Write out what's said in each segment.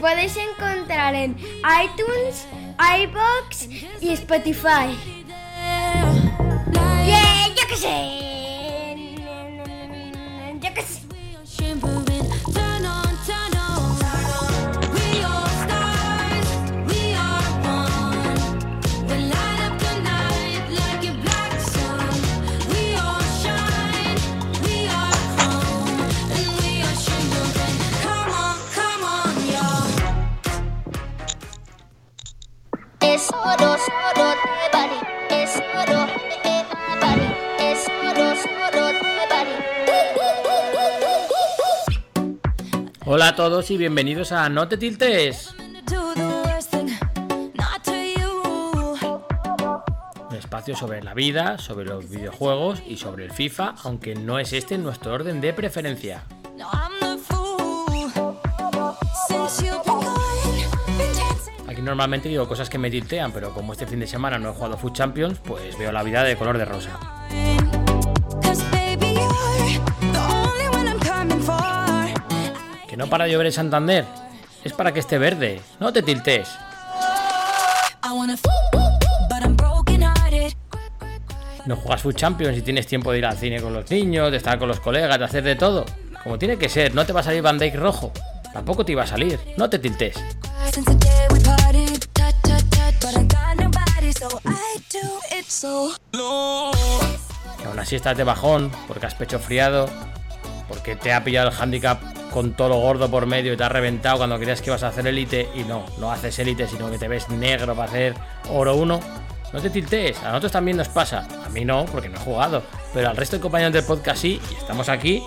podéis encontrar en iTunes, iBox y Spotify. Yeah, yo qué sé. Hola a todos y bienvenidos a No te tiltes, un espacio sobre la vida, sobre los videojuegos y sobre el FIFA, aunque no es este nuestro orden de preferencia. Aquí normalmente digo cosas que me tiltean, pero como este fin de semana no he jugado Food Champions, pues veo la vida de color de rosa. Que no para de llover en Santander, es para que esté verde, no te tiltes. No juegas Food Champions y tienes tiempo de ir al cine con los niños, de estar con los colegas, de hacer de todo. Como tiene que ser, no te va a salir Van Dyke rojo. Tampoco te iba a salir, no te tiltes. Que aún así estás de bajón, porque has pecho friado, porque te ha pillado el handicap con todo lo gordo por medio y te ha reventado cuando creías que ibas a hacer élite y no, no haces élite, sino que te ves negro para hacer oro 1. No te tiltes, a nosotros también nos pasa. A mí no, porque no he jugado, pero al resto de compañeros del podcast sí, y estamos aquí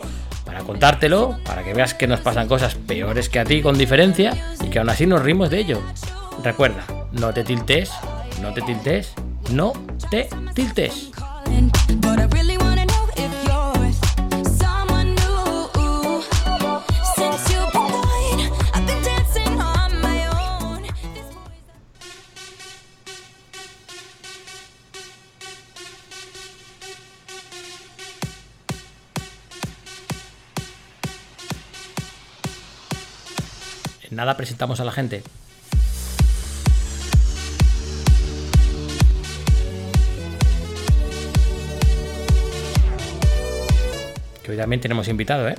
para contártelo, para que veas que nos pasan cosas peores que a ti con diferencia y que aún así nos rimos de ello. Recuerda, no te tiltes, no te tiltes, no te tiltes. Nada presentamos a la gente. Que hoy también tenemos invitado, ¿eh?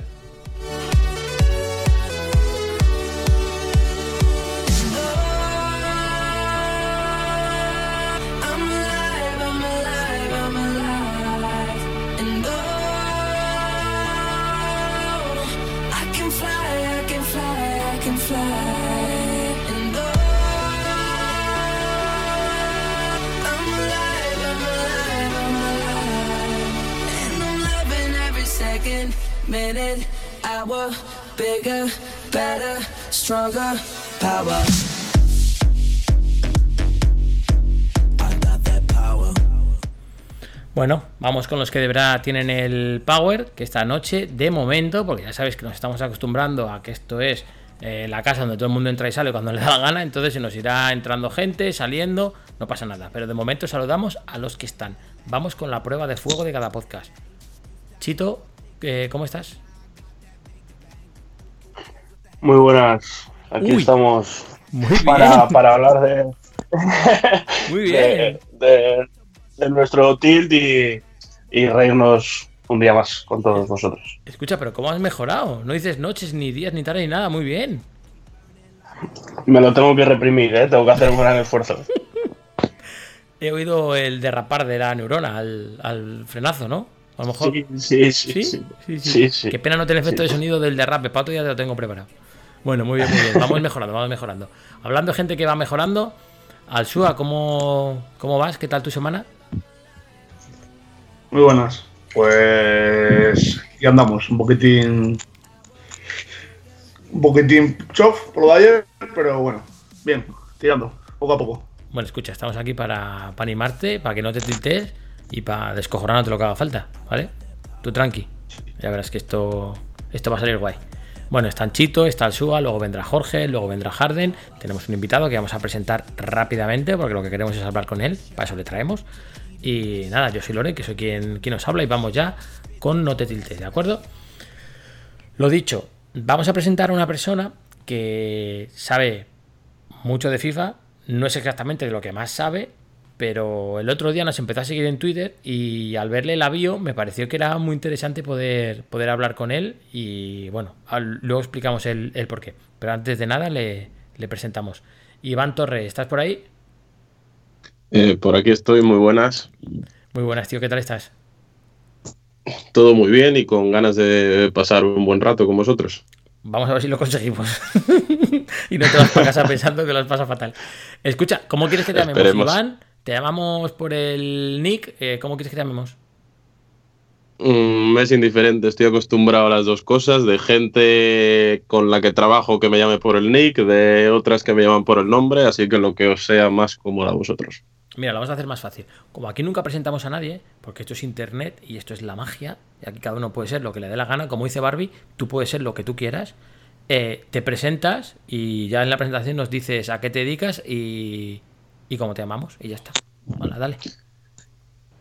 Bigger, better, stronger, power. Bueno, vamos con los que de verdad tienen el power, que esta noche, de momento, porque ya sabéis que nos estamos acostumbrando a que esto es eh, la casa donde todo el mundo entra y sale cuando le da la gana, entonces se nos irá entrando gente, saliendo, no pasa nada. Pero de momento saludamos a los que están. Vamos con la prueba de fuego de cada podcast. Chito, eh, ¿cómo estás? Muy buenas. Aquí Uy. estamos Muy para, para hablar de, Muy de, bien. de- de nuestro tilt y, y reírnos un día más con todos vosotros. Escucha, pero ¿cómo has mejorado? No dices noches, ni días, ni tarde, ni nada. Muy bien. Me lo tengo que reprimir, ¿eh? tengo que hacer un gran esfuerzo. He oído el derrapar de la neurona al, al frenazo, ¿no? A lo mejor. Sí, sí, sí. ¿Sí? sí. Sí, sí. Sí, sí. Qué pena no tener efecto Sí. de sonido del derrape. Pato ya te lo tengo preparado. Bueno, muy bien, muy bien. Vamos mejorando, vamos mejorando. Hablando de gente que va mejorando, Alsua, ¿cómo, ¿cómo vas? ¿Qué tal tu semana? Muy buenas. Pues ya andamos, un poquitín. Un poquitín chof por lo de ayer, pero bueno, bien, tirando, poco a poco. Bueno, escucha, estamos aquí para, para animarte, para que no te tiltes y para descojonarte lo que haga falta, ¿vale? Tú tranqui. Ya verás que esto, esto va a salir guay. Bueno, están Chito, está el Suga, luego vendrá Jorge, luego vendrá Harden. Tenemos un invitado que vamos a presentar rápidamente porque lo que queremos es hablar con él, para eso le traemos. Y nada, yo soy Lore, que soy quien, quien habla y vamos ya con No te tiltes, ¿de acuerdo? Lo dicho, vamos a presentar a una persona que sabe mucho de FIFA, no es exactamente de lo que más sabe, pero el otro día nos empezó a seguir en Twitter y al verle la bio me pareció que era muy interesante poder, poder hablar con él y bueno, al- luego explicamos el, el por qué. Pero antes de nada le, le presentamos. Iván Torre, ¿estás por ahí? Eh, por aquí estoy, muy buenas. Muy buenas, tío, ¿qué tal estás? Todo muy bien y con ganas de pasar un buen rato con vosotros. Vamos a ver si lo conseguimos. y no te vas para casa pensando que los pasa fatal. Escucha, ¿cómo quieres que te llamemos? Iván, ¿te llamamos por el nick? Eh, ¿Cómo quieres que te llamemos? Mm, es indiferente, estoy acostumbrado a las dos cosas, de gente con la que trabajo que me llame por el nick, de otras que me llaman por el nombre, así que lo que os sea más cómodo a vosotros. Mira, lo vamos a hacer más fácil. Como aquí nunca presentamos a nadie, porque esto es internet y esto es la magia, y aquí cada uno puede ser lo que le dé la gana, como dice Barbie, tú puedes ser lo que tú quieras. eh, te presentas y ya en la presentación nos dices a qué te dedicas y, y cómo te llamamos, y ya está. Vale, dale.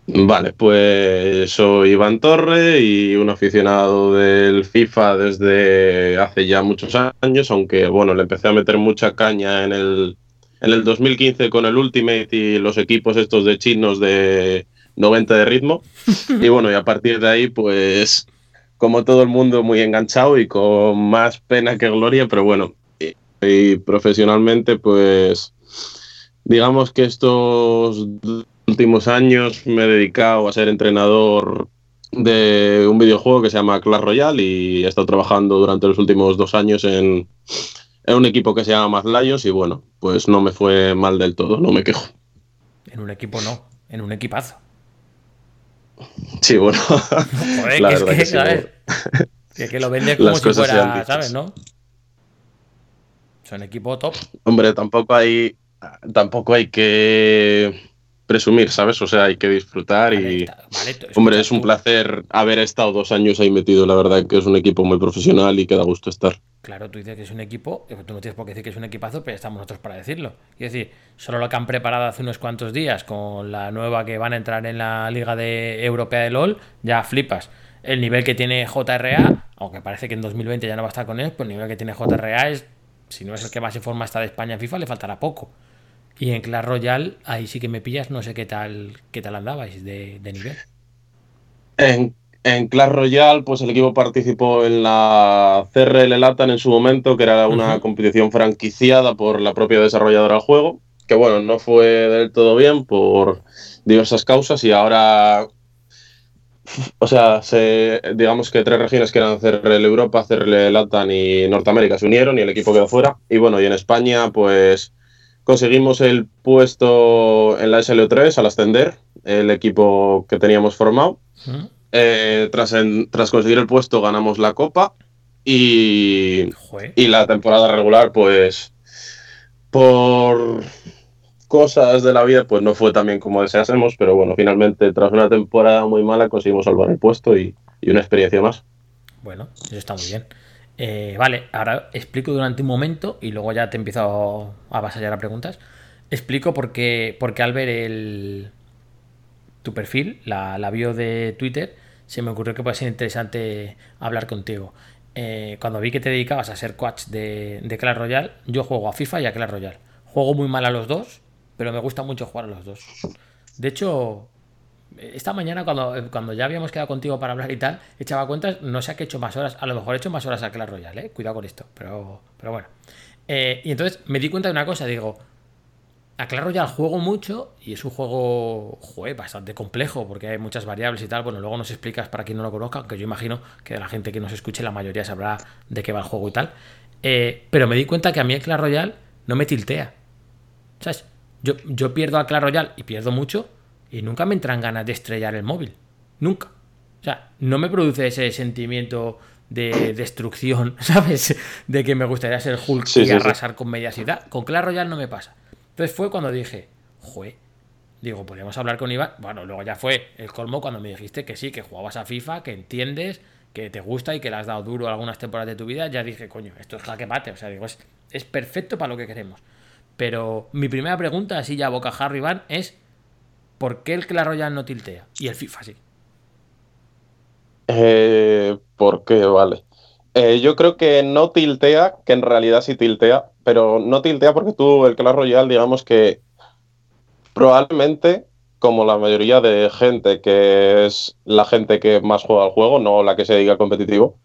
Vale, pues soy Iván Torre y un aficionado del FIFA desde hace ya muchos años, aunque bueno, le empecé a meter mucha caña en el, en el 2015 con el Ultimate y los equipos estos de chinos de 90 de ritmo. Y bueno, y a partir de ahí, pues como todo el mundo, muy enganchado y con más pena que gloria, pero bueno, y, y profesionalmente, pues digamos que estos últimos años me he dedicado a ser entrenador de un videojuego que se llama Clash Royale y he estado trabajando durante los últimos dos años en, en un equipo que se llama Mad Lions y bueno, pues no me fue mal del todo, no me quejo. En un equipo no, en un equipazo. Sí, bueno, Joder, La que es que, que sí, ¿sabes? Que, que lo vendes como Las si fuera. ¿sabes? ¿No? Son equipo top. hombre, tampoco hay, tampoco hay que presumir, ¿sabes? O sea, hay que disfrutar Vale, y... vale, Hombre, es un tú- placer haber estado dos años ahí metido, la verdad que es un equipo muy profesional y que da gusto estar. Claro, tú dices que es un equipo, eh, tú no tienes por qué decir que es un equipazo, pero estamos nosotros para decirlo. Es decir, solo lo que han preparado hace unos cuantos días con la nueva que van a entrar en la Liga de Europea de LOL, ya flipas. El nivel que tiene JRA, aunque parece que en 2020 ya no va a estar con él, pues el nivel que tiene JRA es, si no es el que más en forma está de España en FIFA, le faltará poco. Y en Clash Royale, ahí sí que me pillas, no sé qué tal, qué tal andabais de, de nivel. En, en Clash Royale, pues el equipo participó en la CRL Latam en su momento, que era una competición franquiciada por la propia desarrolladora del juego, que bueno, no fue del todo bien por diversas causas y ahora, o sea, se, digamos que tres regiones que eran CRL Europa, CRL Latam y Norteamérica se unieron y el equipo quedó fuera. Y bueno, y en España, pues conseguimos el puesto en la SLO3 al ascender, el equipo que teníamos formado. ¿Mm? Eh, tras, en- tras conseguir el puesto ganamos la copa y, Joder. y la temporada regular pues por cosas de la vida pues no fue tan bien como deseásemos, pero bueno, finalmente tras una temporada muy mala conseguimos salvar el puesto y, y una experiencia más. Bueno, eso está muy bien. Eh, vale, ahora explico durante un momento y luego ya te empiezo a avasallar a preguntas. Explico por qué, porque al ver el, tu perfil, la, la bio de Twitter, se me ocurrió que puede ser interesante hablar contigo. Eh, cuando vi que te dedicabas a ser coach de, de Clash Royale, yo juego a FIFA y a Clash Royale. Juego muy mal a los dos, pero me gusta mucho jugar a los dos. De hecho, esta mañana cuando, cuando ya habíamos quedado contigo para hablar y tal, echaba cuentas, no sé a qué he hecho más horas, a lo mejor he hecho más horas a Clash Royale, ¿eh? cuidado con esto, pero, pero bueno. Eh, y entonces me di cuenta de una cosa, digo, a Clash Royale juego mucho y es un juego joder, bastante complejo porque hay muchas variables y tal. Bueno, luego nos explicas para quien no lo conozca, aunque yo imagino que la gente que nos escuche, la mayoría sabrá de qué va el juego y tal. Eh, pero me di cuenta que a mí el Clash Royale no me tiltea. ¿Sabes? Yo, yo pierdo al Clash Royale y pierdo mucho y nunca me entran ganas de estrellar el móvil. Nunca. O sea, no me produce ese sentimiento de destrucción, ¿sabes? De que me gustaría ser Hulk Sí, y sí, sí. arrasar con media ciudad. Con Clash Royale no me pasa. Entonces fue cuando dije, jue, digo, podríamos hablar con Iván. Bueno, luego ya fue el colmo cuando me dijiste que sí, que jugabas a FIFA, que entiendes, que te gusta y que le has dado duro algunas temporadas de tu vida, ya dije, coño, esto es jaque mate. O sea, digo, es, es perfecto para lo que queremos. Pero mi primera pregunta, así ya a boca Harry Van, es ¿por qué el Clash Royale no tiltea? Y el FIFA sí. Eh. Vale. Eh, yo creo que no tiltea, que en realidad sí tiltea, pero no tiltea porque tú, el Clash Royale, digamos que probablemente, como la mayoría de gente que es la gente que más juega al juego, no la que se al competitivo,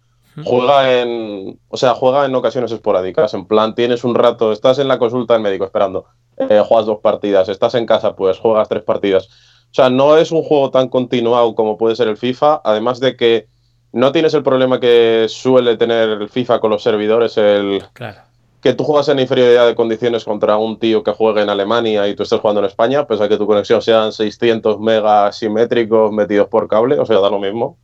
juega en, o sea, juega en ocasiones esporádicas. En plan, tienes un rato, estás en la consulta del médico esperando, eh, juegas dos partidas, estás en casa, pues juegas tres partidas. O sea, no es un juego tan continuado como puede ser el FIFA, además de que no tienes el problema que suele tener el FIFA con los servidores, el Claro. que tú juegas en inferioridad de condiciones contra un tío que juegue en Alemania y tú estés jugando en España, pese a que tu conexión sean 600 megas simétricos metidos por cable, o sea, da lo mismo.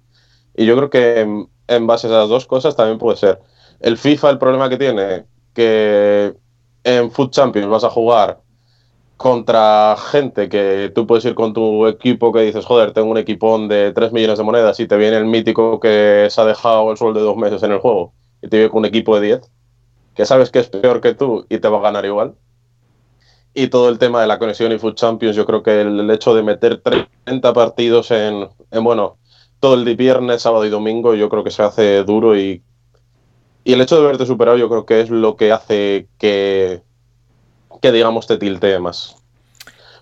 Y yo creo que en, base a esas dos cosas también puede ser. El FIFA, el problema que tiene, que en Foot Champions vas a jugar contra gente que tú puedes ir con tu equipo que dices, joder, tengo un equipón de 3 millones de monedas y te viene el mítico que se ha dejado el sueldo de dos meses en el juego y te viene con un equipo de 10, que sabes que es peor que tú y te va a ganar igual. Y todo el tema de la conexión y Foot Champions, yo creo que el, el hecho de meter 30 partidos en, en, bueno, todo el viernes, sábado y domingo, yo creo que se hace duro y, y el hecho de verte superado yo creo que es lo que hace que, que digamos, te tiltee más.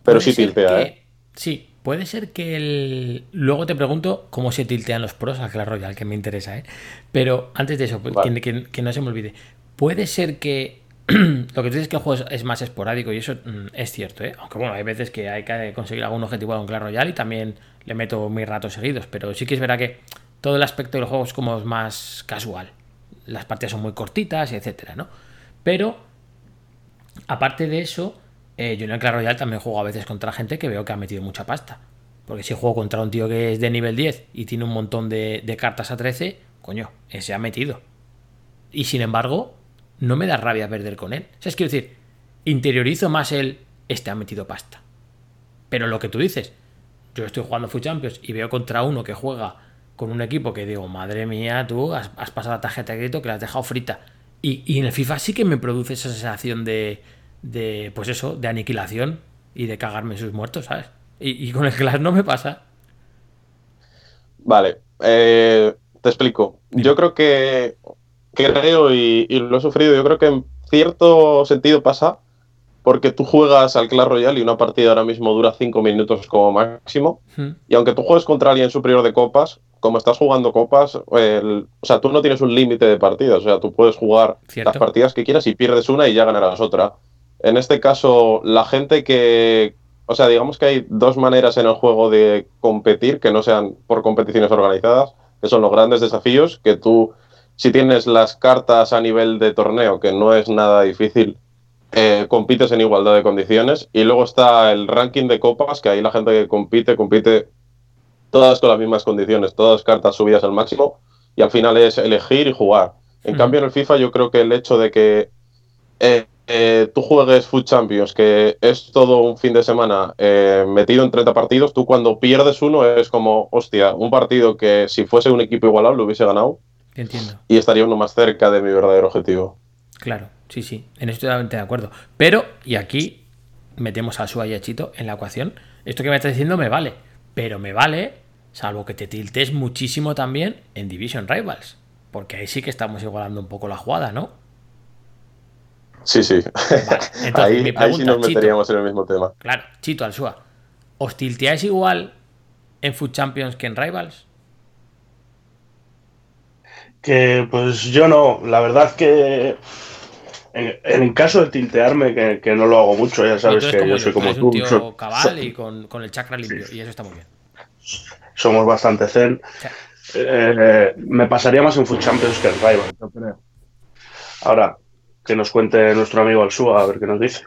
Pero sí tiltea, que- ¿eh? Sí, puede ser que el. Luego te pregunto cómo se tiltean los pros al Clash Royale, que me interesa, ¿eh? Pero antes de eso, pues, Vale. que, que- que no se me olvide. Puede ser que. Lo que tú dices que el juego es, más esporádico y eso mm, es cierto, ¿eh? Aunque bueno, hay veces que hay que conseguir algún objetivo en Clash Royale y también le meto mis ratos seguidos. Pero sí que es verdad que todo el aspecto del juego es como más casual. Las partidas son muy cortitas, etcétera, ¿no? Pero Aparte de eso, eh, yo en el Clash Royale también juego a veces contra gente que veo que ha metido mucha pasta. Porque si juego contra un tío que es de nivel 10 y tiene un montón de, cartas a 13, coño, ese ha metido. Y sin embargo, no me da rabia perder con él. O sea, es quiero decir, interiorizo más el este ha metido pasta. Pero lo que tú dices, yo estoy jugando Foot Champions y veo contra uno que juega con un equipo que digo, madre mía, tú has, has pasado la tarjeta de crédito que la has dejado frita. Y, y en el FIFA sí que me produce esa sensación de, de, pues eso, de aniquilación y de cagarme en sus muertos, ¿sabes? Y, y con el Clash no me pasa. Vale, eh, te explico. Yo creo que creo y, y lo he sufrido, yo creo que en cierto sentido pasa porque tú juegas al Clash Royale y una partida ahora mismo dura 5 minutos como máximo. Y aunque tú juegues contra alguien superior de copas, como estás jugando copas, el- o sea, tú no tienes un límite de partidas. O sea, tú puedes jugar Cierto. las partidas que quieras y pierdes una y ya ganarás otra. En este caso, la gente que. O sea, digamos que hay dos maneras en el juego de competir que no sean por competiciones organizadas, que son los grandes desafíos, que tú, si tienes las cartas a nivel de torneo, que no es nada difícil, eh, compites en igualdad de condiciones. Y luego está el ranking de copas, que ahí la gente que compite, compite todas con las mismas condiciones, todas cartas subidas al máximo, y al final es elegir y jugar. En Mm. cambio, en el FIFA yo creo que el hecho de que eh, eh, tú juegues Foot Champions, que es todo un fin de semana eh, metido en 30 partidos, tú cuando pierdes uno es como, hostia, un partido que si fuese un equipo igualado lo hubiese ganado entiendo. y estaría uno más cerca de mi verdadero objetivo. Claro, sí, sí, en eso totalmente de acuerdo. Pero, y aquí metemos a Sua y a Chito en la ecuación, esto que me estás diciendo me vale, pero me vale, salvo que te tiltes muchísimo también en Division Rivals, porque ahí sí que estamos igualando un poco la jugada, ¿no? Sí, sí. entonces, ahí, mi ahí sí pregunta, nos Chito. meteríamos en el mismo tema. Claro, Chito, al Sua, ¿os tilteáis igual en Food Champions que en Rivals? Que pues yo no, la verdad que en, en caso de tiltearme, que, que no lo hago mucho, ya sabes Tú que yo soy tú como eres un tú, tío so- cabal so- y con, con el chakra limpio, y eso está muy bien. somos bastante zen. sea, Eh, me pasaría más en Food Champions que en Rivals, yo creo. Ahora, que nos cuente nuestro amigo Alsua, a ver qué nos dice.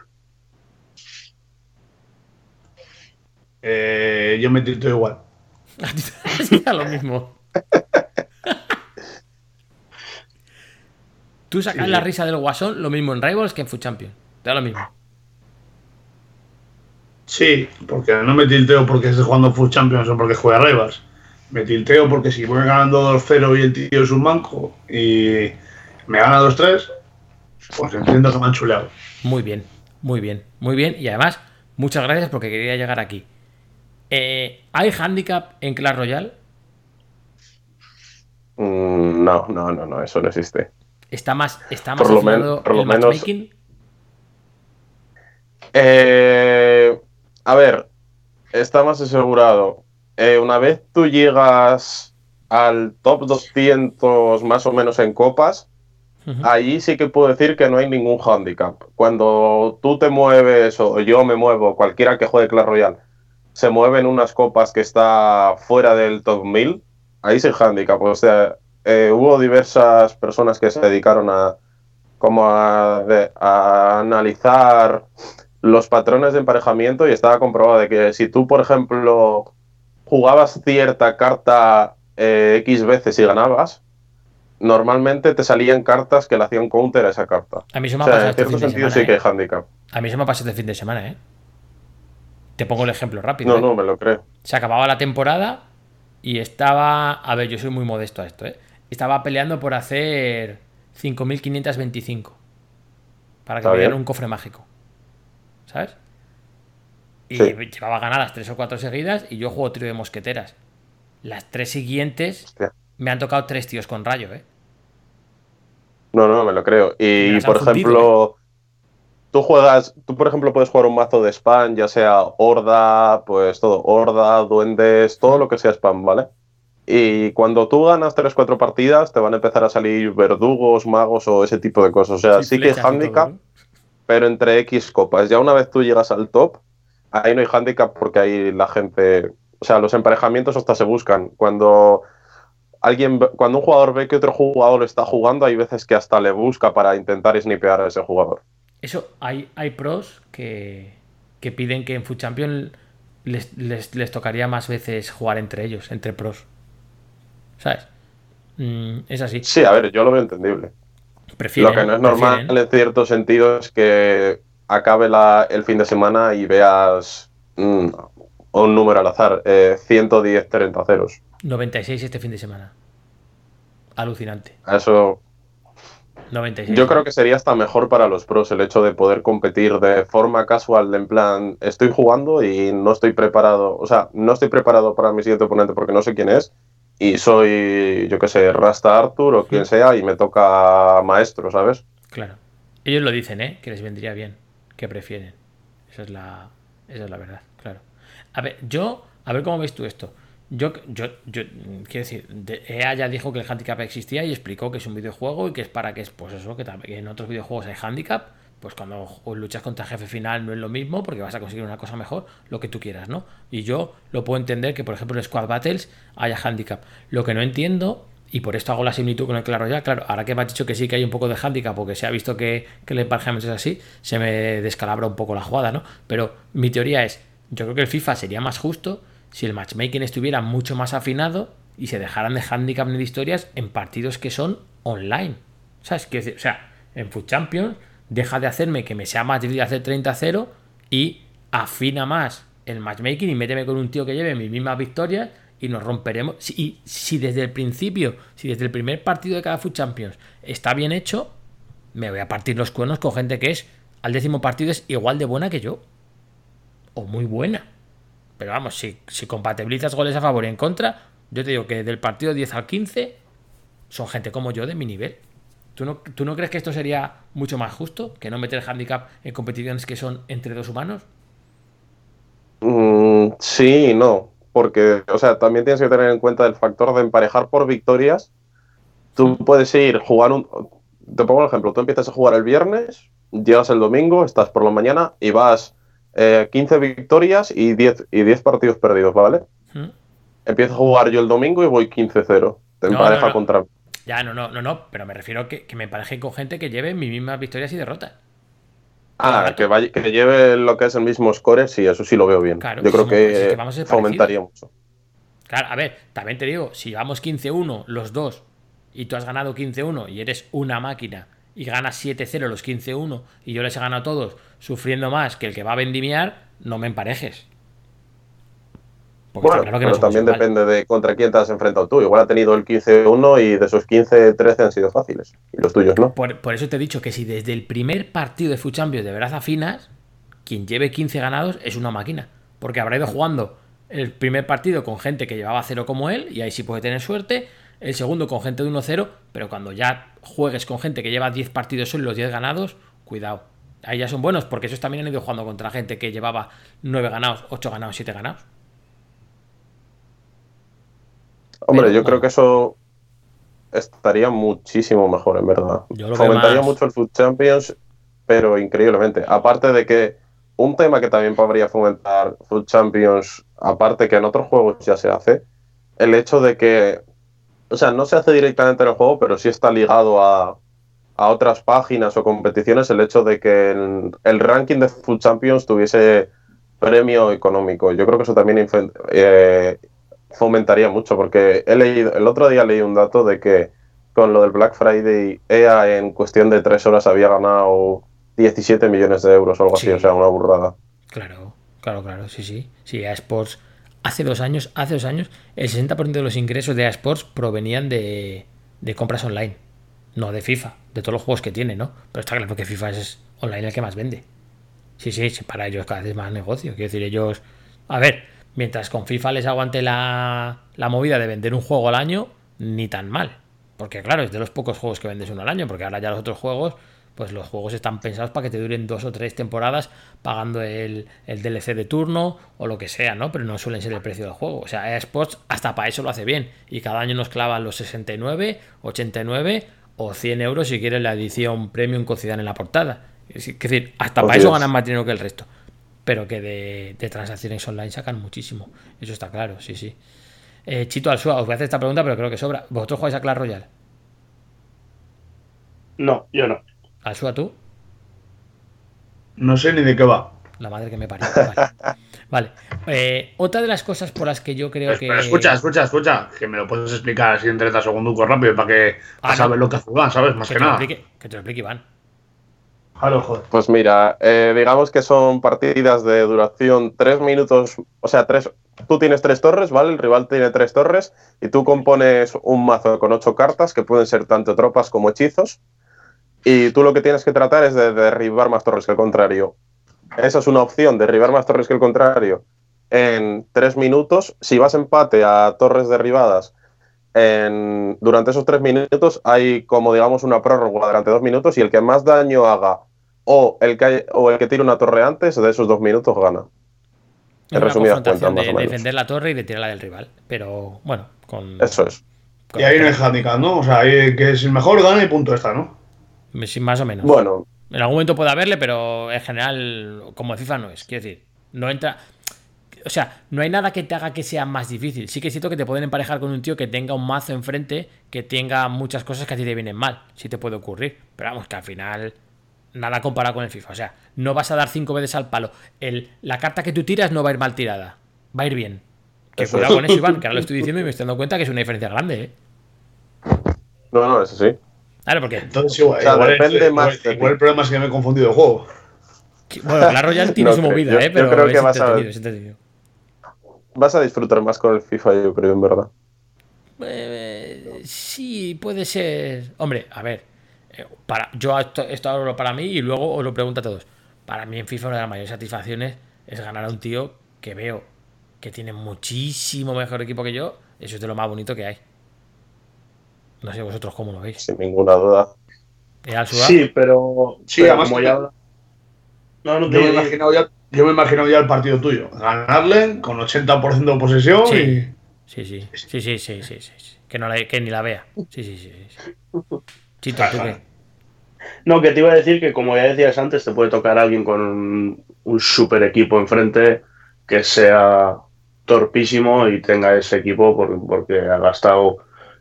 Eh, yo me tilto igual. da lo mismo. Tú sacas la risa del guasón lo mismo en Rivals que en Food Champions. Te da lo mismo. Sí, porque no me tilteo porque esté jugando Food Champions o porque juega Rivals. me tilteo porque si voy ganando 2-0 y el tío es un manco y me gana 2-3, pues entiendo que me han chuleado. Muy bien, muy bien, muy bien. Y además, muchas gracias porque quería llegar aquí. Eh, ¿Hay handicap en Clash Royale? Mm, no, no, no, no, eso no existe. ¿Está más, está más Por lo men- por lo el menos- matchmaking? Eh, a ver, está más asegurado. Eh, una vez tú llegas al top 200 más o menos en copas, ahí sí que puedo decir que no hay ningún handicap. Cuando tú te mueves o yo me muevo, cualquiera que juegue Clash Royale, se mueve en unas copas que está fuera del top 1000, ahí sí hay handicap. O sea, eh, hubo diversas personas que se dedicaron a como a, de- a analizar los patrones de emparejamiento y estaba comprobado de que si tú, por ejemplo, jugabas cierta carta eh, X veces y ganabas, normalmente te salían cartas que le hacían counter a esa carta. A mí se me O ha pasado en este cierto fin de sentido semana. sí que hay ¿eh? handicap. A mí se me ha pasado este fin de semana, ¿eh? Te pongo el ejemplo rápido. No, ¿eh? no, me lo creo. Se acababa la temporada y estaba. A ver, yo soy muy modesto a esto, ¿eh? Estaba peleando por hacer 5.525. Para que me dieran un cofre mágico. ¿Sabes? Y Sí. llevaba ganadas tres o cuatro seguidas y yo juego trío de mosqueteras. Las tres siguientes Hostia. me han tocado tres tíos con rayo, ¿eh? No, no, me lo creo. Y por fundido, ejemplo, tú juegas, tú por ejemplo puedes jugar un mazo de spam, ya sea horda, pues todo, horda, duendes, todo lo que sea spam, ¿vale? Y cuando tú ganas 3-4 partidas, te van a empezar a salir verdugos, magos o ese tipo de cosas. O sea, sí, que todo, handicap, ¿no? pero entre X copas. Ya una vez tú llegas al top, ahí no hay handicap porque ahí la gente. O sea, los emparejamientos hasta se buscan. Cuando alguien, cuando un jugador ve que otro jugador está jugando, hay veces que hasta le busca para intentar snipear a ese jugador. Eso, hay, hay pros que, que piden que en Food Champion les, les- les tocaría más veces jugar entre ellos, entre pros. ¿Sabes? Mm, es así. Sí, a ver, yo lo veo entendible. Prefieren, lo que no es normal prefieren. en cierto sentido es que acabe la- el fin de semana y veas mm, un número al azar, eh, 110 30 ceros. 96 este fin de semana. Alucinante. Eso 96. Yo creo que sería hasta mejor para los pros el hecho de poder competir de forma casual, de en plan, estoy jugando y no estoy preparado, o sea, no estoy preparado para mi siguiente oponente porque no sé quién es y soy, yo qué sé, Rasta Arthur o quien sea y me toca maestro, ¿sabes? Claro. Ellos lo dicen, ¿eh? Que les vendría bien. Que prefieren. Esa es la, esa es la verdad, claro. A ver, yo, a ver cómo ves tú esto. Yo, yo, yo mm, quiero decir, de- EA ya dijo que el handicap existía y explicó que es un videojuego y que es para que es, pues eso, que, que en otros videojuegos hay handicap. Pues cuando luchas contra jefe final no es lo mismo porque vas a conseguir una cosa mejor, lo que tú quieras, ¿no? Y yo lo puedo entender que, por ejemplo, en Squad Battles haya handicap. Lo que no entiendo y por esto hago la similitud con el Claro ya, claro, ahora que me has dicho que sí que hay un poco de handicap porque se ha visto que, que el emparejamiento es así, se me descalabra un poco la jugada, ¿no? Pero mi teoría es, yo creo que el FIFA sería más justo si el matchmaking estuviera mucho más afinado y se dejaran de handicap ni de historias en partidos que son online. ¿Sabes? O sea, en Food Champions deja de hacerme que me sea más difícil hacer 30-0 y afina más el matchmaking y méteme con un tío que lleve mis mismas victorias y nos romperemos. Si, y si desde el principio, si desde el primer partido de cada Food Champions está bien hecho, me voy a partir los cuernos con gente que es al décimo partido es igual de buena que yo. O muy buena. Pero vamos, si, si compatibilizas goles a favor y en contra, yo te digo que del partido 10 al 15 son gente como yo de mi nivel. ¿Tú no, ¿Tú no crees que esto sería mucho más justo que no meter handicap en competiciones que son entre dos humanos? Mm, sí y no, porque, o sea, también tienes que tener en cuenta el factor de emparejar por victorias. Tú puedes ir jugar un... Te pongo un ejemplo, tú empiezas a jugar el viernes, llegas el domingo, estás por la mañana y vas eh, 15 victorias y 10, y 10 partidos perdidos, ¿vale? ¿Mm? Empiezo a jugar yo el domingo y voy 15-0. Te No, empareja no, no. contra... Ya, no, no, no, no, pero me refiero a que, que me empareje con gente que lleve mis mismas victorias y derrotas. Ah, que, vaya, que lleve lo que es el mismo score, sí, eso sí lo veo bien. Claro, yo creo que, que vamos fomentaría mucho. Claro, a ver, también te digo, si llevamos 15-1 los dos y tú has ganado 15-1 y eres una máquina y ganas 7-0 los 15-1 y yo les he ganado a todos sufriendo más que el que va a vendimiar, no me emparejes. Porque Bueno, claro que no pero somos también igual. depende de contra quién te has enfrentado tú. Igual ha tenido el 15-1 y de esos 15, 13 han sido fáciles. Y los tuyos no. Por, por eso te he dicho que si desde el primer partido de Food Champions de verdad afinas, quien lleve 15 ganados es una máquina. Porque habrá ido jugando el primer partido con gente que llevaba 0 como él, y ahí sí puede tener suerte. El segundo con gente de 1-0, pero cuando ya juegues con gente que lleva 10 partidos solo y los 10 ganados, cuidado. Ahí ya son buenos, porque esos también han ido jugando contra gente que llevaba 9 ganados, 8 ganados, 7 ganados. Hombre, Pero, yo creo que eso estaría muchísimo mejor, en verdad. Fomentaría más- mucho el Food Champions, pero increíblemente. Aparte de que un tema que también podría fomentar Food Champions, aparte que en otros juegos ya se hace, el hecho de que, o sea, no se hace directamente en el juego, pero sí está ligado a, a otras páginas o competiciones, el hecho de que el, el ranking de Food Champions tuviese premio económico. Yo creo que eso también eh, fomentaría mucho, porque he leído, el otro día leí un dato de que con lo del Black Friday, EA en cuestión de tres horas había ganado 17 millones de euros o algo Sí. así, o sea, una burrada. Claro, claro, claro, sí, sí. Sí, EA Sports, hace dos años, hace dos años, el 60% de los ingresos de EA Sports provenían de, de compras online, no de FIFA, de todos los juegos que tiene, ¿no? Pero está claro que FIFA es online el que más vende. Sí, sí, sí, para ellos cada vez es más negocio. Quiero decir, ellos. A ver, mientras con FIFA les aguante la, la movida de vender un juego al año, ni tan mal. Porque, claro, es de los pocos juegos que vendes uno al año. Porque ahora ya los otros juegos, pues los juegos están pensados para que te duren dos o tres temporadas pagando el, el DLC de turno o lo que sea, ¿no? Pero no suelen ser el precio del juego. O sea, EA Sports hasta para eso lo hace bien. Y cada año nos clavan los 69, 89 o 100 euros si quieres la edición premium con Zidane en la portada. Es decir, hasta para eso es. ganan más dinero que el resto. Pero que de, de transacciones online sacan muchísimo. Eso está claro, sí, sí. Eh, Chito Alsua, os voy a hacer esta pregunta, pero creo que sobra. ¿Vosotros jugáis a Clash Royale? No, yo no. Alsua, tú. No sé ni de qué va. La madre que me parió. Vale. Vale. Eh, otra de las cosas por las que yo creo que. Pero escucha, escucha, escucha. Que me lo puedes explicar así en 30 segundos rápido para que Ah, para no. saber lo que hace Iván, ¿sabes? Más Que que, te, lo nada. explique, que te lo explique Iván. Joder. Pues mira, eh, digamos que son partidas de duración tres minutos, o sea, tres, tú tienes tres torres, ¿vale? El rival tiene tres torres y tú compones un mazo con ocho cartas que pueden ser tanto tropas como hechizos y tú lo que tienes que tratar es de derribar más torres que el contrario. Esa es una opción, derribar más torres que el contrario en tres minutos. Si vas empate a torres derribadas en- durante esos tres minutos hay como digamos una prórroga durante dos minutos y el que más daño haga o el que, o el que tire una torre antes de esos dos minutos gana. Es una resumidas confrontación cuentas, de más o menos. defender la torre y de tirarla del rival. Pero bueno, con. Eso es. con- Y ahí no hay handicap, ¿no? O sea, ahí que es el mejor gana y punto está, ¿no? Sí, Más o menos. Bueno, En algún momento puede haberle, pero en general, como el FIFA no es. Quiero decir, no entra. O sea, no hay nada que te haga que sea más difícil. Sí que es cierto que te pueden emparejar con un tío que tenga un mazo enfrente, que tenga muchas cosas que a ti te vienen mal. Sí te puede ocurrir. Pero vamos, que al final. Nada comparado con el FIFA. O sea, no vas a dar cinco veces al palo. El, la carta que tú tiras no va a ir mal tirada. Va a ir bien. Que Eso cuidado es. con eso, Iván, que ahora lo estoy diciendo y me estoy dando cuenta que es una diferencia grande, ¿eh? no, no, eso sí. Claro, porque. Entonces igual, O sea, igual, depende igual- más de igual ti. el problema es que me he confundido de juego. Bueno, Clash Royale tiene No su creo. movida, Yo- ¿eh? yo Pero creo que es vas a- entretenido, es entretenido. Vas a disfrutar más con el FIFA, yo creo, en verdad. Eh, sí, puede ser. Hombre, a ver. Eh, Para, yo esto, esto hablo para mí y luego os lo pregunto a todos. Para mí en FIFA una de las mayores satisfacciones es ganar a un tío que veo que tiene muchísimo mejor equipo que yo. Eso es de lo más bonito que hay. No sé vosotros cómo lo veis. Sin ninguna duda. Sí, pero, Sí, pero además como que- ya... No, no Yo me, he te imaginado ya, yo me he imaginado ya el partido tuyo. Ganarle con 80% de posesión Sí. y. Sí, sí, sí, sí, sí, sí, sí, sí. Que, no la, que ni la vea. Sí, sí, sí. Chito, ¿tú qué? No, que te iba a decir que como ya decías antes, te puede tocar alguien con un, un super equipo enfrente que sea torpísimo y tenga ese equipo por- porque ha gastado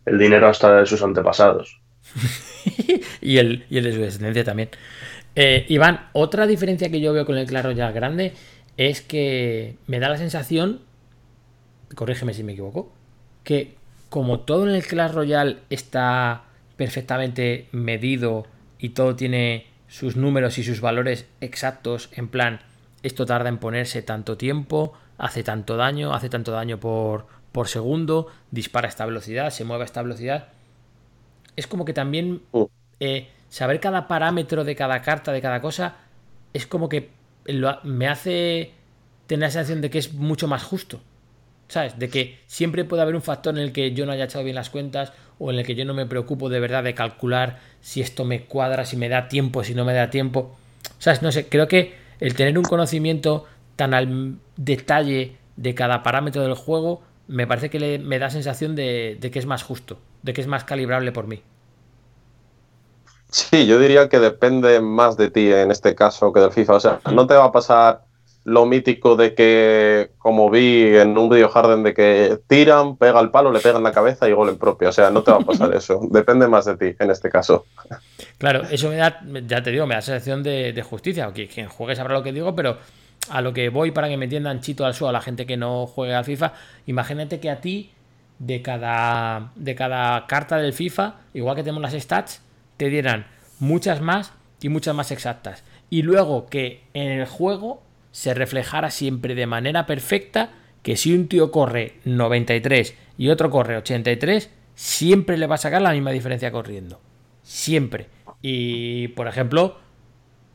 el dinero hasta de sus antepasados. y, el, y el de su descendencia también. Eh, Iván, otra diferencia que yo veo con el Clash Royale grande es que me da la sensación, corrígeme si me equivoco, que como todo en el Clash Royale está perfectamente medido y todo tiene sus números y sus valores exactos, en plan, esto tarda en ponerse tanto tiempo, hace tanto daño, hace tanto daño por, por segundo, dispara a esta velocidad, se mueve a esta velocidad. Es como que también Mm. eh, saber cada parámetro de cada carta, de cada cosa, es como que lo- me hace tener la sensación de que es mucho más justo. ¿Sabes? De que siempre puede haber un factor en el que yo no haya echado bien las cuentas o en el que yo no me preocupo de verdad de calcular si esto me cuadra, si me da tiempo, si no me da tiempo. ¿Sabes? No sé, creo que el tener un conocimiento tan al detalle de cada parámetro del juego me parece que me da sensación de, de que es más justo, de que es más calibrable por mí. Sí, yo diría que depende más de ti en este caso que del FIFA. O sea, no te va a pasar lo mítico de que, como vi en un video Harden, de que tiran, pega el palo, le pegan la cabeza y gol en propio. O sea, no te va a pasar eso. Depende más de ti en este caso. Claro, eso me da, ya te digo, me da sensación de, de justicia. Que quien juegue sabrá lo que digo, pero a lo que voy para que me entiendan chito al suelo a la gente que no juegue al FIFA, imagínate que a ti, de cada, de cada carta del FIFA, igual que tenemos las stats, te dieran muchas más y muchas más exactas. Y luego que en el juego se reflejara siempre de manera perfecta que si un tío corre 93 y otro corre 83, siempre le va a sacar la misma diferencia corriendo. Siempre. Y, por ejemplo,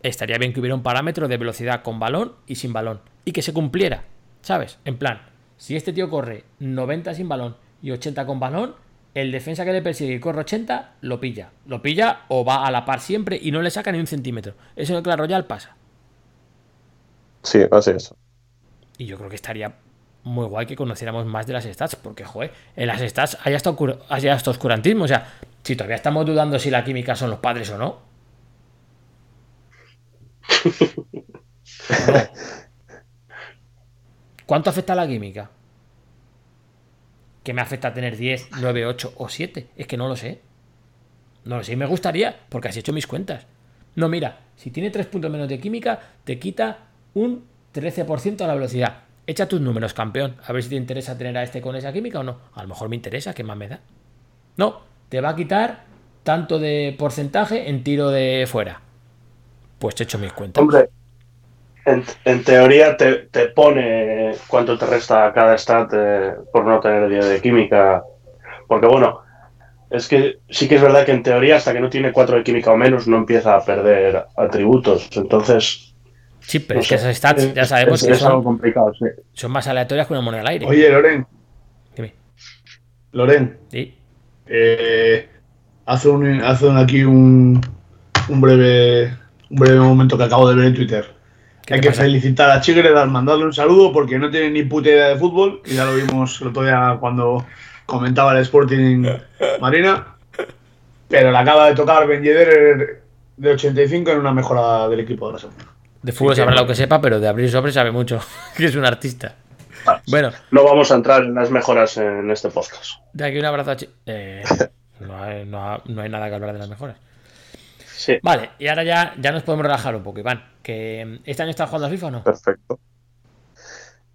estaría bien que hubiera un parámetro de velocidad con balón y sin balón. Y que se cumpliera. ¿Sabes? En plan, si este tío corre 90 sin balón y 80 con balón, el defensa que le persigue y corre 80, lo pilla. Lo pilla o va a la par siempre y no le saca ni un centímetro. Eso en el Clash Royale pasa. Sí, así es. Y yo creo que estaría muy guay que conociéramos más de las stats, porque, joder, en las stats hay hasta, hay hasta oscurantismo. O sea, si todavía estamos dudando si la química son los padres o no. ¿Cuánto afecta la química? ¿Qué me afecta tener 10, 9, 8 o 7? Es que no lo sé. No lo sé y me gustaría, porque así he hecho mis cuentas. No, mira, si tiene 3 puntos menos de química, te quita un 13% a la velocidad. Echa tus números, campeón. A ver si te interesa tener a este con esa química o no. A lo mejor me interesa, ¿qué más me da? No, te va a quitar tanto de porcentaje en tiro de fuera. Pues he hecho mis cuentas. Hombre, en, teoría te, te pone cuánto te resta cada stat eh, por no tener 10 de química. Porque bueno, es que sí que es verdad que en teoría hasta que no tiene 4 de química o menos no empieza a perder atributos. Entonces, Sí, pero no es que esas stats ya Es- sabemos es, que es algo son, complicado, sí. son más aleatorias que una moneda al aire. Oye, Loren, Dime. Loren, Sí. eh, hace, un, hace un- aquí un, un breve un breve momento que acabo de ver en Twitter. ¿Qué Hay que pasa? felicitar a Chigredal, mandarle un saludo porque no tiene ni puta idea de fútbol y ya lo vimos el otro día cuando comentaba el Sporting Marina. Pero le acaba de tocar Ben Yedder de 85 en una mejora del equipo de la segunda. De fútbol Sí, sabrá que- lo que sepa, pero de abrir sobre sabe mucho. que es un artista. Bueno, No vamos a entrar en las mejoras en este podcast. de aquí un abrazo a eh, no, hay, no no hay nada que hablar de las mejoras. Sí. Vale, y ahora ya, ya nos podemos relajar un poco, Iván. Que este año estás jugando a FIFA o no? Perfecto.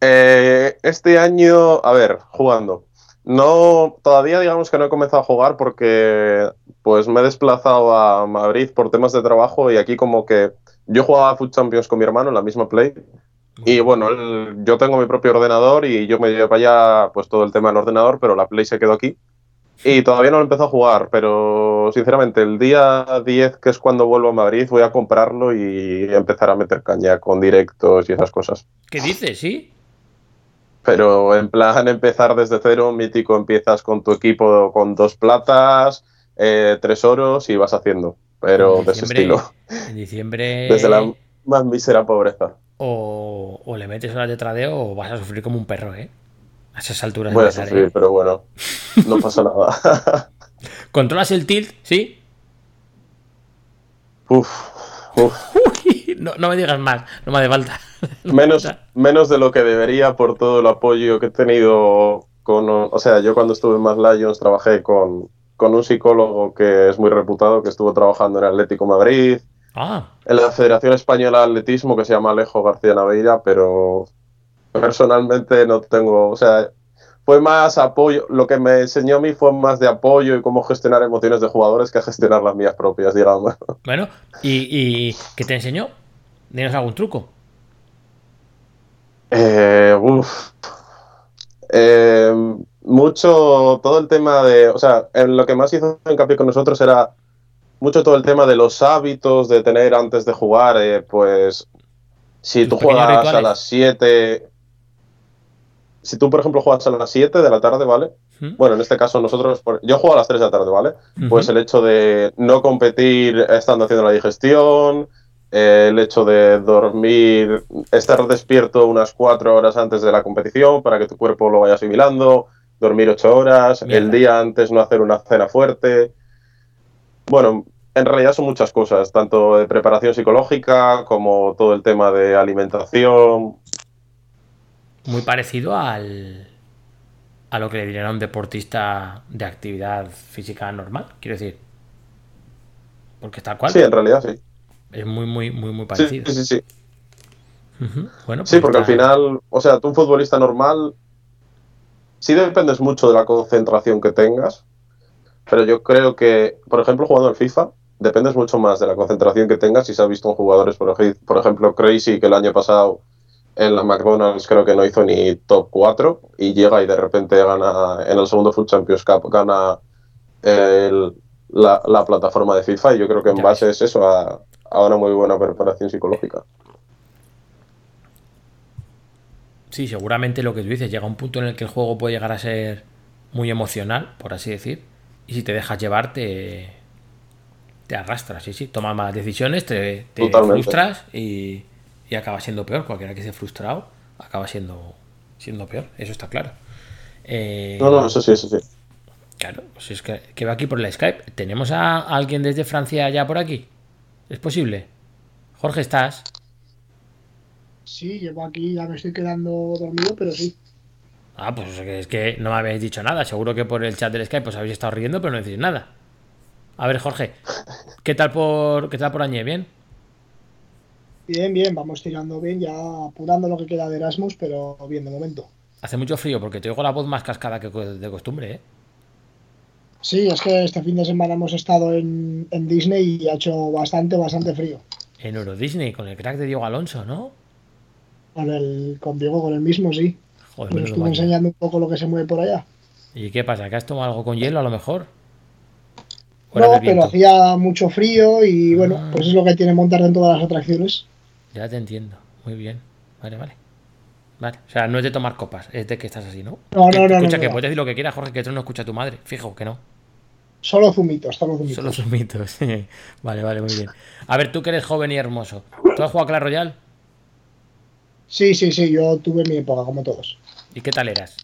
Eh, este año, a ver, jugando. No, todavía digamos que no he comenzado a jugar porque pues me he desplazado a Madrid por temas de trabajo y aquí como que yo jugaba a Food Champions con mi hermano en la misma play y bueno, yo tengo mi propio ordenador y yo me llevo para allá pues todo el tema del ordenador, pero la play se quedó aquí y todavía no lo he empezado a jugar, pero sinceramente el día 10 que es cuando vuelvo a Madrid voy a comprarlo y empezar a meter caña con directos y esas cosas. ¿Qué dices? ¿Sí? Pero en plan empezar desde cero, mítico, empiezas con tu equipo con dos platas, eh, tres oros y vas haciendo. Pero de ese diciembre- estilo, En diciembre. desde la más mísera pobreza. o, o le metes horas de tradeo o vas a sufrir como un perro, ¿eh? A esas alturas. Voy a sufrir, pero bueno, no pasa nada. ¿Controlas el tilt? ¿Sí? uf, uf. Uy, no, no me digas más, no me hace falta. No me Menos, falta. menos de lo que debería por todo el apoyo que he tenido con... O sea, yo cuando estuve en Más Lions trabajé con, con un psicólogo que es muy reputado, que estuvo trabajando en Atlético Madrid, Ah, en la Federación Española de Atletismo que se llama Alejo García Naveira, pero personalmente no tengo, o sea, fue más apoyo, lo que me enseñó a mí fue más de apoyo y cómo gestionar emociones de jugadores que gestionar las mías propias, digamos. bueno. ¿Y, y qué te enseñó? ¿Tienes algún truco? Eh, uf. Eh, mucho, todo el tema de, o sea, en lo que más hizo hincapié con nosotros era mucho todo el tema de los hábitos de tener antes de jugar, eh, pues si tú juegas a las 7, si tú por ejemplo juegas a las 7 de la tarde, ¿vale? ¿Mm? Bueno, en este caso nosotros, yo juego a las 3 de la tarde, ¿vale? Pues el hecho de no competir estando haciendo la digestión, eh, el hecho de dormir, estar despierto unas 4 horas antes de la competición para que tu cuerpo lo vaya asimilando, dormir 8 horas, Mierda. el día antes no hacer una cena fuerte. Bueno, en realidad son muchas cosas, tanto de preparación psicológica como todo el tema de alimentación. Muy parecido al a lo que le dirían a un deportista de actividad física normal, quiero decir. Porque tal cual. Sí, en realidad sí. Es muy, muy, muy, muy Sí, parecido. sí, sí. sí. Bueno, Sí, pues porque al está- final, o sea, tú un futbolista normal, sí dependes mucho de la concentración que tengas, pero yo creo que, por ejemplo, jugando al FIFA, dependes mucho más de la concentración que tengas si se ha visto en jugadores, por, ej- por ejemplo, Crazy, que el año pasado en la McDonald's creo que no hizo ni top 4 y llega y de repente gana en el segundo Food Champions Cup, gana el- la, la plataforma de FIFA y yo creo que en base es eso a, a una muy buena preparación psicológica. Sí, seguramente lo que tú dices, llega un punto en el que el juego puede llegar a ser muy emocional, por así decir, y si te dejas llevar, te, te arrastras, sí, sí, tomas malas decisiones, te, frustras y, y acaba siendo peor. Cualquiera que esté frustrado acaba siendo, siendo peor, eso está claro. Eh, No, no, eso sí, eso sí. Claro, pues es que, que va aquí por la Skype. ¿Tenemos a alguien desde Francia ya por aquí? ¿Es posible? Jorge, ¿estás? Sí, llevo aquí, ya me estoy quedando dormido, pero sí. Ah, pues es que, no me habéis dicho nada. Seguro que por el chat del Skype pues habéis estado riendo, pero no decís nada. A ver, Jorge, ¿qué tal por qué tal por Añé? ¿Bien? Bien, bien, vamos tirando bien, ya apurando lo que queda de Erasmus, pero bien de momento. Hace mucho frío porque te oigo la voz más cascada que de costumbre, ¿eh? Sí, es que este fin de semana hemos estado en, en Disney y ha hecho bastante, bastante frío. En Euro Disney, con el crack de Diego Alonso, ¿no? Con el, con Diego, con el mismo, sí. Joder, Nos estuvo máquina. enseñando un poco lo que se mueve por allá. ¿Y qué pasa? ¿Que has tomado algo con hielo a lo mejor? ¿O era No, pero hacía mucho frío y bueno, Ah. pues es lo que tiene montar en todas las atracciones. Ya te entiendo. Muy bien. Vale, vale. Vale. O sea, no es de tomar copas, es de que estás así, ¿no? No, Que- no, no, Escucha, no, que no. puedes decir lo que quieras, Jorge, que esto no escucha tu madre. Fijo que no. Solo zumitos, solo zumitos. Solo zumitos. vale, vale, muy bien. A ver, tú que eres joven y hermoso. ¿Tú has jugado a Clash Royale? Sí, sí, sí, yo tuve mi época, como todos. ¿Y qué tal eras?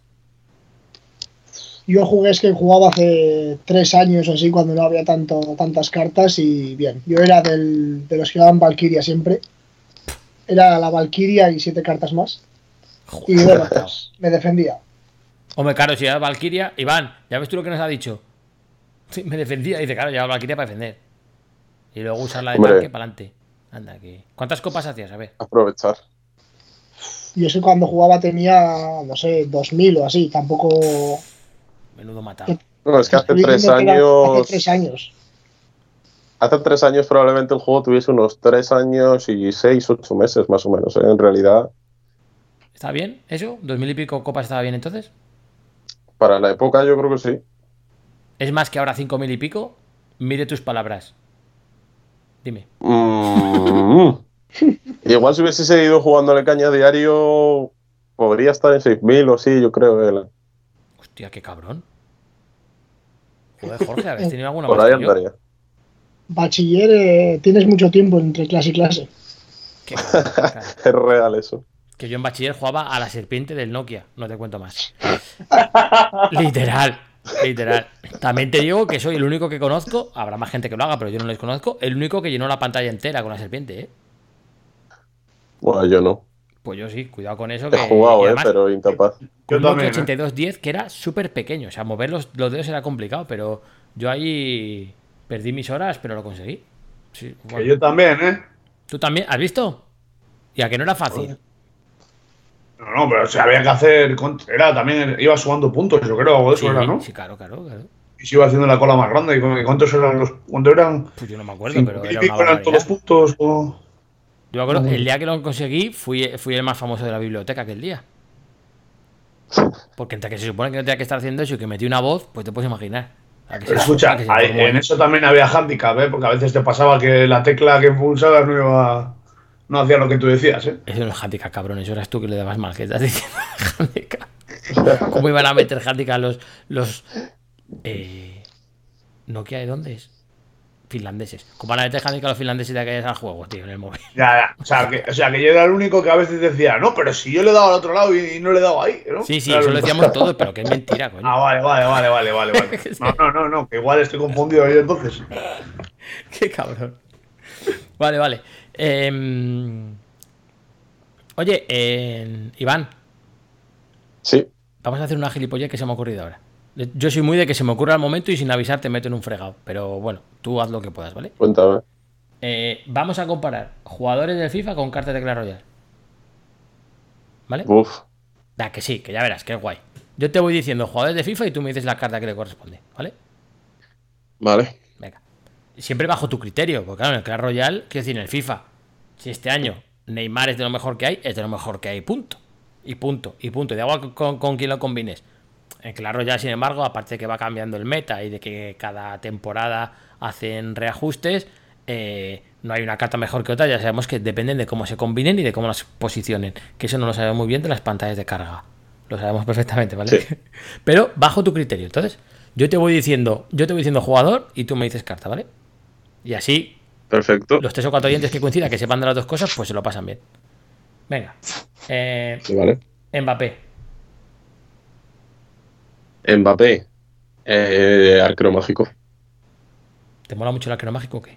Yo jugué, es que jugaba hace tres años o así, cuando no había tanto, tantas cartas y bien. Yo era del, de los que daban Valkyria siempre. Era la Valkyria y siete cartas más. Y bueno, pues me defendía. Hombre, claro, si era Valkyria, Iván, ya ves tú lo que nos ha dicho. Sí, me defendía. Dice, claro, lleva Valkyria para defender. Y luego usarla de Hombre. tanque para adelante. Anda, que. ¿Cuántas copas hacías? A ver. Aprovechar. Y eso cuando jugaba tenía, no sé, 2000 o así. Tampoco. Menudo matado. No, es que hace tres que años. Hace tres años. Hace tres años probablemente el juego tuviese unos tres años y seis, ocho meses más o menos. ¿eh? En realidad, ¿Está bien eso? ¿Dos mil y pico copas estaba bien entonces? para la época yo creo que sí. ¿Es más que ahora cinco mil y pico? Mire tus palabras. Dime. Mm. Igual si hubiese seguido jugándole caña a diario, podría estar en 6.000 o así, yo creo. eh. Hostia, qué cabrón. Joder, Jorge, ¿habéis tenido alguna Por ahí andaría. Bachiller, eh, tienes mucho tiempo entre clase y clase. Qué cabrón. Es real eso. Que yo en bachiller jugaba a la serpiente del Nokia. No te cuento más. literal. Literal. También te digo que soy el único que conozco. Habrá más gente que lo haga, pero yo no les conozco. El único que llenó la pantalla entera con la serpiente, ¿eh? Bueno, yo no. Pues yo sí, cuidado con eso. Que, He jugado, eh, pero incapaz. con Yo también, ¿eh? 8210 que era súper pequeño. O sea, mover los, los dedos era complicado, pero yo ahí perdí mis horas, pero lo conseguí. Sí, bueno. Que yo también, ¿eh? ¿Tú también? ¿Has visto? Y a que no era fácil. No, no, pero se había que hacer. Era también. Iba sumando puntos, yo creo, algo de eso Sí, era, ¿no? sí, claro, claro, claro. Y se iba haciendo la cola más grande. ¿Y cu- cuántos eran los.? ¿Cuántos eran? Pues yo no me acuerdo, pero era una eran todos puntos. O... Yo me acuerdo, el día que lo conseguí fui, fui el más famoso de la biblioteca aquel día. Porque entre que se supone que no tenía que estar haciendo eso y que metí una voz, pues te puedes imaginar. Se- Escucha, en eso también había handicap, ¿eh? Porque a veces te pasaba que la tecla que pulsabas no iba. No hacía lo que tú decías, ¿eh? Eso no es handicap, cabrón. Eso eras tú que le dabas mal. que estás diciendo handicap? ¿Cómo iban a meter handicap los. los eh, ¿Nokia de dónde es? Finlandeses. ¿Cómo van a meter handicap los finlandeses de aquellas al juego, tío, en el móvil? Ya, ya. O sea, que, o sea, que yo era el único que a veces decía, no, pero si yo le he dado al otro lado y, y no le he dado ahí, ¿no? Sí, sí, eso lo decíamos todos, pero que es mentira, coño. Ah, vale, vale, vale, vale, vale, vale. No, no, no, no, que igual estoy confundido yo entonces. Qué cabrón. Vale, vale. Em, oye, eh, Iván, Sí, vamos a hacer una gilipollez que se me ha ocurrido ahora. Yo soy muy de que se me ocurra al momento y sin avisar te meto en un fregado. Pero bueno, tú haz lo que puedas, ¿vale? cuéntame. Eh, vamos a comparar jugadores del FIFA con cartas de Clash Royale. ¿Vale? Uf, Da, que sí, que ya verás, que es guay. Yo te voy diciendo jugadores de FIFA y tú me dices la carta que le corresponde, ¿vale? vale. Venga. Siempre bajo tu criterio, porque claro, en el Clash Royale, quiero decir, en el FIFA, si este año Neymar es de lo mejor que hay, es de lo mejor que hay, punto. Y punto, y punto. Y da igual con, con quién lo combines. En Clash Royale, sin embargo, aparte de que va cambiando el meta y de que cada temporada hacen reajustes, eh, no hay una carta mejor que otra. Ya sabemos que dependen de cómo se combinen y de cómo las posicionen. Que eso no lo sabemos muy bien de las pantallas de carga. Lo sabemos perfectamente, ¿vale? Sí. Pero bajo tu criterio. Entonces, yo te voy diciendo, yo te voy diciendo jugador y tú me dices carta, ¿vale? Y así, Perfecto. los tres o cuatro oyentes que coincidan, que sepan de las dos cosas, pues se lo pasan bien. Venga. Eh, Sí, vale. Mbappé. Mbappé. Eh, arquero mágico. ¿Te mola mucho el arquero mágico o qué?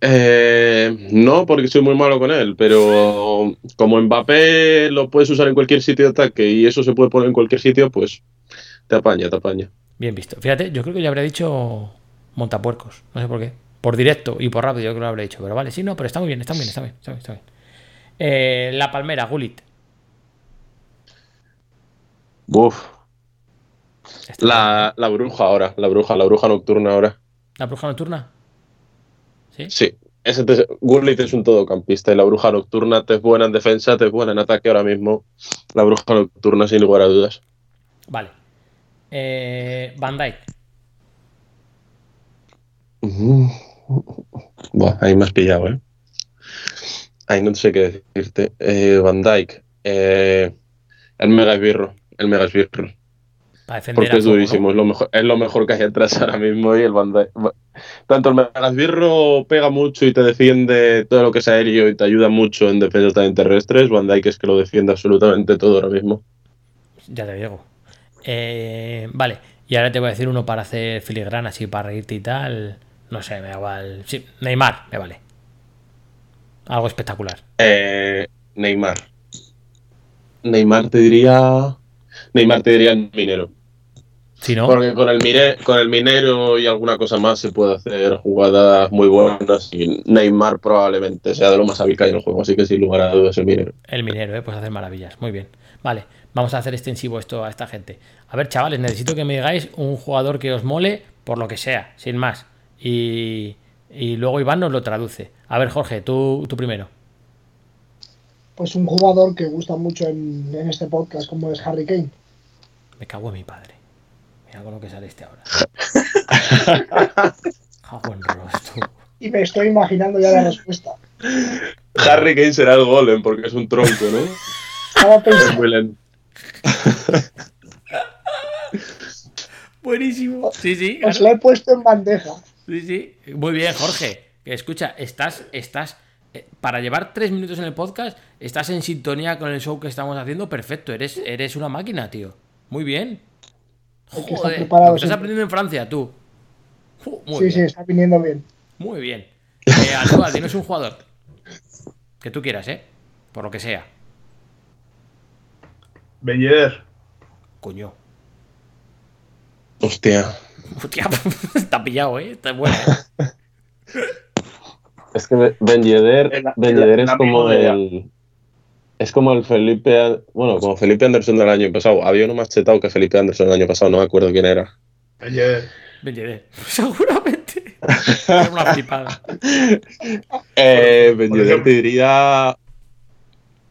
Eh, no, porque soy muy malo con él, pero como Mbappé lo puedes usar en cualquier sitio de ataque y eso se puede poner en cualquier sitio, pues te apaña, te apaña. Bien visto. Fíjate, yo creo que ya habría dicho montapuercos. No sé por qué. Por directo y por rápido, yo creo que lo habría dicho. Pero vale, sí, no, pero está muy bien, está muy bien, está bien, está bien. Está bien. Eh, la Palmera, Gulit. Uf. Está La, la bruja ahora, la bruja, la bruja nocturna ahora. ¿La bruja nocturna? ¿Sí? Sí, ese te, Gurlit es un todocampista y la bruja nocturna te es buena en defensa, te es buena en ataque ahora mismo. La bruja nocturna, sin lugar a dudas. Vale. Eh, Van Dyke. Buah, ahí me has pillado, ¿eh? Ahí no sé qué decirte. Eh, Van Dyke. eh, el mega esbirro. El mega Porque es durísimo. Es, lo mejor, es lo mejor que hay atrás ahora mismo. Y el Dyke. Tanto el mega esbirro pega mucho y te defiende todo lo que es aéreo y te ayuda mucho en defensas también terrestres. Van Dyke es que lo defiende absolutamente todo ahora mismo. Ya te digo. Eh, vale. Y ahora te voy a decir uno para hacer filigrana, así para reírte y tal. No sé, me da igual. Sí, Neymar, me vale. Algo espectacular. Eh, Neymar. Neymar te diría. Neymar te diría el minero. Si no, Porque con el, mire, con el minero y alguna cosa más se puede hacer jugadas muy buenas y Neymar probablemente sea de lo más hábil que hay en el juego, así que sin lugar a dudas el minero. el minero, ¿eh? Pues hacer maravillas. Muy bien. Vale, vamos a hacer extensivo esto a esta gente. A ver, chavales, necesito que me digáis un jugador que os mole por lo que sea, sin más. Y, y luego Iván nos lo traduce. A ver, Jorge, tú, tú primero. Pues un jugador que gusta mucho en, en este podcast, como es Harry Kane. Me cago en mi padre. Mira con lo que sale este ahora. Rostro. Y me estoy imaginando ya la respuesta. Harry Kane será el golem porque es un tronco, ¿no? Estaba Es pensando. Buenísimo. Sí, sí. claro. lo he puesto en bandeja. Sí, sí. Muy bien, Jorge. Escucha, estás, estás, eh, para llevar tres minutos en el podcast, estás en sintonía con el show que estamos haciendo. Perfecto, eres, eres una máquina, tío. Muy bien. Joder, preparado lo que estás aprendiendo en Francia, tú. Uh, muy Sí, bien. sí, está viniendo bien. Muy bien. Eh, Aníbal, dinos un jugador. Que tú quieras, ¿eh? Por lo que sea. Ben Yedder. Coño. Hostia. Hostia, está pillado, ¿eh? Está bueno. ¿eh? Es que Ben Yedder, El- Ben el- Yedder el es como el. Es como el Felipe. Bueno, como Felipe Anderson del año pasado. Había uno más chetado que Felipe Anderson del año pasado, no me acuerdo quién era. Ben Yedder. Ben Yedder. Seguramente. Era una flipada. Eh, Ben Por Yedder ejemplo. te diría.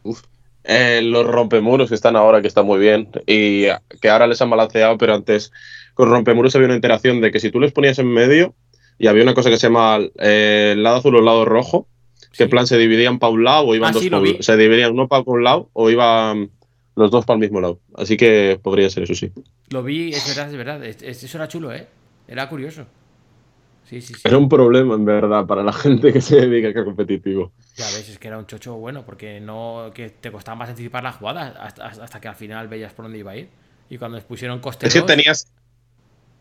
Uf. Eh, los rompemuros que están ahora, que están muy bien, y que ahora les han balanceado, pero antes con rompemuros había una interacción de que si tú les ponías en medio y había una cosa que se llama eh, el lado azul o el lado rojo, que Sí. en plan se dividían para un lado o iban Ah, dos sí, se dividían uno para un lado o iban los dos para el mismo lado. Así que podría ser eso sí. Lo vi, es verdad, es verdad. Es- es- eso era chulo, ¿eh? Era curioso. Sí, sí, sí. Era un problema en verdad para la gente que se dedica a competitivo. Ya ves, es que era un chocho bueno, porque no que te costaba más anticipar la jugada hasta, hasta que al final veías por dónde iba a ir. Y cuando les pusieron coste Es que 2, tenías,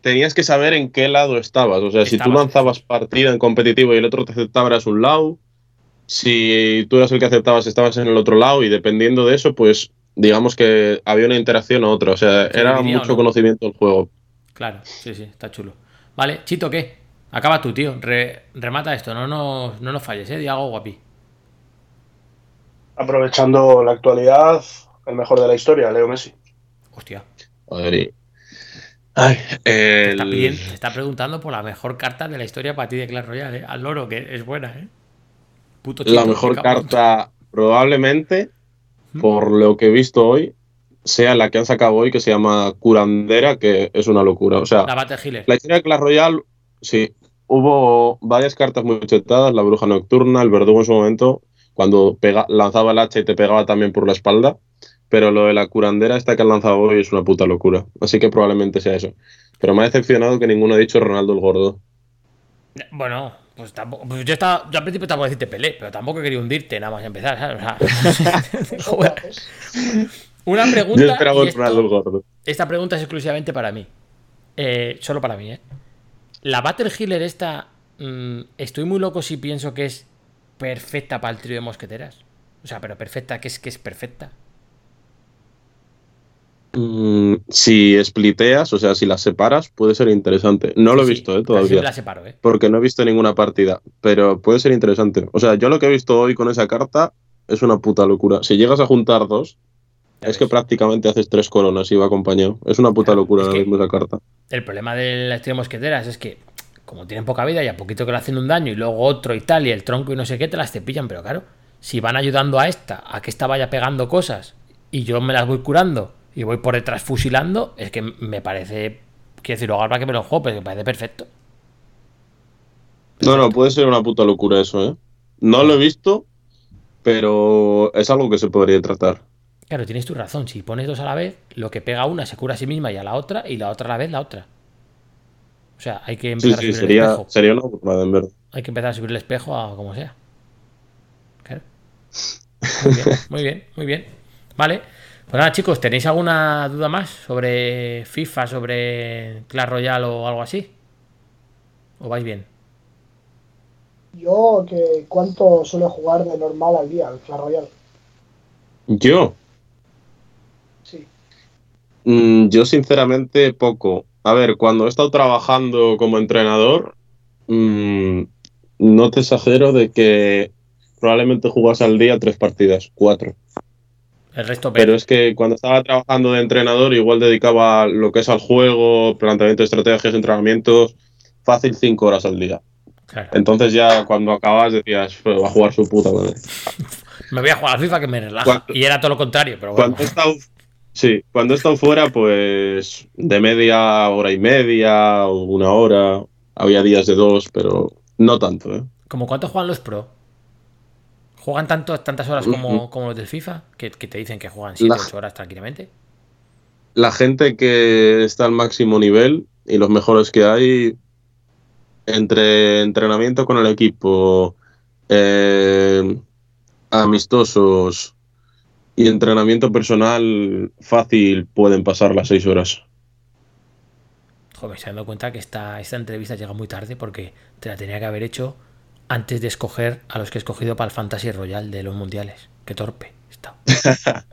tenías que saber en qué lado estabas. O sea, si tú lanzabas partida en competitivo y el otro te aceptaba, eras un lado. Si tú eras el que aceptabas, estabas en el otro lado. Y dependiendo de eso, pues digamos que había una interacción u otra. O sea, Se era mucho no. conocimiento del juego. Claro, sí, sí, está chulo. Vale, Chito, ¿qué? Acaba tú, tío. Re- remata esto, no nos, no nos falles, ¿eh? Di algo guapi. Aprovechando la actualidad, el mejor de la historia, Leo Messi. Hostia. Joder, Ay, Te está, el- pidiendo- te está preguntando por la mejor carta de la historia para ti de Clash Royale, ¿eh? Al loro, que es buena, ¿eh? Puto la mejor carta probablemente, por lo que he visto hoy, sea la que han sacado hoy, que se llama Curandera, que es una locura. O sea, La Battle. La historia de Clash Royale, sí, hubo varias cartas muy chetadas, la bruja nocturna, el verdugo en su momento, cuando pega- lanzaba el hacha y te pegaba también por la espalda, pero lo de la curandera esta que han lanzado hoy es una puta locura, así que probablemente sea eso. Pero me ha decepcionado que ninguno ha dicho Ronaldo el Gordo. Bueno, pues tampoco. Pues yo, estaba, yo al principio estaba por decirte Pelé, pero tampoco he querido hundirte nada más empezar, ¿sabes? O sea, joder. Una pregunta. Yo esperaba y el esto- Ronaldo el Gordo. Esta pregunta es exclusivamente para mí. Eh, solo para mí, ¿eh? La Battle Healer esta. mm, estoy muy loco si pienso que es perfecta para el trío de mosqueteras. O sea, pero perfecta, que es que es perfecta. Mm, si spliteas, o sea, si las separas, puede ser interesante. No lo he visto, ¿eh? Todavía. la separo, ¿eh? Porque no he visto ninguna partida, pero puede ser interesante. O sea, yo lo que he visto hoy con esa carta es una puta locura. Si llegas a juntar dos, Ya es que prácticamente haces tres coronas y va acompañado. Es una puta Claro, locura ahora mismo esa carta. El problema de las de mosqueteras es que, como tienen poca vida y a poquito que le hacen un daño y luego otro y tal, y el tronco y no sé qué, te las cepillan. Pero claro, si van ayudando a esta, a que esta vaya pegando cosas y yo me las voy curando y voy por detrás fusilando, es que me parece. Quiero decir, habrá que me lo juego, pero me parece perfecto. No, no, puede ser una puta locura eso, ¿eh? No lo he visto, pero es algo que se podría tratar. Claro, tienes tu razón. Si pones dos a la vez, lo que pega a una se cura a sí misma y a la otra, y la otra a la vez la otra. O sea, hay que Sí, empezar a sí, subir el sería, espejo. sería una burrada, en verdad. Hay que empezar a subir el espejo a como sea. Claro. Muy bien, muy bien, muy bien. Vale. Pues nada, chicos, ¿tenéis alguna duda más sobre FIFA, sobre Clash Royale o algo así? ¿O vais bien? Yo, que ¿cuánto suele jugar de normal al día, el Clash Royale? Yo, Sí. mm, yo sinceramente poco. A ver, cuando he estado trabajando como entrenador, mm, no te exagero de que probablemente jugas al día tres partidas, cuatro. El resto ver. Pero es que cuando estaba trabajando de entrenador, igual dedicaba lo que es al juego, planteamiento de estrategias, entrenamientos, fácil cinco horas al día. Claro. Entonces ya cuando acabas decías, "Pues va a jugar su puta madre. Me voy a jugar al FIFA que me relaja. Cuando- Y era todo lo contrario, pero bueno. Cuando he estado, sí, cuando he estado fuera, pues de media hora y media o una hora, había días de dos, pero no tanto, ¿eh? ¿Como cuánto juegan los pro? ¿Juegan tanto, tantas horas como, como los del FIFA? Que, que te dicen que juegan 7, La- 8 horas tranquilamente. La gente que está al máximo nivel y los mejores que hay, entre entrenamiento con el equipo, eh, amistosos y entrenamiento personal, fácil pueden pasar las seis horas. Joder, se han dado cuenta que esta, esta entrevista llega muy tarde porque te la tenía que haber hecho antes de escoger a los que he escogido para el Fantasy Royal de los mundiales. Qué torpe estado.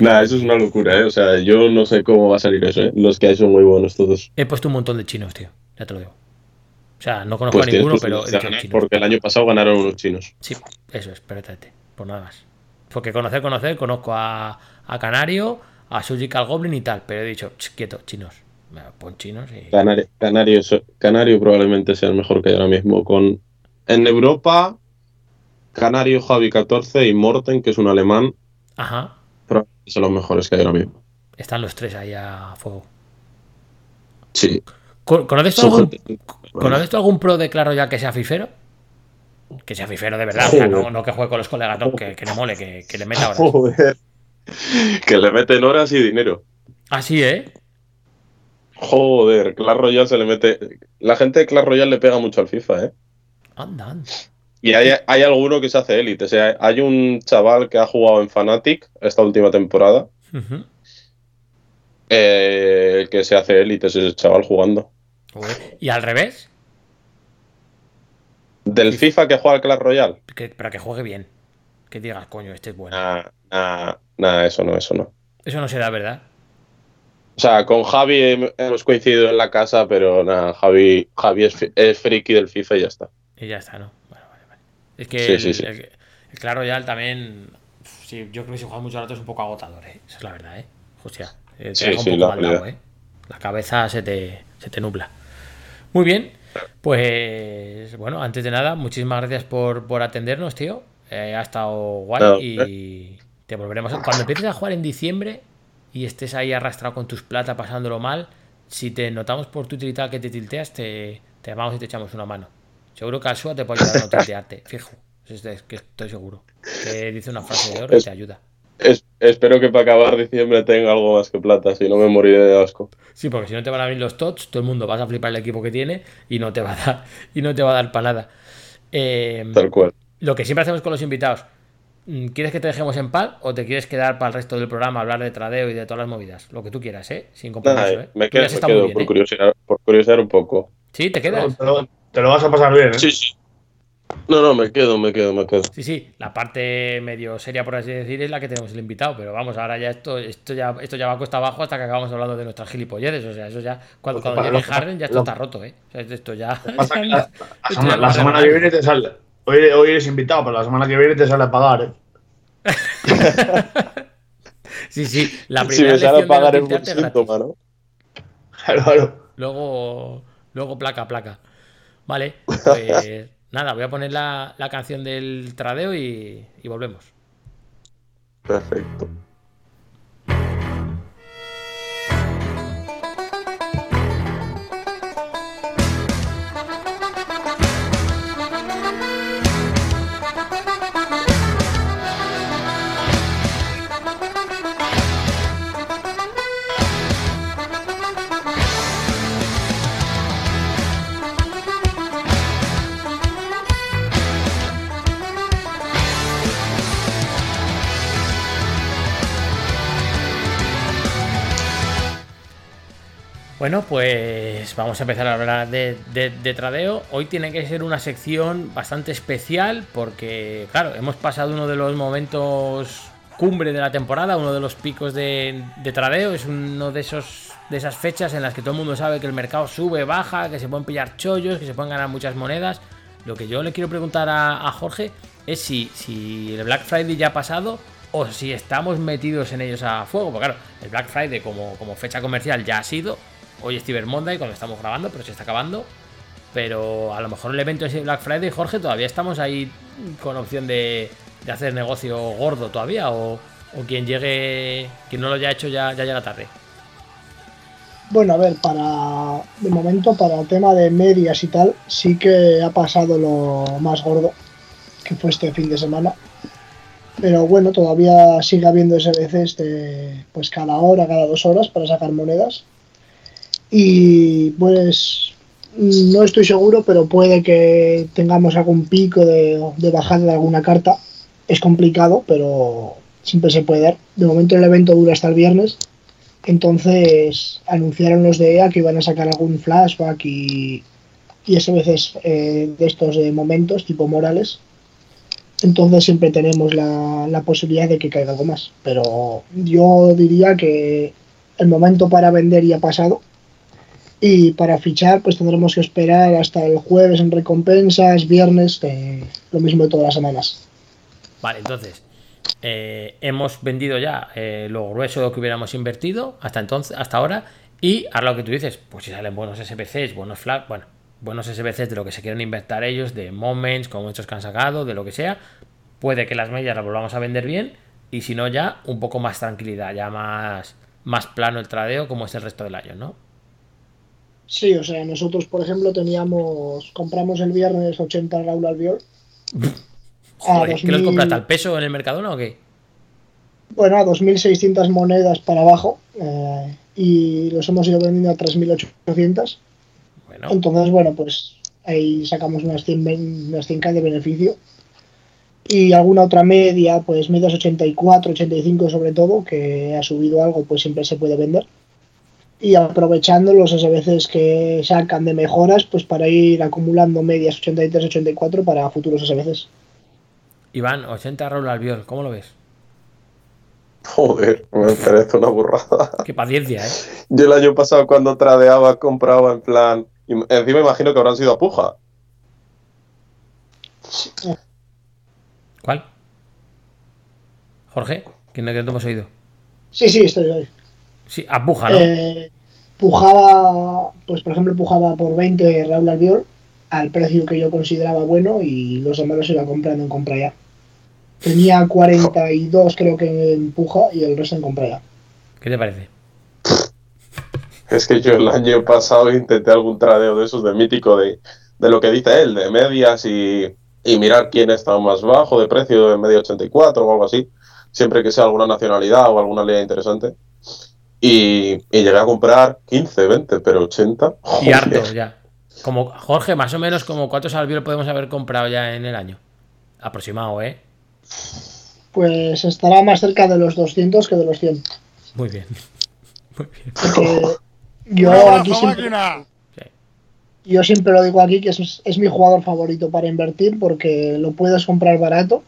Nada, eso es una locura, ¿eh? O sea, yo no sé cómo va a salir eso, ¿eh? Los que hay son muy buenos todos. He puesto un montón de chinos, tío. Ya te lo digo. O sea, no conozco Pues a ninguno, pero he dicho chinos. porque el año pasado ganaron unos chinos. Sí, eso es, espérate, por nada más. Porque conocer, conocer, conozco a, a Canario, a Surgical Goblin y tal, pero he dicho, "Ch, quieto, chinos. Pon chinos y. Canario, Canario, Canario probablemente sea el mejor que hay ahora mismo. Con, en Europa, Canario, Javi 14 y Morten, que es un alemán, Ajá. Probablemente son los mejores que hay ahora mismo. Están los tres ahí a fuego. Sí. ¿Con- ¿Conoces tú algún, gente- ¿conoces tú algún pro de Claro ya que sea fifero? Que sea fifero de verdad, o sea, no, no que juegue con los colegas, no, que, que le mole, que, que le meta horas. Joder. Que le meten horas y dinero. Así, ¿eh? Joder, Clash Royale se le mete. La gente de Clash Royale le pega mucho al FIFA, ¿eh? Anda, anda. Y hay, hay alguno que se hace élite. O sea, hay un chaval que ha jugado en Fnatic esta última temporada eh, que se hace élite, ese chaval jugando. Y al revés, Del FIFA que juega al Clash Royale. que, pero que juegue bien. Que digas, coño, este es bueno. Nah, nah, nah, eso no, eso no. Eso no se da, ¿verdad? O sea, con Javi hem- hemos coincidido en la casa, pero nada, Javi, Javi es, es friki del FIFA y ya está. Y ya está, ¿no? Bueno, vale, vale. Es que Sí, el, sí, sí. el- el Clash Royale también. Sí, yo creo que si juegas mucho rato es un poco agotador, ¿eh? Esa es la verdad, ¿eh? Hostia, eh, te Sí, deja un sí, poco la mal realidad. ¿eh? La cabeza se te, se te nubla. Muy bien, pues bueno, antes de nada, muchísimas gracias por, por atendernos, tío. Eh, ha estado guay y te volveremos. a- Cuando empieces a jugar en diciembre y estés ahí arrastrado con tus plata pasándolo mal, si te notamos por Twitter y tal que te tilteas, te, te llamamos y te echamos una mano. Seguro que Alsua te puede ayudar a no tiltearte, fijo. Es, es que estoy seguro. Que dice una frase de oro y te ayuda. Es- espero que para acabar diciembre tenga algo más que plata, si no me moriré de asco. Sí, porque si no te van a abrir los tots, todo el mundo vas a flipar el equipo que tiene y no te va a dar, y no te va a dar para nada. Eh, Tal cual. lo que siempre hacemos con los invitados. mm, ¿Quieres que te dejemos en paz o te quieres quedar para el resto del programa a hablar de tradeo y de todas las movidas? Lo que tú quieras, ¿eh? Sin compromiso, ¿eh? me quedo, me quedo bien, por, ¿eh? por curiosear un poco. Sí, te quedas. Te lo vas a pasar bien, ¿eh? Sí, sí. No, no, me quedo, me quedo, me quedo. Sí, sí, la parte medio seria, por así decir, es la que tenemos el invitado, pero vamos, ahora ya esto, esto ya esto ya va cuesta abajo hasta que acabamos hablando de nuestras gilipolleces, o sea, eso ya, cuando, cuando llegue Harden ya esto lo- está roto, ¿eh? O sea, esto ya... La, la esto semana, ya la no semana se que viene te sale. Hoy, hoy eres invitado, pero la semana que viene te sale a pagar, ¿eh? Sí, sí, la Si primera me sale a pagar es un síntoma, ¿no? Claro, claro. Luego, luego placa, placa. Vale, pues nada, voy a poner la, la canción del tradeo y, y volvemos. Perfecto. Bueno, pues vamos a empezar a hablar de, de- de tradeo. Hoy tiene que ser una sección bastante especial porque, claro, hemos pasado uno de los momentos cumbre de la temporada, uno de los picos de, de tradeo. Es uno de esos de esas fechas en las que todo el mundo sabe que el mercado sube, baja, que se pueden pillar chollos, que se pueden ganar muchas monedas. Lo que yo le quiero preguntar a, a Jorge es si, si el Black Friday ya ha pasado o si estamos metidos en ellos a fuego. Porque claro, el Black Friday como, como fecha comercial ya ha sido. Hoy es Cyber Monday cuando estamos grabando, pero se está acabando. Pero a lo mejor el evento es Black Friday, Jorge, todavía estamos ahí con opción de, hacer negocio gordo todavía. O, quien llegue, quien no lo haya hecho ya, ya llega tarde. Bueno, a ver, para de momento, para el tema de medias y tal, sí que ha pasado lo más gordo, que fue este fin de semana. Pero bueno, todavía sigue habiendo SBCs de pues cada hora, cada dos horas para sacar monedas. Y pues no estoy seguro, pero puede que tengamos algún pico de, de bajada de alguna carta. Es complicado, pero siempre se puede dar. De momento el evento dura hasta el viernes. Entonces anunciaron los de EA que iban a sacar algún flashback y, y ese veces eh, de estos de momentos tipo morales. Entonces siempre tenemos la, la posibilidad de que caiga algo más. Pero yo diría que el momento para vender ya ha pasado. Y para fichar pues tendremos que esperar hasta el jueves en recompensas, viernes, eh, lo mismo de todas las semanas. Vale, entonces, eh, hemos vendido ya eh, lo grueso de lo que hubiéramos invertido hasta entonces, hasta ahora. Y ahora lo que tú dices, pues si salen buenos SBCs, buenos flag, bueno, buenos SBCs de lo que se quieren inventar ellos, de moments, como estos que han sacado, de lo que sea, puede que las medias las volvamos a vender bien. Y si no, ya un poco más tranquilidad, ya más, más plano el tradeo como es el resto del año, ¿no? Sí, o sea, nosotros, por ejemplo, teníamos, compramos el viernes 80 Raúl Albiol. Joder, ¿Qué los 2000 compraste al peso en el Mercadona o qué? Bueno, a 2.600 monedas para abajo eh, y los hemos ido vendiendo a 3.800. Bueno, Entonces, bueno, pues ahí sacamos unas 100, ven- unas 100k de beneficio. Y alguna otra media, pues medias 84, 85 sobre todo, que ha subido algo, pues siempre se puede vender. Y aprovechando los SBCs que sacan de mejoras, pues para ir acumulando medias 83, 84 para futuros SBCs. Iván, 80 Raúl Albiol, ¿cómo lo ves? Joder, me parece una burrada. Qué paciencia, ¿eh? Yo el año pasado cuando tradeaba compraba en plan... y Encima imagino que habrán sido a puja. ¿Cuál? Jorge, que no, que no te hemos oído. Sí, sí, estoy ahí. Sí, a puja, ¿no? Eh, pujaba, pues por ejemplo, pujaba por 20 Raúl Albiol al precio que yo consideraba bueno y los demás los iba comprando en compra ya. Tenía 42 creo que en puja y el resto en compra ya. ¿Qué te parece? Es que yo el año pasado intenté algún tradeo de esos de mítico de, de lo que dice él, de medias y, y mirar quién está más bajo de precio de media 84 o algo así, siempre que sea alguna nacionalidad o alguna ley interesante. Y, y llegué a comprar 15, 20, pero 80. Y harto ya. Como, Jorge, más o menos como cuántos Albiol podemos haber comprado ya en el año. Aproximado, ¿eh? Pues estará más cerca de los 200 que de los 100. Muy bien. Muy bien. Porque yo aquí siempre, yo siempre lo digo aquí que es, es mi jugador favorito para invertir porque lo puedes comprar barato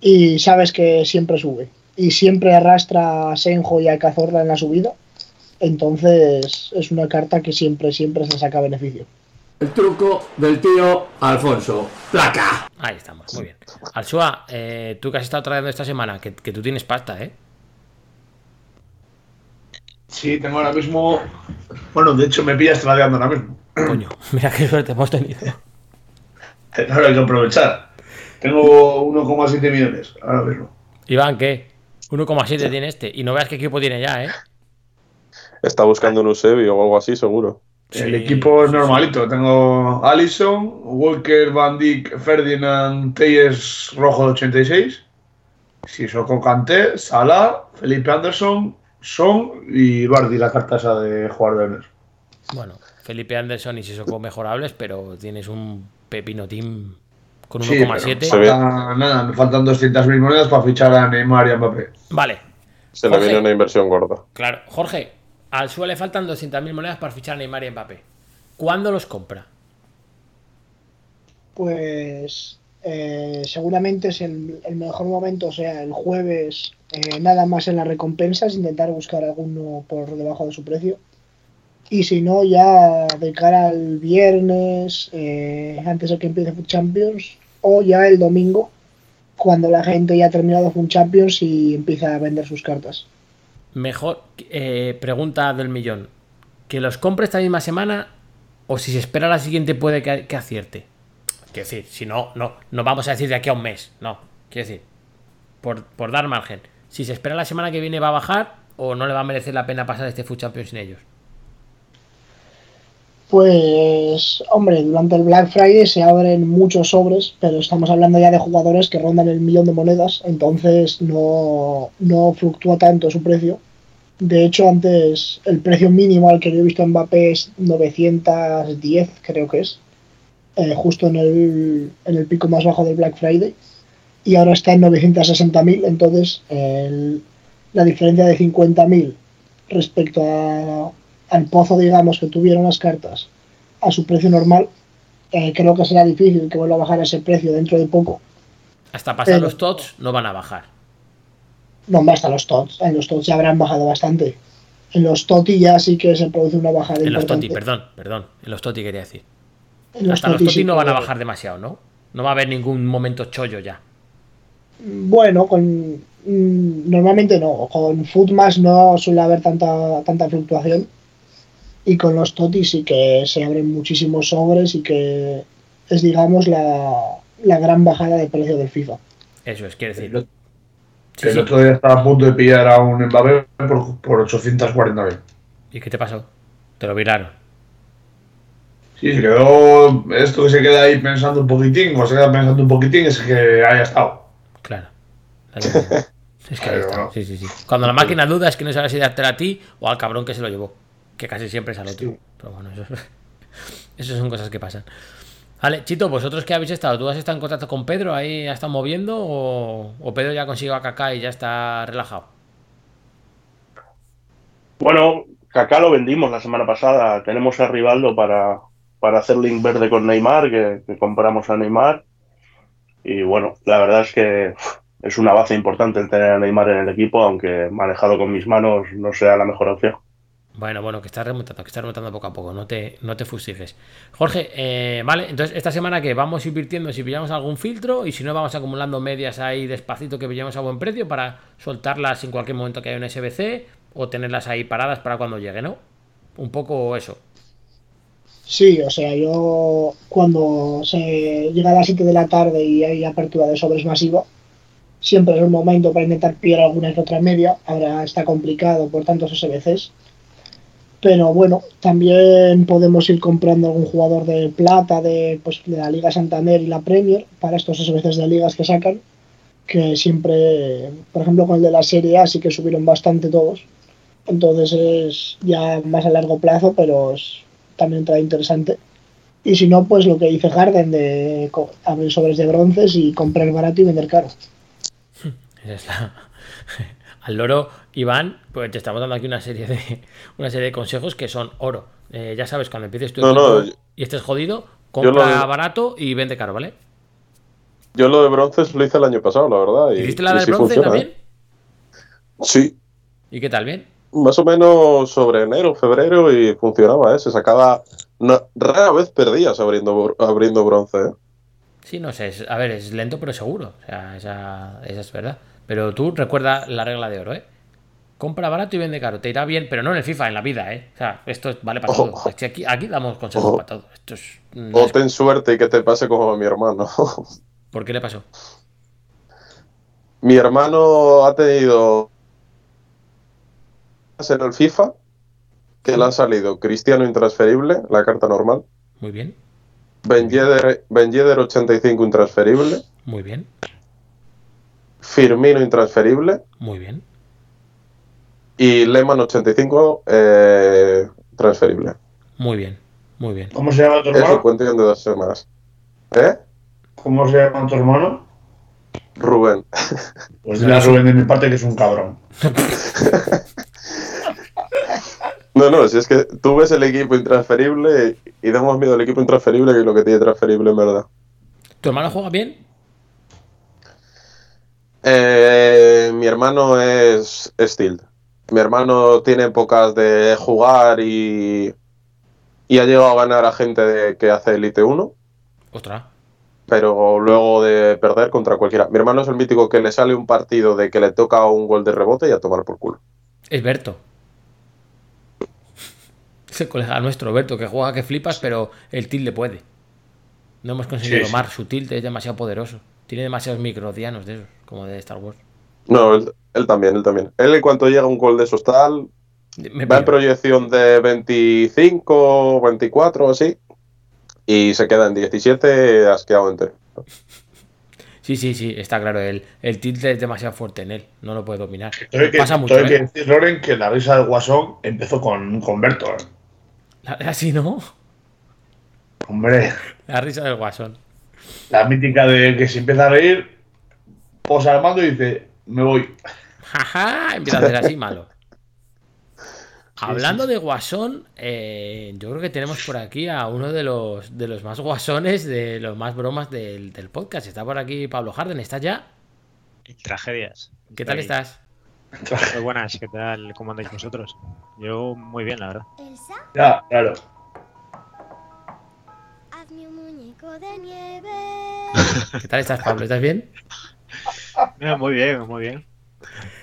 y sabes que siempre sube. Y siempre arrastra a Senjo y a Cazorla en la subida. Entonces es una carta que siempre, siempre se saca beneficio. El truco del tío Alfonso. Placa. Ahí estamos, muy bien. Alsua, eh, tú que has estado trayendo esta semana, que, que tú tienes pasta, ¿eh? Sí, tengo ahora mismo. Bueno, de hecho me pillas tradeando ahora mismo. Coño, mira qué suerte hemos tenido. Ahora hay que aprovechar. Tengo 1,7 millones ahora mismo. Iván, ¿qué? 1,7 tiene este. Y no veas qué equipo tiene ya, ¿eh? Está buscando un Usebi o algo así, seguro. El equipo es normalito. Tengo Allison, Walker, Van Dijk, Ferdinand, Teyes Rojo de 86, Sissoko Kanté, Salah, Felipe Anderson, Son y Bardi, la carta esa de jugar de Ener. Bueno, Felipe Anderson y Sissoko mejorables, pero tienes un pepino team con Sí, pero 1,7. Se ve. falta- nada, me faltan 200.000 monedas para fichar a Neymar y a Mbappé. Vale, Se le Jorge. viene una inversión gorda. claro. Jorge, al SUA le faltan 200.000 monedas para fichar a Neymar y Mbappé. ¿Cuándo los compra? Pues eh, seguramente es el, el mejor momento, o sea, el jueves, eh, nada más en las recompensas, intentar buscar alguno por debajo de su precio. Y si no, ya de cara al viernes, eh, antes de que empiece Food Champions, o ya el domingo, cuando la gente ya ha terminado Food Champions y empieza a vender sus cartas. Mejor, eh, pregunta del millón. ¿Que los compre esta misma semana o si se espera la siguiente puede que, que acierte? Quiero decir, si no, no, no vamos a decir de aquí a un mes, no. Quiero decir, por, por dar margen. Si se espera la semana que viene va a bajar o no le va a merecer la pena pasar este Food Champions sin ellos. Pues, hombre, durante el Black Friday se abren muchos sobres, pero estamos hablando ya de jugadores que rondan el millón de monedas, entonces no, no fluctúa tanto su precio. De hecho, antes el precio mínimo al que yo he visto en Mbappé es 910, creo que es, eh, justo en el, en el pico más bajo del Black Friday, y ahora está en 960.000, entonces la diferencia de 50.000 respecto a, al pozo, digamos, que tuvieron las cartas a su precio normal, eh, creo que será difícil que vuelva a bajar ese precio dentro de poco. Hasta pasar Pero- los TOTS no van a bajar. No, basta los TOTS. En los TOTS ya habrán bajado bastante. En los TOTI ya sí que se produce una bajada En los importante. TOTI, perdón, perdón. En los TOTI quería decir. Los Hasta los TOTI sí no van a bajar demasiado, ¿no? No va a haber ningún momento chollo ya. Bueno, con mm, normalmente no. Con Footmas no suele haber tanta, tanta fluctuación. Y con los TOTI sí que se abren muchísimos sobres y que es, digamos, la, la gran bajada de precio del FIFA. Eso es, quiero decir. Lo, Sí, el sí. otro día estaba a punto de pillar a un Mbappé por, por 840 mil. ¿Y qué te pasó? Te lo viraron. Sí, se quedó esto que se queda ahí pensando un poquitín, o se queda pensando un poquitín, es que haya estado. Claro. Es que ahí está. bueno. Sí, sí, sí. Cuando la máquina duda es que no sabes si dártela a ti o al cabrón que se lo llevó. Que casi siempre es al otro. Sí. Pero bueno, eso, eso son cosas que pasan. Vale, Chito, ¿vosotros qué habéis estado? ¿Tú has estado en contacto con Pedro? ¿Ahí ha estado moviendo? ¿O, o Pedro ya consiguió a Kaká y ya está relajado? Bueno, Kaká lo vendimos la semana pasada. Tenemos a Rivaldo para, para hacer link verde con Neymar, que, que compramos a Neymar. Y bueno, la verdad es que es una base importante el tener a Neymar en el equipo, aunque manejado con mis manos no sea la mejor opción. Bueno, bueno, que estás remontando, que estás remontando poco a poco, no te, no te fustiges. Jorge, eh, vale, entonces esta semana que vamos invirtiendo si pillamos algún filtro y si no vamos acumulando medias ahí despacito que pillamos a buen precio para soltarlas en cualquier momento que haya un SBC o tenerlas ahí paradas para cuando llegue, ¿no? Un poco eso. Sí, o sea, yo cuando se llega a las 7 de la tarde y hay apertura de sobres masiva, siempre es un momento para intentar pillar alguna que otra media. Ahora está complicado por tantos SBCs. Pero bueno, también podemos ir comprando algún jugador de plata de, pues, de la Liga Santander y la Premier para estos SBCs de ligas que sacan. Que siempre, por ejemplo, con el de la Serie A sí que subieron bastante todos. Entonces es ya más a largo plazo, pero también trae interesante. Y si no, pues lo que dice Harden de abrir sobres de bronces y comprar barato y vender caro. Es la- Al loro, Iván, pues te estamos dando aquí una serie de una serie de consejos que son oro. Eh, ya sabes, cuando empieces tu No, equipo no, yo- y estés jodido, lo compra de- barato y vende caro, ¿vale? Yo lo de bronces lo hice el año pasado, la verdad. Y, ¿Hiciste la y sí bronce funciona, también? ¿eh? Sí, ¿Y qué tal? ¿Bien? más o menos sobre enero, febrero y funcionaba, ¿eh? Se sacaba... rara vez perdías abriendo, br- abriendo bronce, ¿eh? Sí, no sé. es- a ver, es lento pero seguro. O sea, esa, esa es verdad. Pero tú recuerda la regla de oro, ¿eh? Compra barato y vende caro. Te irá bien, pero no en el FIFA, en la vida, ¿eh? O sea, esto es- vale para Ojo. todo. Aquí, aquí damos consejos para todo. Esto es, no O es- ten suerte y que te pase como a mi hermano. ¿Por qué le pasó? mi hermano ha tenido en el FIFA que le ha salido Cristiano intransferible, la carta normal. Muy bien, Ben Yedder, Ben Yedder 85 intransferible. muy bien, Firmino intransferible. muy bien. Y Lehmann 85 eh, transferible. Muy bien, muy bien. ¿Cómo se llama tu Eso hermano? cuestión de dos semanas. ¿Eh? ¿Cómo se llama tu hermano? Rubén. Pues dile a Rubén de mi parte que es un cabrón. No, no, si es que tú ves el equipo intransferible y da más miedo al equipo intransferible que lo que tiene transferible en verdad. ¿Tu hermano juega bien? Eh, mi hermano es Steel. Mi hermano tiene épocas de jugar y, y ha llegado a ganar a gente de- que hace Elite 1, Ostras. pero luego de perder contra cualquiera. Mi hermano es el mítico que le sale un partido de que le toca un gol de rebote y a tomar por culo. Es Berto. Es el colega nuestro, Berto, que juega que flipas, pero el tilde puede. No hemos conseguido Sí, sí. domar. Su tilde es demasiado poderoso. Tiene demasiados microdianos de esos, como de Star Wars. No, él, él también, él también. Él en cuanto llega un gol de esos tal, Me va en proyección de 25, 24 así, y se queda en 17 asqueado entero. Sí, sí, sí, está claro. El, el tilde es demasiado fuerte en él. No lo puede dominar. Tengo que, Pasa mucho, tengo que ¿eh? decir, Loren, que la risa del Guasón empezó con, con Berto. ¿eh? Así, ¿no? Hombre, La risa del guasón. la mítica de que se empieza a reír, posa el mando y dice, me voy. Jaja, empieza a hacer así malo. Hablando de guasón, eh, yo creo que tenemos por aquí a uno de los, de los más guasones, de los más bromas del, del podcast. Está por aquí Pablo Harden, ¿estás ya? Tragedias. ¿Qué tal estás? Muy buenas, ¿qué tal? ¿Cómo andáis vosotros? Yo muy bien, la verdad. Elsa, Ya, claro. hazme un muñeco de nieve. ¿Qué tal estás, Pablo? ¿Estás bien? Muy bien, muy bien.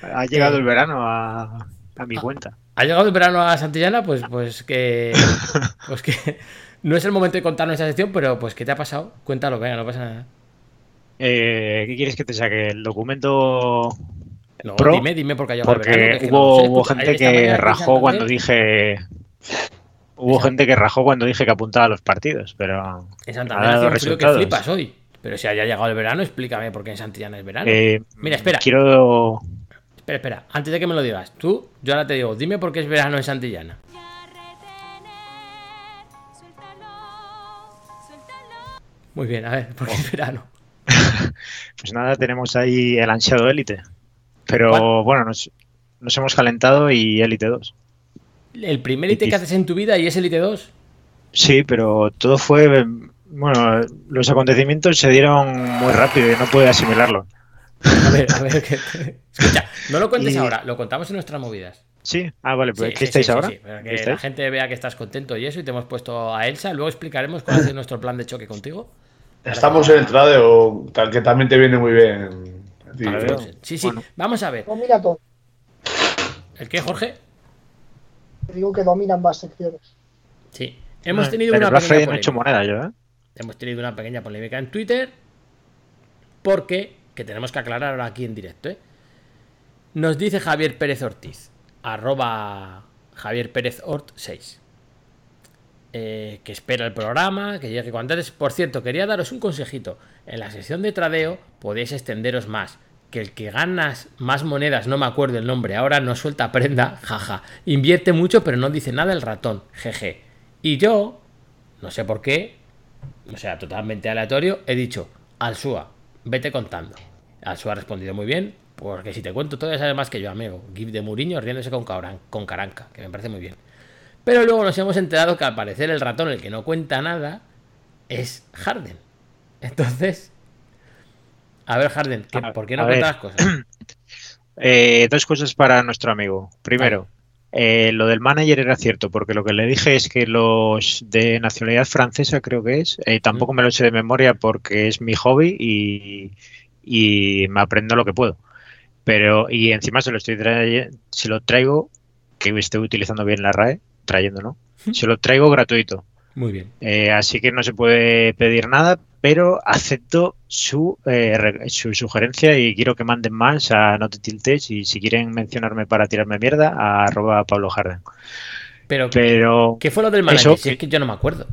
Ha llegado el verano a, a mi cuenta. ¿Ha llegado el verano a Santillana? Pues, pues que. Pues que. No es el momento de contarnos esa sección, pero pues ¿qué te ha pasado? Cuéntalo, venga, no pasa nada. Eh, ¿Qué quieres que te saque? ¿El documento No, pro, dime, dime porque ha llegado el verano, porque es que hubo, hubo gente esta que rajó cuando dije. Hubo gente que rajó cuando dije que apuntaba a los partidos, pero. En ha Santander dado hace un frío que flipas hoy. Pero si haya llegado el verano, explícame por qué en Santillana es verano. Eh, Mira, espera. Quiero. Espera, espera, antes de que me lo digas, tú, yo ahora te digo, dime por qué es verano en Santillana. Muy bien, a ver, ¿por qué es verano? Pues nada, tenemos ahí el ansiado Élite. Pero ¿Cuál? bueno, nos, nos hemos calentado y Élite 2. El primer IT que haces en tu vida y es el IT2. Sí, pero todo fue. Bueno, los acontecimientos se dieron muy rápido y no pude asimilarlo. A ver, a ver, que... escucha, no lo cuentes Y- ahora, lo contamos en nuestras movidas. Sí, ah, vale, pues Sí, ¿qué sí, estáis sí, ahora? sí, para ¿Qué que estáis? la gente vea que estás contento y eso, y te hemos puesto a Elsa. Luego explicaremos cuál es nuestro plan de choque contigo. Estamos en el tradeo, tal que también te viene muy bien. Sí, sí, Bueno. vamos a ver. Domina todo. ¿El qué, Jorge? Te digo que dominan más secciones. Sí. Hemos tenido una pequeña no he hecho polémica. moneda yo, ¿eh? Hemos tenido una pequeña polémica en Twitter. Porque, que tenemos que aclarar ahora aquí en directo, ¿eh? Nos dice Javier Pérez Ortiz, arroba Javier Pérez Ort 6. eh, que espera el programa, que llegue cuanto antes. Por cierto, quería daros un consejito. En la sesión de tradeo podéis extenderos más. Que el que ganas más monedas, no me acuerdo el nombre, ahora no suelta prenda, jaja. Invierte mucho, pero no dice nada el ratón, jeje. Y yo, no sé por qué, o sea, totalmente aleatorio, he dicho, Alsua, vete contando. Alsua ha respondido muy bien, porque si te cuento todo ya sabes más que yo, amigo. Gif de Muriño riéndose con, Cabran- con Caranca, que me parece muy bien. Pero luego nos hemos enterado que al parecer el ratón, el que no cuenta nada, es Harden. Entonces, a ver, Harden, ¿qué- A- ¿por qué no cuentas las cosas? Eh, dos cosas para nuestro amigo. Primero, eh, lo del manager era cierto, porque lo que le dije es que los de nacionalidad francesa, creo que es, eh, tampoco me lo sé de memoria porque es mi hobby y, y me aprendo lo que puedo. Pero, y encima se lo estoy se lo traigo, que esté utilizando bien la RAE, trayendo, ¿no? Se lo traigo gratuito. Muy bien. Eh, así que no se puede pedir nada, pero acepto su, eh, re- su sugerencia y quiero que manden más a No te tiltes y si quieren mencionarme para tirarme mierda, a arroba Pablo Harden. Pero, Pero ¿qué fue lo del manager? Eso, Si es que yo no me acuerdo.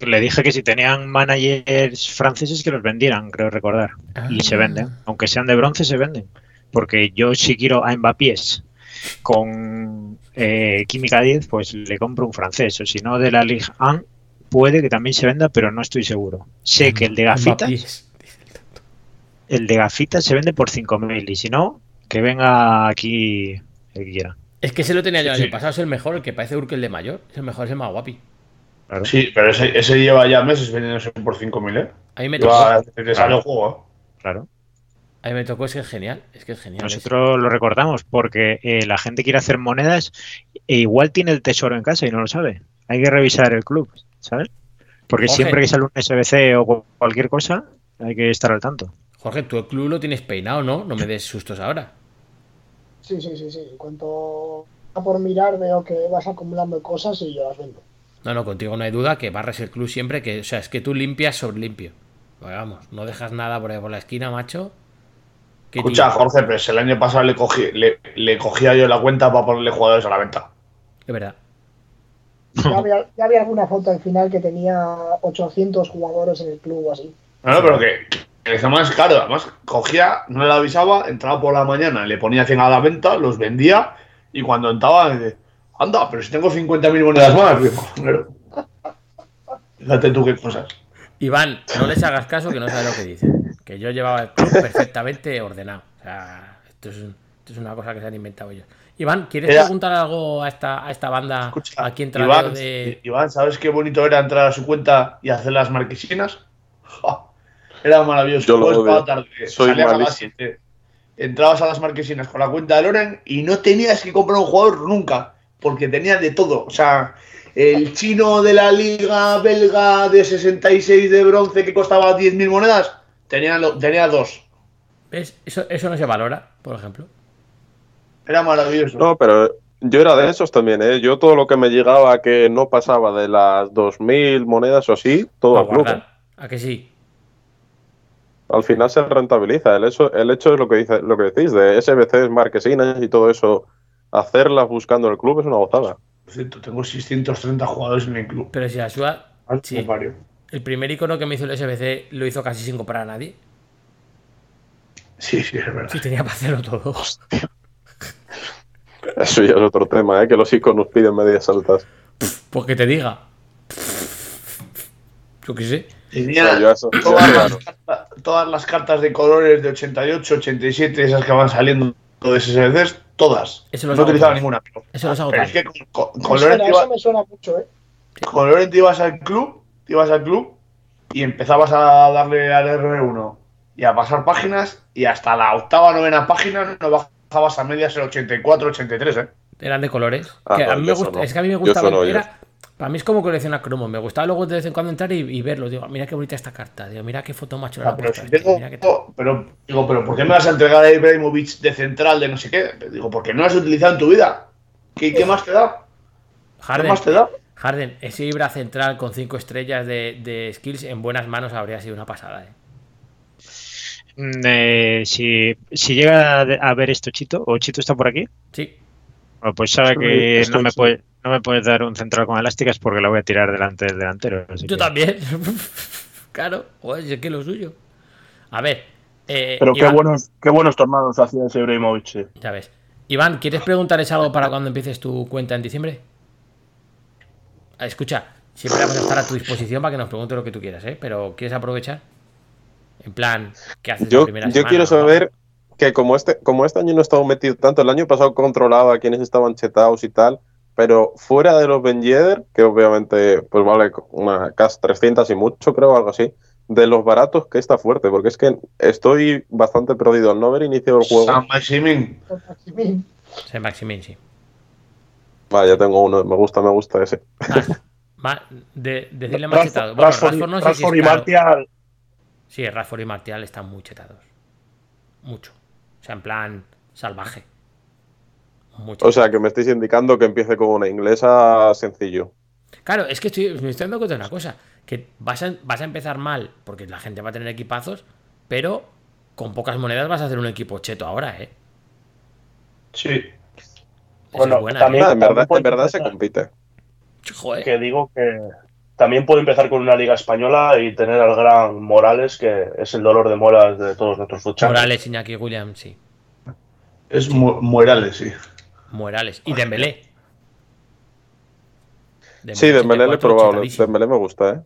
le dije que si tenían managers franceses que los vendieran, creo recordar. Y se Ah. venden. Aunque sean de bronce, se venden. Porque yo si quiero a Mbappé con eh, Química 10, pues le compro un francés. O si no, de la Ligue 1 puede que también se venda, pero no estoy seguro. Sé que el de gafitas, el de gafitas se vende por 5.000 y si no, que venga aquí el que quiera. Es que se lo tenía yo el Sí. año pasado, es el mejor, el que parece Urkel de mayor. Es el mejor, es el más guapi. Claro. Sí, pero ese, ese lleva ya meses vendiéndose por 5.000, ¿eh? A mí me tocó, el juego. claro. a mí me tocó, es que es genial. Es que es genial. Nosotros lo recordamos porque eh, la gente quiere hacer monedas e igual tiene el tesoro en casa y no lo sabe. Hay que revisar el club, ¿sabes? Porque Jorge. siempre que sale un SBC o cu- cualquier cosa, hay que estar al tanto. Jorge, tú el club lo tienes peinado, ¿no? No me des sustos ahora. Sí, sí, sí, sí. En cuanto a por mirar, veo que vas acumulando cosas y yo las vendo. No, no, contigo no hay duda que barres el club siempre, que, o sea, es que tú limpias sobre limpio. Pues vamos, no dejas nada por ahí por la esquina, macho. ¿Qué Escucha, tío? Jorge, pero si el año pasado le, cogí, le, le cogía yo la cuenta para ponerle jugadores a la venta. Es verdad. Ya había, ya había alguna foto al final que tenía 800 jugadores en el club o así. No, no, pero que, es más caro. Además, cogía, no le avisaba, entraba por la mañana, le ponía 100 a la venta, los vendía y cuando entraba, dice, anda, pero si tengo 50.000 monedas más. "Joder". Fíjate tú qué cosas. Iván, no les hagas caso que no sabes lo que dicen. Que yo llevaba el club perfectamente ordenado. O sea, esto es, un- esto es una cosa que se han inventado ellos. Iván, ¿quieres Era- preguntar algo a esta, a esta banda Escucha, aquí en Iván, de. Iván, ¿sabes qué bonito era entrar a su cuenta y hacer las marquesinas? ¡Ja! Era maravilloso. Yo lo tarde, Soy salías a las malísimo. 7, entrabas a las marquesinas con la cuenta de Loren y no tenías que comprar un jugador nunca, porque tenías de todo. O sea, el chino de la liga belga de 66 de bronce que costaba 10.000 monedas, tenía dos. ¿Ves? Eso, eso no se valora, por ejemplo. Era maravilloso. No, pero yo era de esos también, ¿eh? Yo todo lo que me llegaba que no pasaba de las 2.000 monedas o así, todo A al club. ¿A que sí? Al final se rentabiliza. El hecho, el hecho es lo que dice, lo que decís, de SBCs, marquesinas y todo eso, hacerlas buscando el club es una gozada. Por cierto, tengo 630 jugadores en mi club. Pero si Asua, Sí. el primer icono que me hizo el SBC lo hizo casi sin comprar a nadie. Sí, sí, es verdad. Sí, tenía para hacerlo todo. Eso ya es otro tema, ¿eh? que los iconos piden medias altas. Pues que te diga. Yo qué sé. Tenía todas, las, cartas- todas las cartas de colores de 88, 87, esas que van saliendo de SSDs, todas. Eso no utilizaba ninguna. Pero, Eso los hago pero es que con, con, suena, te eso me suena mucho, ¿eh? con Loren te ibas al club, te ibas al club y empezabas a darle al R1 y a pasar páginas y hasta la octava, novena página no bajabas a medias el 84, 83, ¿eh? Eran de colores. Ah, que a mí me gusta, no. es que a mí me gustaba. no, era- para mí es como coleccionar cromos. Me gustaba luego de vez en cuando entrar y, y verlo. Digo, mira qué bonita esta carta. Digo, mira qué foto macho Ah, pero si tengo, mira qué pero, digo, pero ¿por qué me vas a entregar a Ibrahimovic de central de no sé qué? Digo, porque no lo has utilizado en tu vida. ¿Qué, qué más te da? ¿Qué Harden, más te da? Harden, ese Ibra central con 5 estrellas de, de skills en buenas manos habría sido una pasada. ¿eh? Mm, eh, si, si llega a ver esto Chito, o Chito está por aquí, Sí, bueno, pues sabe Estoy- que estoy, no me, sí. puede, no me puedes dar un central con elásticas porque la voy a tirar delante del delantero. así yo que- también. claro, oye, es que lo suyo. A ver, eh, Pero qué buenos, qué buenos tornados hacía ese Ibrahimovic. sí. ya ves. Iván, ¿quieres preguntarles algo para cuando empieces tu cuenta en diciembre? Ah, Escucha, siempre vamos a estar a tu disposición para que nos preguntes lo que tú quieras, ¿eh? Pero ¿quieres aprovechar? En plan, ¿qué haces la Yo, primera yo semana, quiero no? saber que como este, como este año no he estado metido tanto, el año pasado controlaba a quienes estaban chetados y tal, pero fuera de los Ben Yedder, que obviamente pues vale una casi 300 y mucho, creo, algo así, de los baratos que está fuerte, porque es que estoy bastante perdido al no haber iniciado el juego. San Maximín. Sí, Maximin, sí. Vale, ya tengo uno, me gusta, me gusta ese. Ah, ma- de, decirle más chetado. Bueno, Rashford, Rashford no sé si y. Martial. Sí, Rashford y Martial están muy chetados. Mucho. O sea, en plan salvaje. Mucho. O sea, que me estáis indicando que empiece con una inglesa sencillo. Claro, es que estoy, me estoy dando cuenta de una cosa. Que vas a, vas a empezar mal porque la gente va a tener equipazos, pero con pocas monedas vas a hacer un equipo cheto ahora, ¿eh? Sí. Esa Bueno, buena, también- Ah, en verdad, en verdad se compite. Joder. Que digo que también puede empezar con una liga española y tener al gran Morales, que es el dolor de muelas de todos nuestros futsales. Morales, Iñaki Williams, sí. Es Mu- Morales, sí. Morales. Y Dembélé. Dembélé Sí, Dembélé lo he 84, probado. Dembélé me gusta, ¿eh?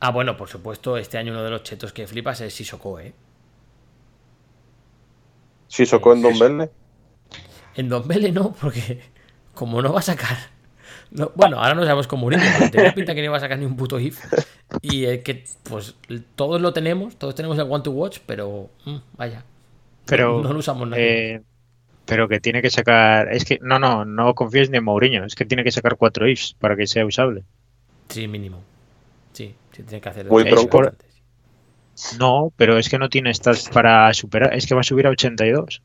Ah, bueno, por supuesto, este año uno de los chetos que flipas es Sissoko, ¿eh? Socó en Don. Belle. En Don Bele no, porque como no va a sacar. No- bueno, ahora no sabemos con Mourinho, tenía pinta que no iba a sacar ni un puto if. Y eh, que, pues, todos lo tenemos, todos tenemos el One to Watch, pero mm, vaya. Pero, no lo usamos nadie. eh, pero que tiene que sacar. Es que no, no, no confíes ni en Mourinho. Es que tiene que sacar cuatro ifs para que sea usable. Sí, mínimo. Sí, sí, tiene que hacer. Muy es sí. No, pero es que no tiene stats para superar. Es que va a subir a 82.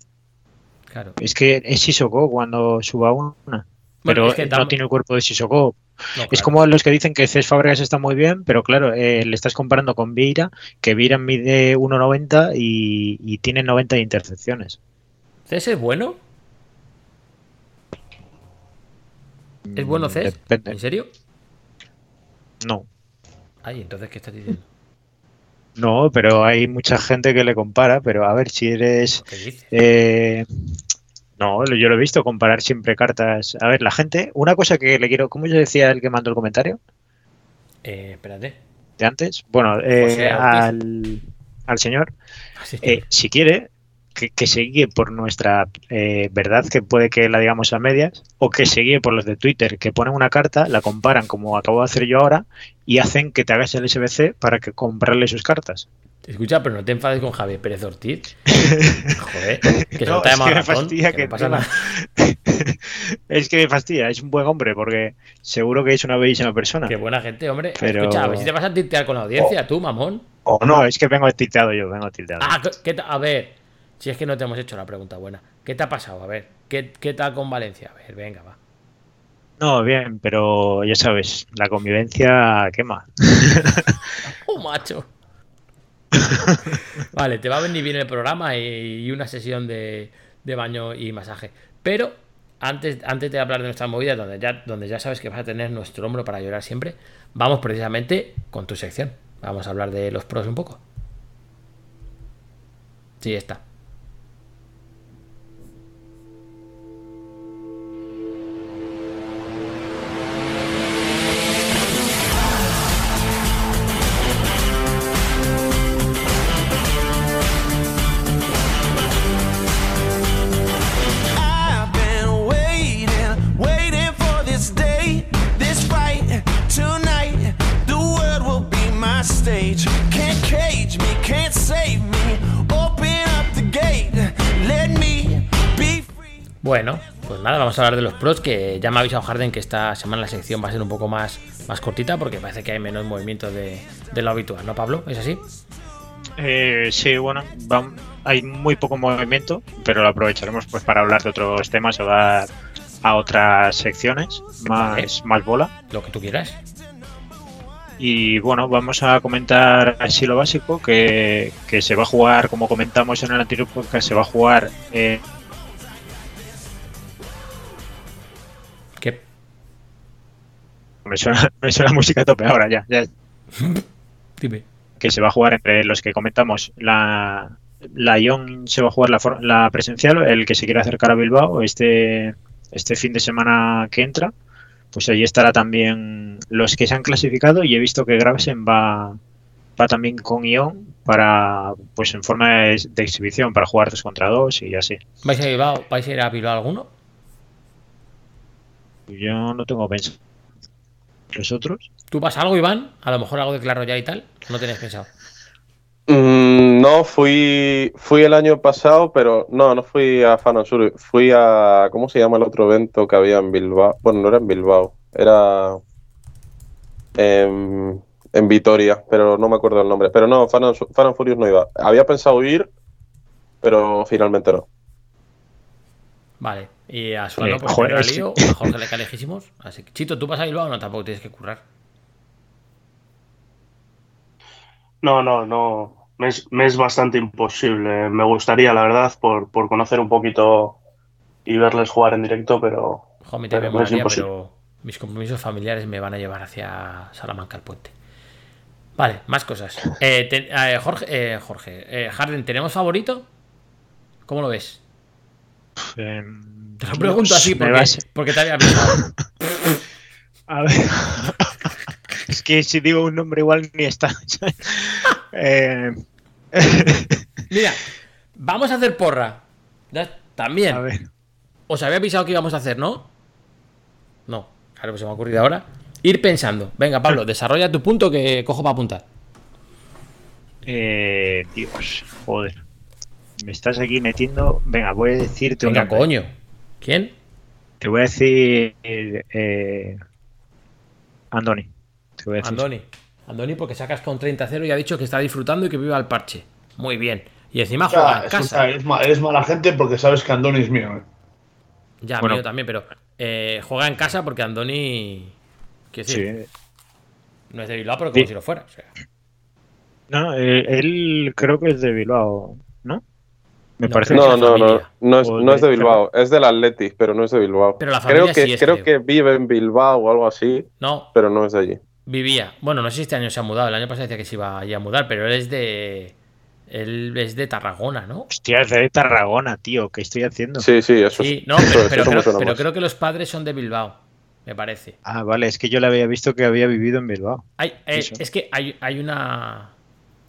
Claro. Es que es Sissoko cuando suba una. Pero es que no tiene el cuerpo de Sissoko. no, Es claro. como los que dicen que Cés Fábregas está muy bien, pero claro, eh, le estás comparando con Vieira, que Vieira mide 1,90 y, y tiene 90 de intercepciones. ¿Cés es bueno? ¿Es bueno Mm, Cés? depende. ¿En serio? No, Ay, entonces, ¿qué estás diciendo? no, pero hay mucha gente que le compara, pero a ver si eres... ¿Qué dices? eh, no, yo lo he visto, comparar siempre cartas. A ver, la gente, una cosa que le quiero, ¿cómo yo decía el que mandó el comentario Eh, espérate. de antes? Bueno, eh, al, al señor, eh, si quiere, que, que se guíe por nuestra eh, verdad, que puede que la digamos a medias, o que se guíe por los de Twitter, que ponen una carta, la comparan como acabo de hacer yo ahora, y hacen que te hagas el SBC para que comprarle sus cartas. Escucha, pero no te enfades con Javier Pérez Ortiz. Joder, que No, es que me fastidia que que no pasa nada. es que me fastidia, es un buen hombre, porque seguro que es una bellísima persona. Qué buena gente, hombre. Pero- Escucha, a ver si te vas a tiltear con la audiencia, tú, mamón. O No, no. es que vengo tilteado yo, vengo tilteado. Ah, ¿qué ta- a ver, si es que no te hemos hecho la pregunta buena. ¿Qué te ha pasado? A ver, ¿qué, qué tal con Valencia? A ver, venga, va. No, bien, pero ya sabes, la convivencia quema. ¡Oh, macho! Vale, te va a venir bien el programa y, una sesión de, de baño y masaje. Pero antes, antes de hablar de nuestra movida, donde ya, donde ya sabes que vas a tener nuestro hombro para llorar siempre, vamos precisamente con tu sección. Vamos a hablar de los pros un poco. Sí, está. Bueno, pues nada, vamos a hablar de los pros, que ya me ha avisado Harden que esta semana la sección va a ser un poco más, más cortita porque parece que hay menos movimiento de, de lo habitual, ¿no, Pablo? ¿Es así? Eh, sí, bueno, vam- hay muy poco movimiento, pero lo aprovecharemos pues para hablar de otros temas o dar a otras secciones más, Vale. más bola. Lo que tú quieras. Y bueno, vamos a comentar así lo básico, que, que se va a jugar, como comentamos en el anterior podcast, se va a jugar eh, me suena, me suena música a tope ahora ya, ya, Dime. que se va a jugar entre los que comentamos la la Ion se va a jugar la, la presencial el que se quiera acercar a Bilbao este este fin de semana que entra pues ahí estará también los que se han clasificado y he visto que Gravesen va va también con Ion para pues en forma de, de exhibición para jugar dos contra dos y así ¿Vais a Bilbao? ¿Vais a ir a Bilbao alguno? yo no tengo pensado los otros ¿Tú vas a algo, Iván? A lo mejor algo de Claro ya y tal. ¿No tenías pensado? Mm, no, fui, fui el año pasado, pero no, no fui a Fan Sur, fui a, ¿cómo se llama el otro evento que había en Bilbao? Bueno, no era en Bilbao, era en, en Vitoria, pero no me acuerdo el nombre. Pero no, Fan Fan and Furious no iba. Había pensado ir, pero finalmente no. Vale. Y a Suano, Eh, pues joder, es que- lío, a Jorge le cae lejísimos. Así que, Chito, ¿tú vas a Bilbao o no? Tampoco tienes que currar. No, no, no. Me es, me es bastante imposible. Me gustaría, la verdad, por, por conocer un poquito y verles jugar en directo, pero también me Pero es molaría, imposible. pero mis compromisos familiares me van a llevar hacia Salamanca al puente. Vale, más cosas. Eh, te- eh, Jorge, eh, Jorge eh, Harden, ¿tenemos favorito? ¿Cómo lo ves? Em, Te lo pregunto así porque, vas- porque te había avisado. A ver. es que si digo un nombre igual ni está. Eh, Mira, vamos a hacer porra. También. a ver. Os había avisado que íbamos a hacer, ¿no? No, claro, pues se me ha ocurrido ahora. Ir pensando. Venga, Pablo, desarrolla tu punto que cojo para apuntar. Eh, Dios, joder. Me estás aquí metiendo. Venga, voy a decirte un Venga, nombre. coño. ¿Quién? Te voy a decir. Eh, Andoni. Te voy a decir. Andoni. Andoni, porque cascado un 30-0 y ha dicho que está disfrutando y que viva al parche. Muy bien. Y encima O sea, juega en casa. eres, eres mala gente porque sabes que Andoni es mío. ¿eh? Ya, Bueno. mío también, pero eh, juega en casa porque Andoni. Quiero Sí. decir, no es de Bilbao, pero como Sí. si lo fuera. o sea. No, eh, él creo que es de Bilbao. Me No, parece No, no, no, es, no es de Bilbao, es del Athletic, pero no es de Bilbao. Pero la creo familia que, sí es, creo creo. que vive en Bilbao o algo así, No, pero no es de allí. vivía. Bueno, no sé si este año se ha mudado. El año pasado decía que se iba a mudar, pero él es de. Él es de Tarragona, ¿no? Hostia, es de Tarragona, tío. ¿Qué estoy haciendo? Sí, sí, eso Sí, es. no, eso pero, es, pero eso creo, pero que los padres son de Bilbao, me parece. Ah, vale, es que yo le había visto que había vivido en Bilbao. Hay, eh, es que hay, hay una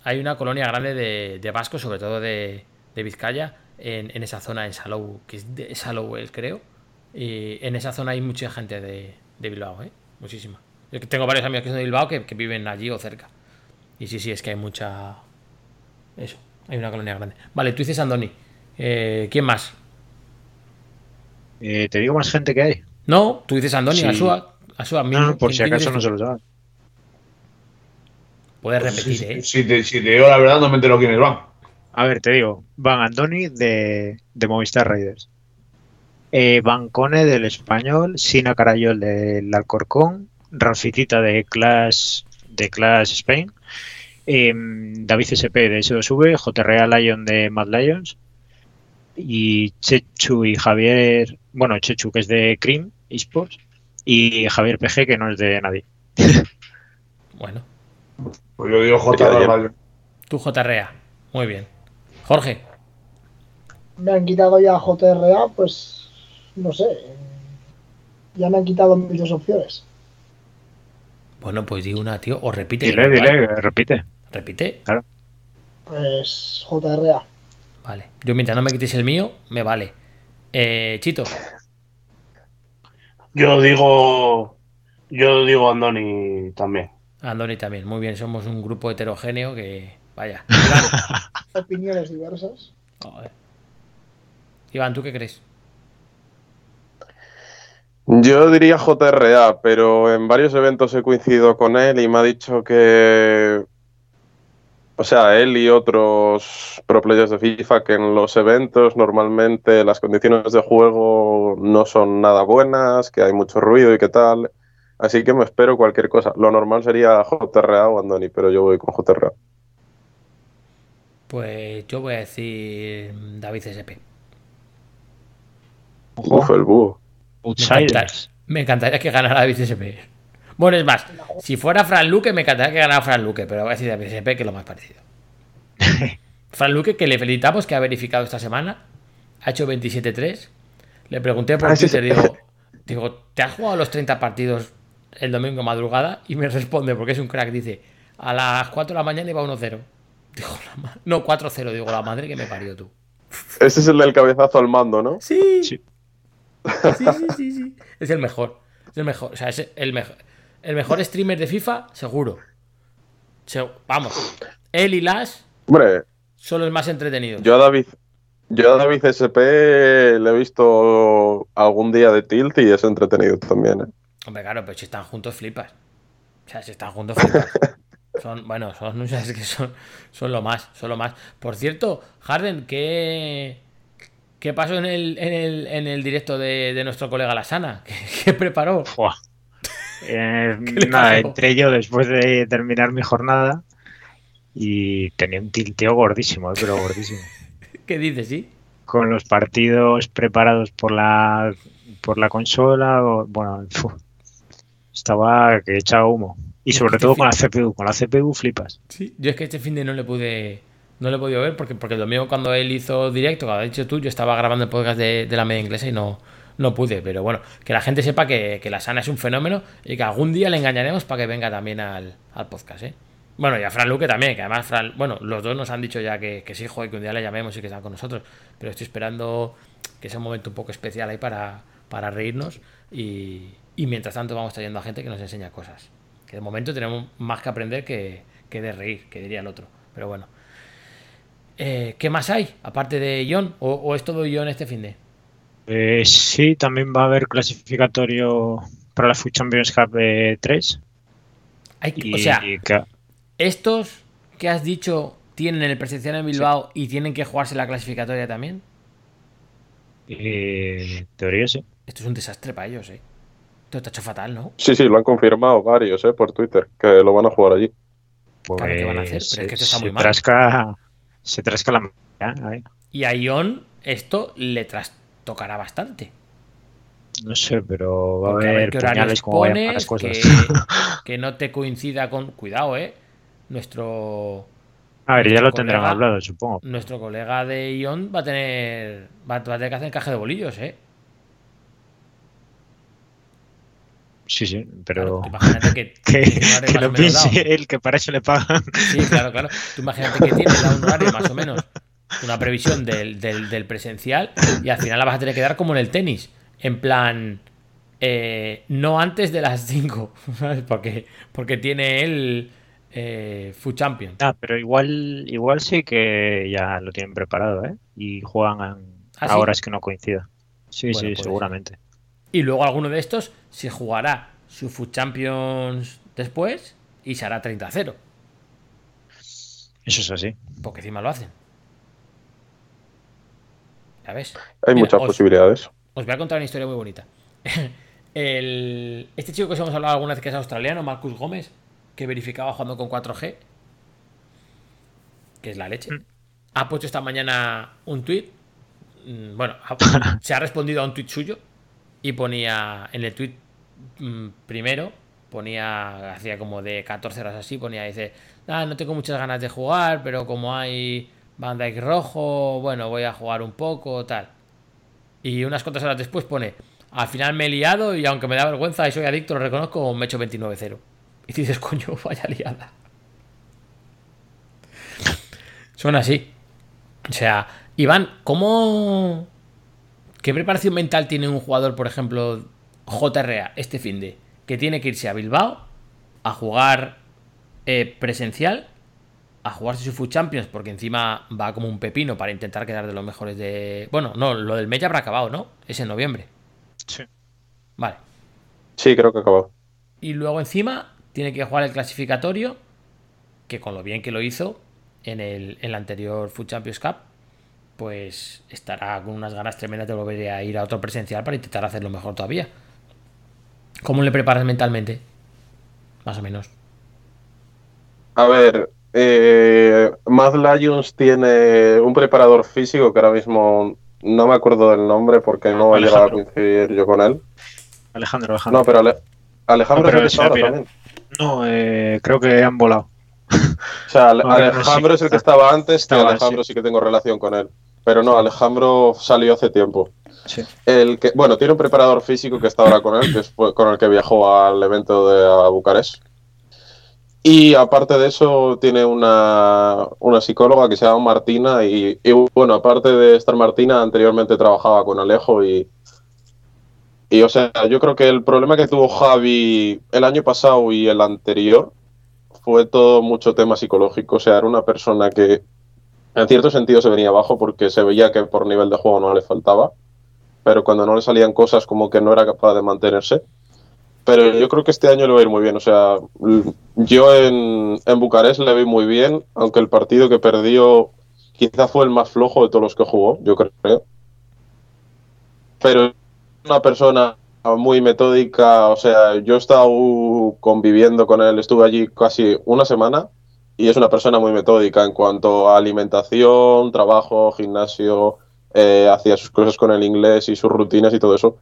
hay una colonia grande de, de vascos, sobre todo de, de Vizcaya, en, en esa zona, en Salou, que es de Salou, el creo. Y en esa zona hay mucha gente de, de Bilbao, ¿eh? Muchísima. Yo tengo varios amigos que son de Bilbao que, que viven allí o cerca. Y sí, sí, es que hay mucha... Eso, hay una colonia grande. Vale, tú dices Andoni. Eh, ¿Quién más? Eh, ¿Te digo más gente que hay? No, tú dices Andoni, Sí. Asua. Asua, No, no, por si ¿quién- quién acaso no se lo sabes. Puedes Pues repetir, si, ¿eh? si te, si te digo la verdad, no me entero quiénes van. A ver, te digo. Van Andoni de, de Movistar Raiders. Eh, Bancone del Español. Sina Carayol del Alcorcón. Rafitita de Clash, de Clash Spain. em, David SP de S2V, JRA Lion de Mad Lions y Chechu y Javier, bueno, Chechu que es de Cream Esports y Javier PG que no es de nadie. Bueno, Pues yo digo J. Sería Rayo. tú JRA. Muy bien. Jorge, Me han quitado ya JRA, pues no sé. Ya me han quitado mis dos opciones. bueno, pues di una, tío, o repite. Dile, dile, repite. Repite. Pues JRA. Vale. Yo mientras no me quites el mío, me vale. Eh, Chito, Yo digo. Yo digo Andoni también. Andoni también. Muy bien, somos un grupo heterogéneo que. Vaya. Iván, Opiniones diversas. Joder. Iván, ¿tú qué crees? Yo diría JRA, pero en varios eventos he coincidido con él y me ha dicho que. O sea, él y otros pro players de FIFA que en los eventos normalmente las condiciones de juego no son nada buenas, que hay mucho ruido y qué tal. Así que me espero cualquier cosa. Lo normal sería JRA o Andoni, pero yo voy con JRA. Pues yo voy a decir David SP. Uf, el búho. Me, encanta- me encantaría que ganara David SP. Bueno, es más, si fuera Fran Luque, me encantaría que ganara Fran Luque, pero voy a decir David SP, que es lo más parecido. Fran Luque, que le felicitamos, que ha verificado esta semana, ha hecho 27-3. Le pregunté por Ah, Twitter, sí. digo, digo, ¿te has jugado los 30 partidos el domingo madrugada? Y me responde, porque es un crack, dice, a las 4 de la mañana iba 1-0. Digo, la ma- no, 4-0, digo, la madre que me parió tú. Ese es el del cabezazo al mando, ¿no? Sí. Sí. Sí, sí, sí, sí. Es el mejor. Es el mejor. O sea, es el mejor. El mejor streamer de FIFA, seguro. Se- Vamos. Él y Lash Hombre, son los más entretenidos. Yo a David, yo a David SP le he visto algún día de tilt y es entretenido también. ¿eh? Hombre, claro, pero si están juntos, flipas. O sea, si están juntos, flipas. Son, bueno, son, es que son, son lo más, son lo más. Por cierto, Harden, ¿qué, qué pasó en el, en el, en el directo de, de nuestro colega Lasana? ¿Qué, qué preparó? Buah. Eh, nada, entré yo después de terminar mi jornada y tenía un tilteo gordísimo, eh, pero gordísimo. ¿Qué dices, sí? Con los partidos preparados por la por la consola, o- bueno, estaba que echaba humo. Y sobre que todo con la CPU, con la CPU flipas. Sí, yo es que este fin de no le pude. No le he podido ver porque, porque el domingo cuando él hizo directo, como has dicho tú, yo estaba grabando el podcast de, de la media inglesa y no, no pude. Pero bueno, que la gente sepa que, que la sana es un fenómeno y que algún día le engañaremos para que venga también al, al podcast, ¿eh? Bueno, y a Fran Luque también, que además, Fran, bueno, los dos nos han dicho ya que, que sí, joder, que un día le llamemos y que están con nosotros. Pero estoy esperando que sea un momento un poco especial ahí para, para reírnos y, y mientras tanto vamos trayendo a gente que nos enseña cosas. Que de momento tenemos más que aprender que, que de reír, que diría el otro. Pero bueno. Eh, ¿Qué más hay? Aparte de Ion, o, o es todo Ion este fin de. Eh, sí, también va a haber clasificatorio para la Food Champions Cup eh, 3. Hay Y, o sea, y que- estos que has dicho tienen el presencial en Bilbao y tienen que jugarse la clasificatoria también. en teoría sí. Esto es un desastre para ellos, ¿eh? Esto está hecho fatal, ¿no? Sí, sí, lo han confirmado varios ¿eh? por Twitter, que lo van a jugar allí. Pues, Claro, ¿qué van a hacer? Pero es que esto está se, muy mal. Trasca, se trasca la ahí. Y a Ion esto le trastocará bastante. No sé, pero va a haber como vayan las cosas. que, que no te coincida con. Cuidado, ¿eh? Nuestro. A ver, ya lo tendrán colega- hablado, supongo. Nuestro colega de Ion va a tener. Va, va a tener que hacer encaje de bolillos, ¿eh? Sí, sí, Claro, pero tú imagínate que, que, que lo piense él, que para eso le pagan. Sí, claro, claro. Tú imagínate que tienes ya un horario más o menos, una previsión del, del- del presencial y al final la vas a tener que dar como en el tenis. En plan, eh, no antes de las 5, ¿sabes? Porque, porque tiene el eh, Food Champion. Ah, pero igual, igual sí que ya lo tienen preparado, ¿eh? Y juegan a, ¿Ah, a sí? horas que no coincidan. Sí, Bueno, sí, pues- seguramente. Y luego alguno de estos se jugará su Food Champions después y se hará 30-0. Eso es así. Porque encima lo hacen. ¿Ya ves? Hay Mira, muchas os- posibilidades. Os voy a contar una historia muy bonita. El- este chico que os hemos hablado alguna vez que es australiano, Marcus Gómez, que verificaba jugando con 4G, que es la leche, Mm. ha puesto esta mañana un tweet. Bueno, ha- se ha respondido a un tweet suyo y ponía en el tweet mm, primero, ponía, hacía como de 14 horas así, ponía, dice, ah, no tengo muchas ganas de jugar, pero como hay Dyke rojo, bueno, voy a jugar un poco, tal. Y unas cuantas horas después pone, al final me he liado y aunque me da vergüenza y soy adicto, lo reconozco, me he hecho 29-0. Y dices, coño, vaya liada. Son así. O sea, Iván, ¿cómo... ¿Qué preparación mental tiene un jugador, por ejemplo, JRA, este fin de que tiene que irse a Bilbao a jugar eh, presencial, a jugarse su Food Champions, porque encima va como un pepino para intentar quedar de los mejores de... Bueno, no, lo del mes ya habrá acabado, ¿no? Es en noviembre. Sí. Vale. Sí, creo que acabó. Y luego encima tiene que jugar el clasificatorio, que con lo bien que lo hizo en el, en la anterior Food Champions Cup, pues estará con unas ganas tremendas de volver a ir a otro presencial para intentar hacerlo mejor todavía. ¿Cómo le preparas mentalmente? Más o menos. A ver, eh, Mad Lions tiene un preparador físico que ahora mismo no me acuerdo del nombre porque no he llegado a Alejandro. coincidir yo con él. Alejandro, Alejandro. No, pero Ale- Alejandro No, pero es el que mira. también. No, eh, creo que han volado. O sea, Ale- Alejandro sí. es el que estaba antes, que Estaba, Alejandro sí que tengo relación con él. Pero no, Alejandro salió hace tiempo. Sí. El que, bueno, tiene un preparador físico que está ahora con él, que es con el que viajó al evento de a Bucarest. Y aparte de eso, tiene una, una psicóloga que se llama Martina. Y, y, bueno, aparte de estar Martina, anteriormente trabajaba con Alejo. Y, y, o sea, yo creo que el problema que tuvo Javi el año pasado y el anterior fue todo mucho tema psicológico. O sea, era una persona que en cierto sentido se venía abajo porque se veía que por nivel de juego no le faltaba pero cuando no le salían cosas como que no era capaz de mantenerse. Pero yo creo que este año le va a ir muy bien. O sea, yo en, en Bucarest le vi muy bien, aunque el partido que perdió quizá fue el más flojo de todos los que jugó, yo creo. Pero una persona muy metódica, o sea, yo he estado conviviendo con él, estuve allí casi una semana y es una persona muy metódica en cuanto a alimentación, trabajo, gimnasio, eh, hacía sus cosas con el inglés y sus rutinas y todo eso.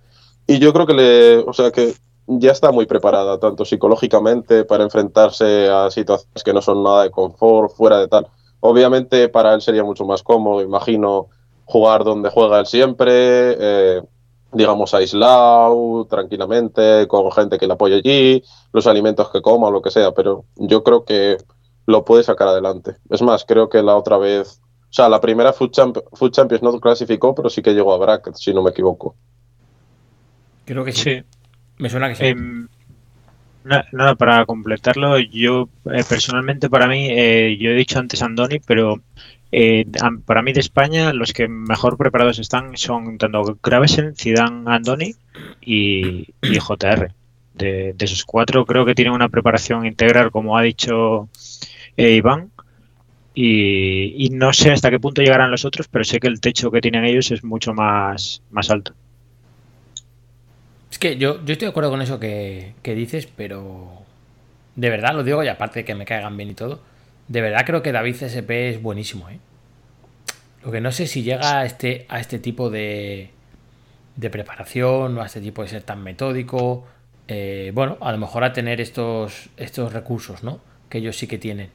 Y yo creo que le, o sea, que ya está muy preparada, tanto psicológicamente para enfrentarse a situaciones que no son nada de confort, fuera de tal. Obviamente para él sería mucho más cómodo, imagino, jugar donde juega él siempre, eh, digamos, aislado, tranquilamente, con gente que le apoye allí, los alimentos que coma lo que sea, pero yo creo que lo puede sacar adelante. Es más, creo que la otra vez, o sea, la primera Food, Champ- Food Champions no clasificó, pero sí que llegó a bracket, si no me equivoco. Creo que sí. Sí. Me suena que sí. Em, na- nada, para completarlo, yo eh, personalmente para mí, eh, yo he dicho antes Andoni, pero eh, para mí de España los que mejor preparados están son tanto Gravesen, Zidane, Andoni y, y JR. De, de esos cuatro creo que tienen una preparación integral, como ha dicho eh, Iván. Y, y no sé hasta qué punto llegarán los otros, pero sé que el techo que tienen ellos es mucho más, más alto. Es que yo, yo estoy de acuerdo con eso que, que dices, pero de verdad lo digo, y aparte de que me caigan bien y todo, de verdad creo que David CSP es buenísimo, ¿eh? Lo que no sé si llega a este, a este tipo de, de preparación o a este tipo de ser tan metódico. eh, bueno, a lo mejor a tener estos, estos recursos, ¿no? Que ellos sí que tienen.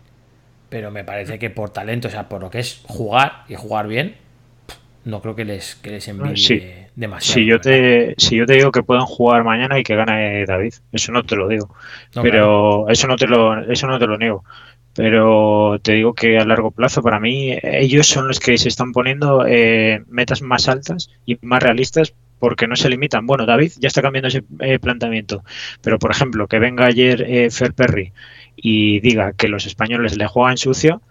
Pero me parece que por talento, o sea, por lo que es jugar y jugar bien, no creo que les, que les Sí. demasiado. Si yo, te, si yo te digo que puedan jugar mañana y que gane David, eso no te lo digo. No, pero eso no te lo, eso no te lo niego. Pero te digo que a largo plazo, para mí, ellos son los que se están poniendo eh, metas más altas y más realistas porque no se limitan. Bueno, David ya está cambiando ese eh, planteamiento, pero por ejemplo, que venga ayer eh, Fer Perry y diga que los españoles le juegan sucio,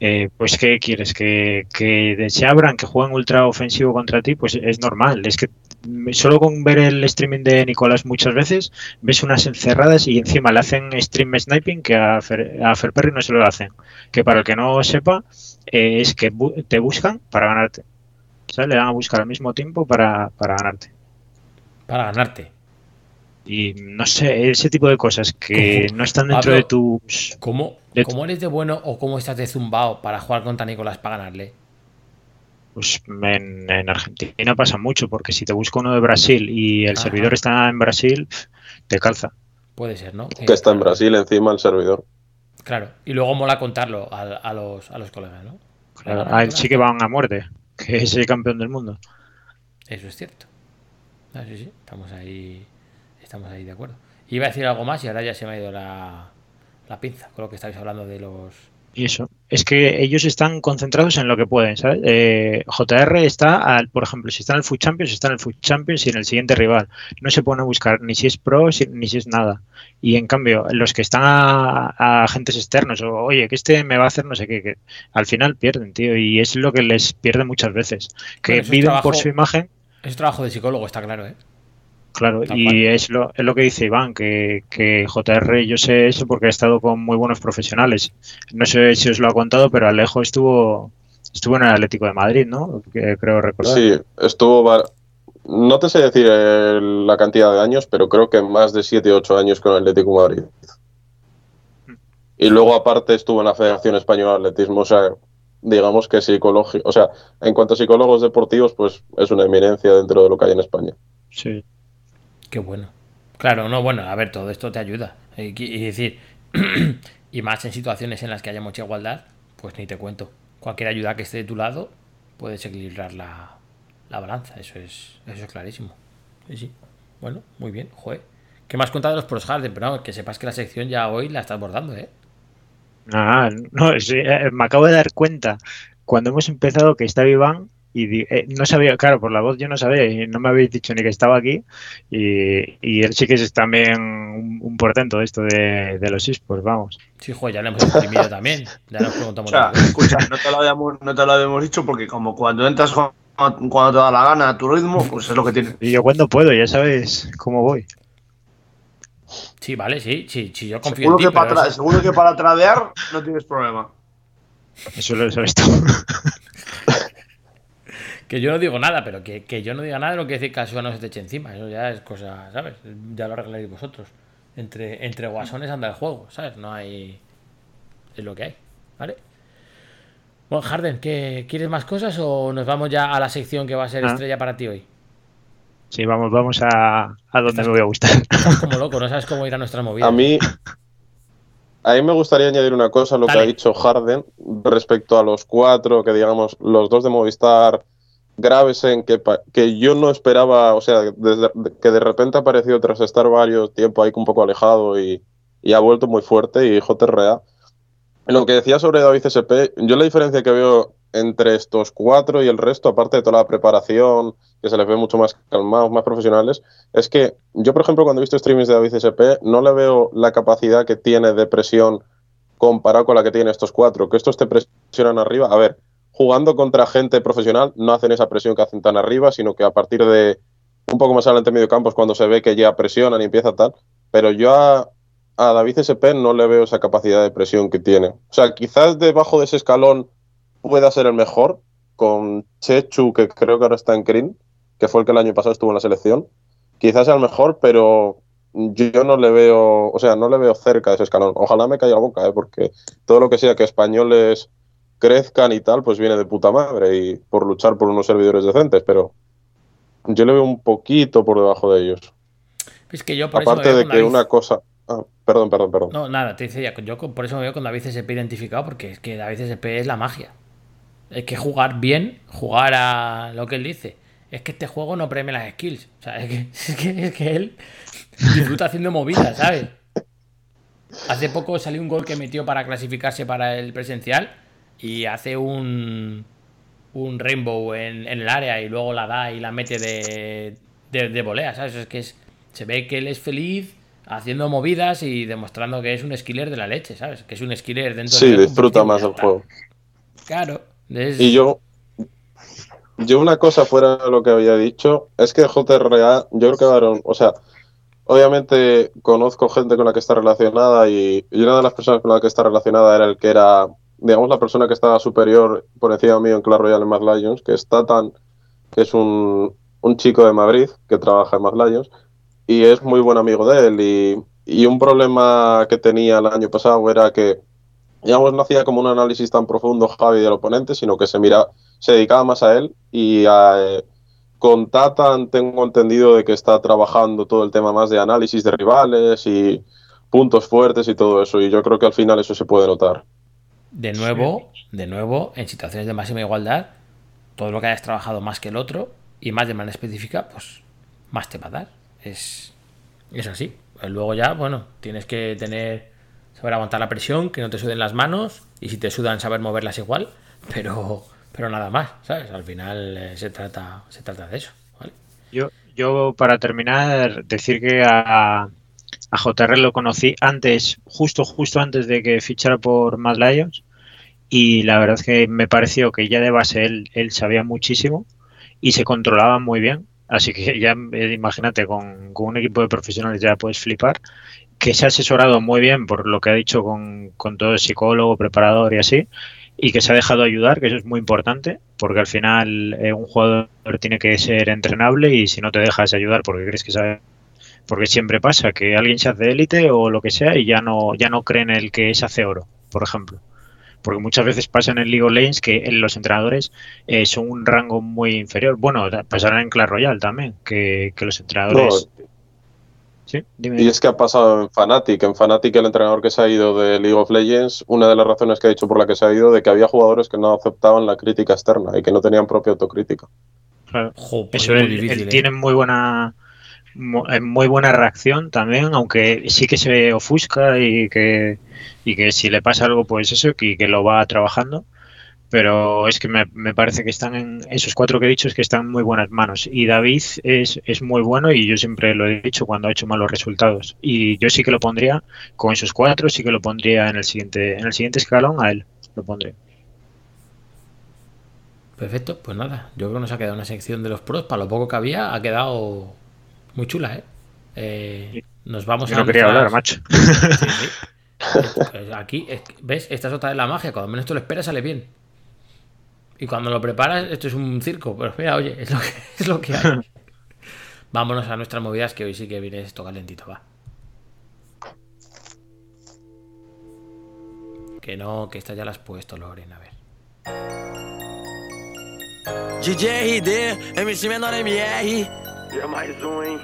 eh, pues ¿qué quieres? ¿Que, que se abran, que jueguen ultra ofensivo contra ti? Pues es normal. Es que solo con ver el streaming de Nicolás muchas veces ves unas encerradas y encima le hacen stream sniping que a Fer, a no se lo hacen. Que para el que no sepa, eh, es que bu- te buscan para ganarte. ¿Sabes? Le dan a buscar al mismo tiempo para, para ganarte. Para ganarte. Y no sé, ese tipo de cosas que ¿Cómo? no están dentro Pablo, de tus... ¿Cómo, de- ¿Cómo eres de bueno o cómo estás de zumbao para jugar contra Nicolás para ganarle? Pues en, en Argentina pasa mucho, porque si te busco uno de Brasil y el Ajá. servidor está en Brasil, te calza. Puede ser, ¿no? Que está en Brasil encima el servidor. Claro. Y luego mola contarlo a, a los, a los colegas, ¿no? Claro, a él sí que van a muerte, que es el campeón del mundo. Eso es cierto. Ah, sí, sí, estamos ahí, estamos ahí de acuerdo. Iba a decir algo más y ahora ya se me ha ido la, la pinza con lo que estáis hablando de los... Y eso, es que ellos están concentrados en lo que pueden, ¿sabes? Eh, JR está, al, por ejemplo, si está en el Food Champions, está en el Food Champions y en el siguiente rival. No se pone a buscar ni si es pro ni si es nada. Y en cambio, los que están a, a agentes externos, o oye, que este me va a hacer no sé qué, que al final pierden, tío. Y es lo que les pierde muchas veces. Que viven trabajo- por su imagen, Es trabajo de psicólogo, está claro, ¿eh? Claro. Tal Y cual. es lo, es lo que dice Iván, que, que JR, yo sé eso porque he estado con muy buenos profesionales. No sé si os lo ha contado, pero Alejo estuvo estuvo en el Atlético de Madrid, ¿no? Que creo recordar. Sí, estuvo. No te sé decir eh, la cantidad de años, pero creo que más de 7 o 8 años con el Atlético de Madrid. Y luego, aparte, estuvo en la Federación Española de Atletismo. O sea, digamos que psicológico. O sea, en cuanto a psicólogos deportivos, pues es una eminencia dentro de lo que hay en España. Sí. Qué bueno. Claro, no, bueno, a ver, todo esto te ayuda. Y, decir, y más en situaciones en las que haya mucha igualdad, pues ni te cuento. Cualquier ayuda que esté de tu lado, puedes equilibrar la, la balanza. Eso es, eso es clarísimo. Sí, sí. Bueno, muy bien, joder. ¿Qué más contado de los pros Harden? Pero no, que sepas que la sección ya hoy la estás bordando, ¿eh? Ah, no, sí, eh, me acabo de dar cuenta cuando hemos empezado que estaba Iván y eh, no sabía, claro, por la voz yo no sabía y no me habéis dicho ni que estaba aquí y, y él sí que es también un, un portento de esto de, de los esports, vamos. Sí, joder, ya le hemos exprimido también. Ya nos O preguntamos. sea, otra vez. escucha, no te lo habíamos, no te lo habíamos dicho porque como cuando entras cu- cuando te da la gana a tu ritmo, pues es lo que tiene. Y yo cuando puedo, ya sabes cómo voy. Sí, vale, sí, sí, sí, yo confío Seguro en ti. que, para eso- seguro que para tradear no tienes problema. Eso lo sabes tú. Que yo no digo nada, pero que, que yo no diga nada no quiere decir que Asua no se te eche encima. Eso ya es cosa, ¿sabes? Ya lo arreglaréis vosotros. Entre, entre guasones anda el juego, ¿sabes? No hay. Es lo que hay, ¿vale? Bueno, Harden, ¿qué, ¿quieres más cosas o nos vamos ya a la sección que va a ser Ah. estrella para ti hoy? Sí, vamos, vamos a, a donde me voy a gustar. Estás como loco, no sabes cómo ir a nuestra movida. A mí, a mí me gustaría añadir una cosa a lo que ha dicho Harden respecto a los cuatro, que digamos, los dos de Movistar, Gravesen, que, pa- que yo no esperaba, o sea, que de repente ha aparecido tras estar varios tiempo ahí un poco alejado y, y ha vuelto muy fuerte, y JRA. Lo que decía sobre David SP, yo la diferencia que veo entre estos cuatro y el resto, aparte de toda la preparación, que se les ve mucho más calmados, más profesionales, es que yo, por ejemplo, cuando he visto streamings de David SP, no le veo la capacidad que tiene de presión comparado con la que tienen estos cuatro, que estos te presionan arriba. A ver, jugando contra gente profesional no hacen esa presión que hacen tan arriba, sino que a partir de un poco más adelante medio campo es cuando se ve que ya presionan y empieza tal. Pero yo a, a David SP no le veo esa capacidad de presión que tiene. O sea, quizás debajo de ese escalón pueda ser el mejor, con Chechu, que creo que ahora está en Crin, que fue el que el año pasado estuvo en la selección. Quizás sea el mejor, pero yo no le veo, o sea, no le veo cerca de ese escalón. Ojalá me caiga la boca, ¿eh? porque todo lo que sea que españoles crezcan y tal, pues viene de puta madre y por luchar por unos servidores decentes, pero yo le veo un poquito por debajo de ellos. Es que yo por eso me Aparte veo de con que David- una cosa... ah, perdón, perdón, perdón. No, nada, te decía, yo por eso me veo con David SP identificado, porque es que David SP es la magia. Hay que jugar bien, jugar a lo que él dice. Es que este juego no premia las skills. O sea, es que, es que, es que él disfruta haciendo movidas, ¿sabes? Hace poco salió un gol que metió para clasificarse para el presencial y hace un, un rainbow en, en el área y luego la da y la mete de, de, de volea, ¿sabes? Es que es, se ve que él es feliz haciendo movidas y demostrando que es un skiller de la leche, ¿sabes? Que es un skiller dentro Sí, del disfruta competitivo, más está. juego. Claro. es- Y yo, yo una cosa fuera de lo que había dicho, es que JRA, yo creo que Aaron, o sea, obviamente conozco gente con la que está relacionada y, y una de las personas con la que está relacionada era el que era, digamos, la persona que estaba superior por encima mío en Clash Royale en Mad Lions, que es Tatan, que es un, un chico de Madrid que trabaja en Mad Lions. y es muy buen amigo de él. Y, y un problema que tenía el año pasado era que, digamos, no hacía como un análisis tan profundo Javi del oponente, sino que se mira, se dedicaba más a él y a, eh, con Tatan tengo entendido de que está trabajando todo el tema más de análisis de rivales y puntos fuertes y todo eso. Y yo creo que al final eso se puede notar. De nuevo, de nuevo, en situaciones de máxima igualdad, todo lo que hayas trabajado más que el otro y más de manera específica, pues más te va a dar. Es, es así. Luego ya, bueno, tienes que tener, saber aguantar la presión, que no te suden las manos y si te sudan, saber moverlas igual, pero, pero nada más, ¿sabes? Al final eh, se, trata, se trata de eso, ¿vale? Yo, yo para terminar, decir que a, a JR lo conocí antes, justo, justo antes de que fichara por Mad Lions. Y la verdad es que me pareció que ya de base él, él sabía muchísimo y se controlaba muy bien. Así que ya eh, imagínate, con, con un equipo de profesionales ya puedes flipar. Que se ha asesorado muy bien por lo que ha dicho con, con todo el psicólogo, preparador y así. Y que se ha dejado ayudar, que eso es muy importante, porque al final eh, un jugador tiene que ser entrenable y si no te dejas ayudar porque crees que sabe porque siempre pasa que alguien se hace élite o lo que sea y ya no, ya no creen en el que se hace oro, por ejemplo. Porque muchas veces pasa en el League of Legends que los entrenadores eh, son un rango muy inferior. Bueno, pasará en Clash Royale también, que, que los entrenadores... No, ¿Sí? Dime, Y es que ha pasado en Fnatic. En Fnatic, el entrenador que se ha ido de League of Legends, una de las razones que ha dicho por la que se ha ido, de que había jugadores que no aceptaban la crítica externa y que no tenían propia autocrítica. Claro. Jo, pues Eso es él, muy difícil, él ¿eh? tiene muy buena muy buena reacción también, aunque sí que se ofusca y que, y que si le pasa algo, pues eso, que, que lo va trabajando. Pero es que me, me parece que están en esos cuatro que he dicho, es que están en muy buenas manos. Y David es, es muy bueno y yo siempre lo he dicho cuando ha hecho malos resultados. Y yo sí que lo pondría con esos cuatro, sí que lo pondría en el siguiente, en el siguiente escalón a él. Lo pondré. Perfecto, pues nada, yo creo que nos ha quedado una sección de los pros, para lo poco que había, ha quedado muy chula, ¿eh? Eh, nos vamos Yo a no quería nuestras- hablar, macho. Sí, sí. Pues aquí, ¿ves? Esta es otra de la magia. Cuando menos te lo esperas, sale bien. Y cuando lo preparas, esto es un circo. Pero mira, oye, es lo que, es lo que hay. Vámonos a nuestras movidas, que hoy sí que viene esto calentito, va. Que no, que esta ya la has puesto, Loren, a ver. DJ RD, MC Menor MR. E é mais um, hein?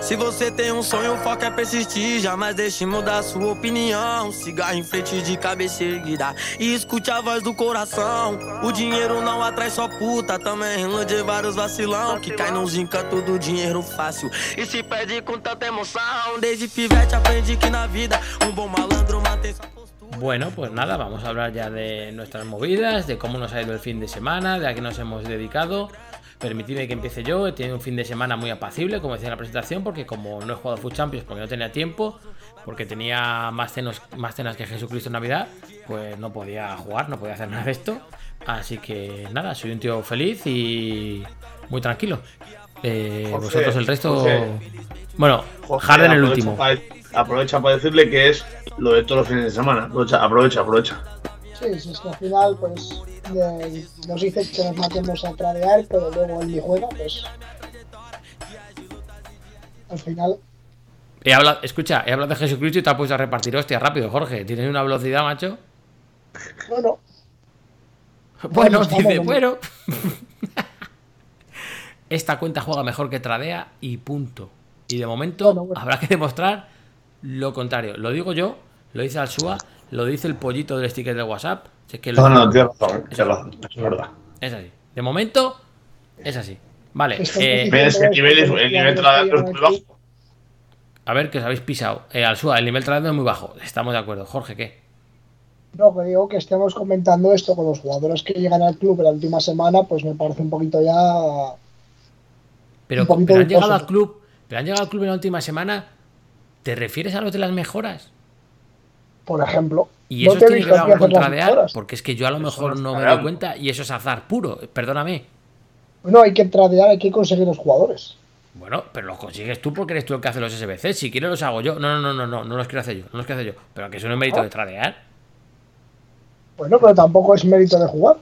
Se você tem um sonho, o foco é persistir. Jamais deixe mudar sua opinião. Cigarro em frente de cabeça erguida. E escute a voz do coração. O dinheiro não atrai só puta. Também ilude vários vacilão. Que cai nos encantos do dinheiro fácil. E se perde com tanta emoção. Desde pivete aprendi que na vida um bom malandro mantém sua postura. Bueno, pues nada, vamos a hablar ya de nuestras movidas, de cómo nos ha ido el fin de semana, de a qué nos hemos dedicado. Permitidme que empiece yo, he tenido un fin de semana muy apacible, como decía en la presentación, porque como no he jugado Food Champions porque no tenía tiempo, porque tenía más, cenos, más cenas que Jesucristo en Navidad, pues no podía jugar, no podía hacer nada de esto. Así que nada, soy un tío feliz y muy tranquilo. Eh, vosotros el resto... Bueno, Jorge, Harden el último. aprovecha para decirle que es lo de todos los fines de semana. Aprovecha, aprovecha, aprovecha. Sí, sí, es que al final, pues, nos dice que nos matemos a tradear, pero luego él ni juega, pues. Al final, He hablado, escucha, he hablado de Jesucristo y te has puesto a repartir hostia rápido, Jorge. Tienes una velocidad, macho. bueno, Bueno, estamos, dice, bueno. Esta cuenta juega mejor que Tradea y punto. Y de momento Bueno, bueno. habrá que demostrar lo contrario. Lo digo yo, lo dice Alsua, lo dice el pollito del sticker de WhatsApp. Si es que lo- No, no, tienes razón, es verdad. es así. De momento, es así. Vale, eh, Ves que el nivel, es- el nivel tradando es muy bajo. a ver que os habéis pisado. Eh, Alsua, el nivel Tradea es muy bajo. Estamos de acuerdo. Jorge, ¿qué? no, que digo que estemos comentando esto con los jugadores que llegan al club en la última semana, pues me parece un poquito ya. Pero, Un poquito pero han llegado al club, pero han llegado al club en la última semana. ¿Te refieres a los de las mejoras? Por ejemplo. Y no eso he tiene que ver con hacer las tradear, mejoras. porque es que yo a lo mejor no me doy cuenta y eso es azar puro. Perdóname. No, hay que tradear, hay que conseguir los jugadores. Bueno, pero los consigues tú porque eres tú el que hace los SBC. Si quieres los hago yo. No, no, no, no, no, no los quiero hacer yo. No los quiero hacer yo. Pero que eso no es mérito Ah. de tradear. Bueno, pero tampoco es mérito de jugar.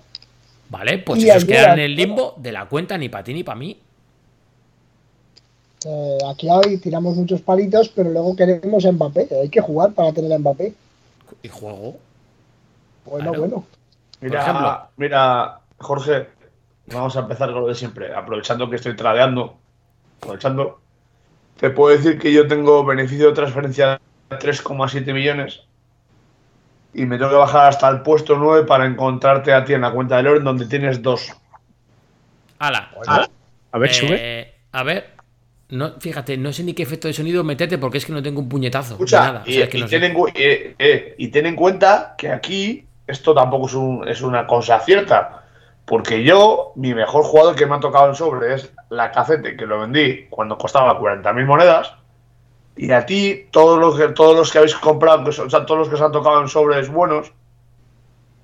Vale, pues esos ayuda, quedan en el limbo de la cuenta ni para ti ni para mí. Eh, aquí hoy tiramos muchos palitos, pero luego queremos Mbappé. Hay que jugar para tener a Mbappé. Y juego. Bueno, Claro. bueno. Mira, ejemplo. mira, Jorge, vamos a empezar con lo de siempre. Aprovechando que estoy tradeando, aprovechando, te puedo decir que yo tengo beneficio de transferencia de 3,7 millones y me tengo que bajar hasta el puesto 9 para encontrarte a ti en la cuenta de Loren donde tienes dos. ¡Hala! A ver, sube. Eh, a ver. No, fíjate, no sé ni qué efecto de sonido meterte porque es que no tengo un puñetazo. Escucha, nada. O y, sea, es que y no ten en, eh, eh, y ten en cuenta que aquí esto tampoco es, un- es una cosa cierta. Porque yo, mi mejor jugador que me ha tocado en sobre es la cacete, que lo vendí cuando costaba 40.000 monedas. Y a ti, todos los que, todos los que habéis comprado, que son- o sea, todos los que se han tocado en sobres buenos,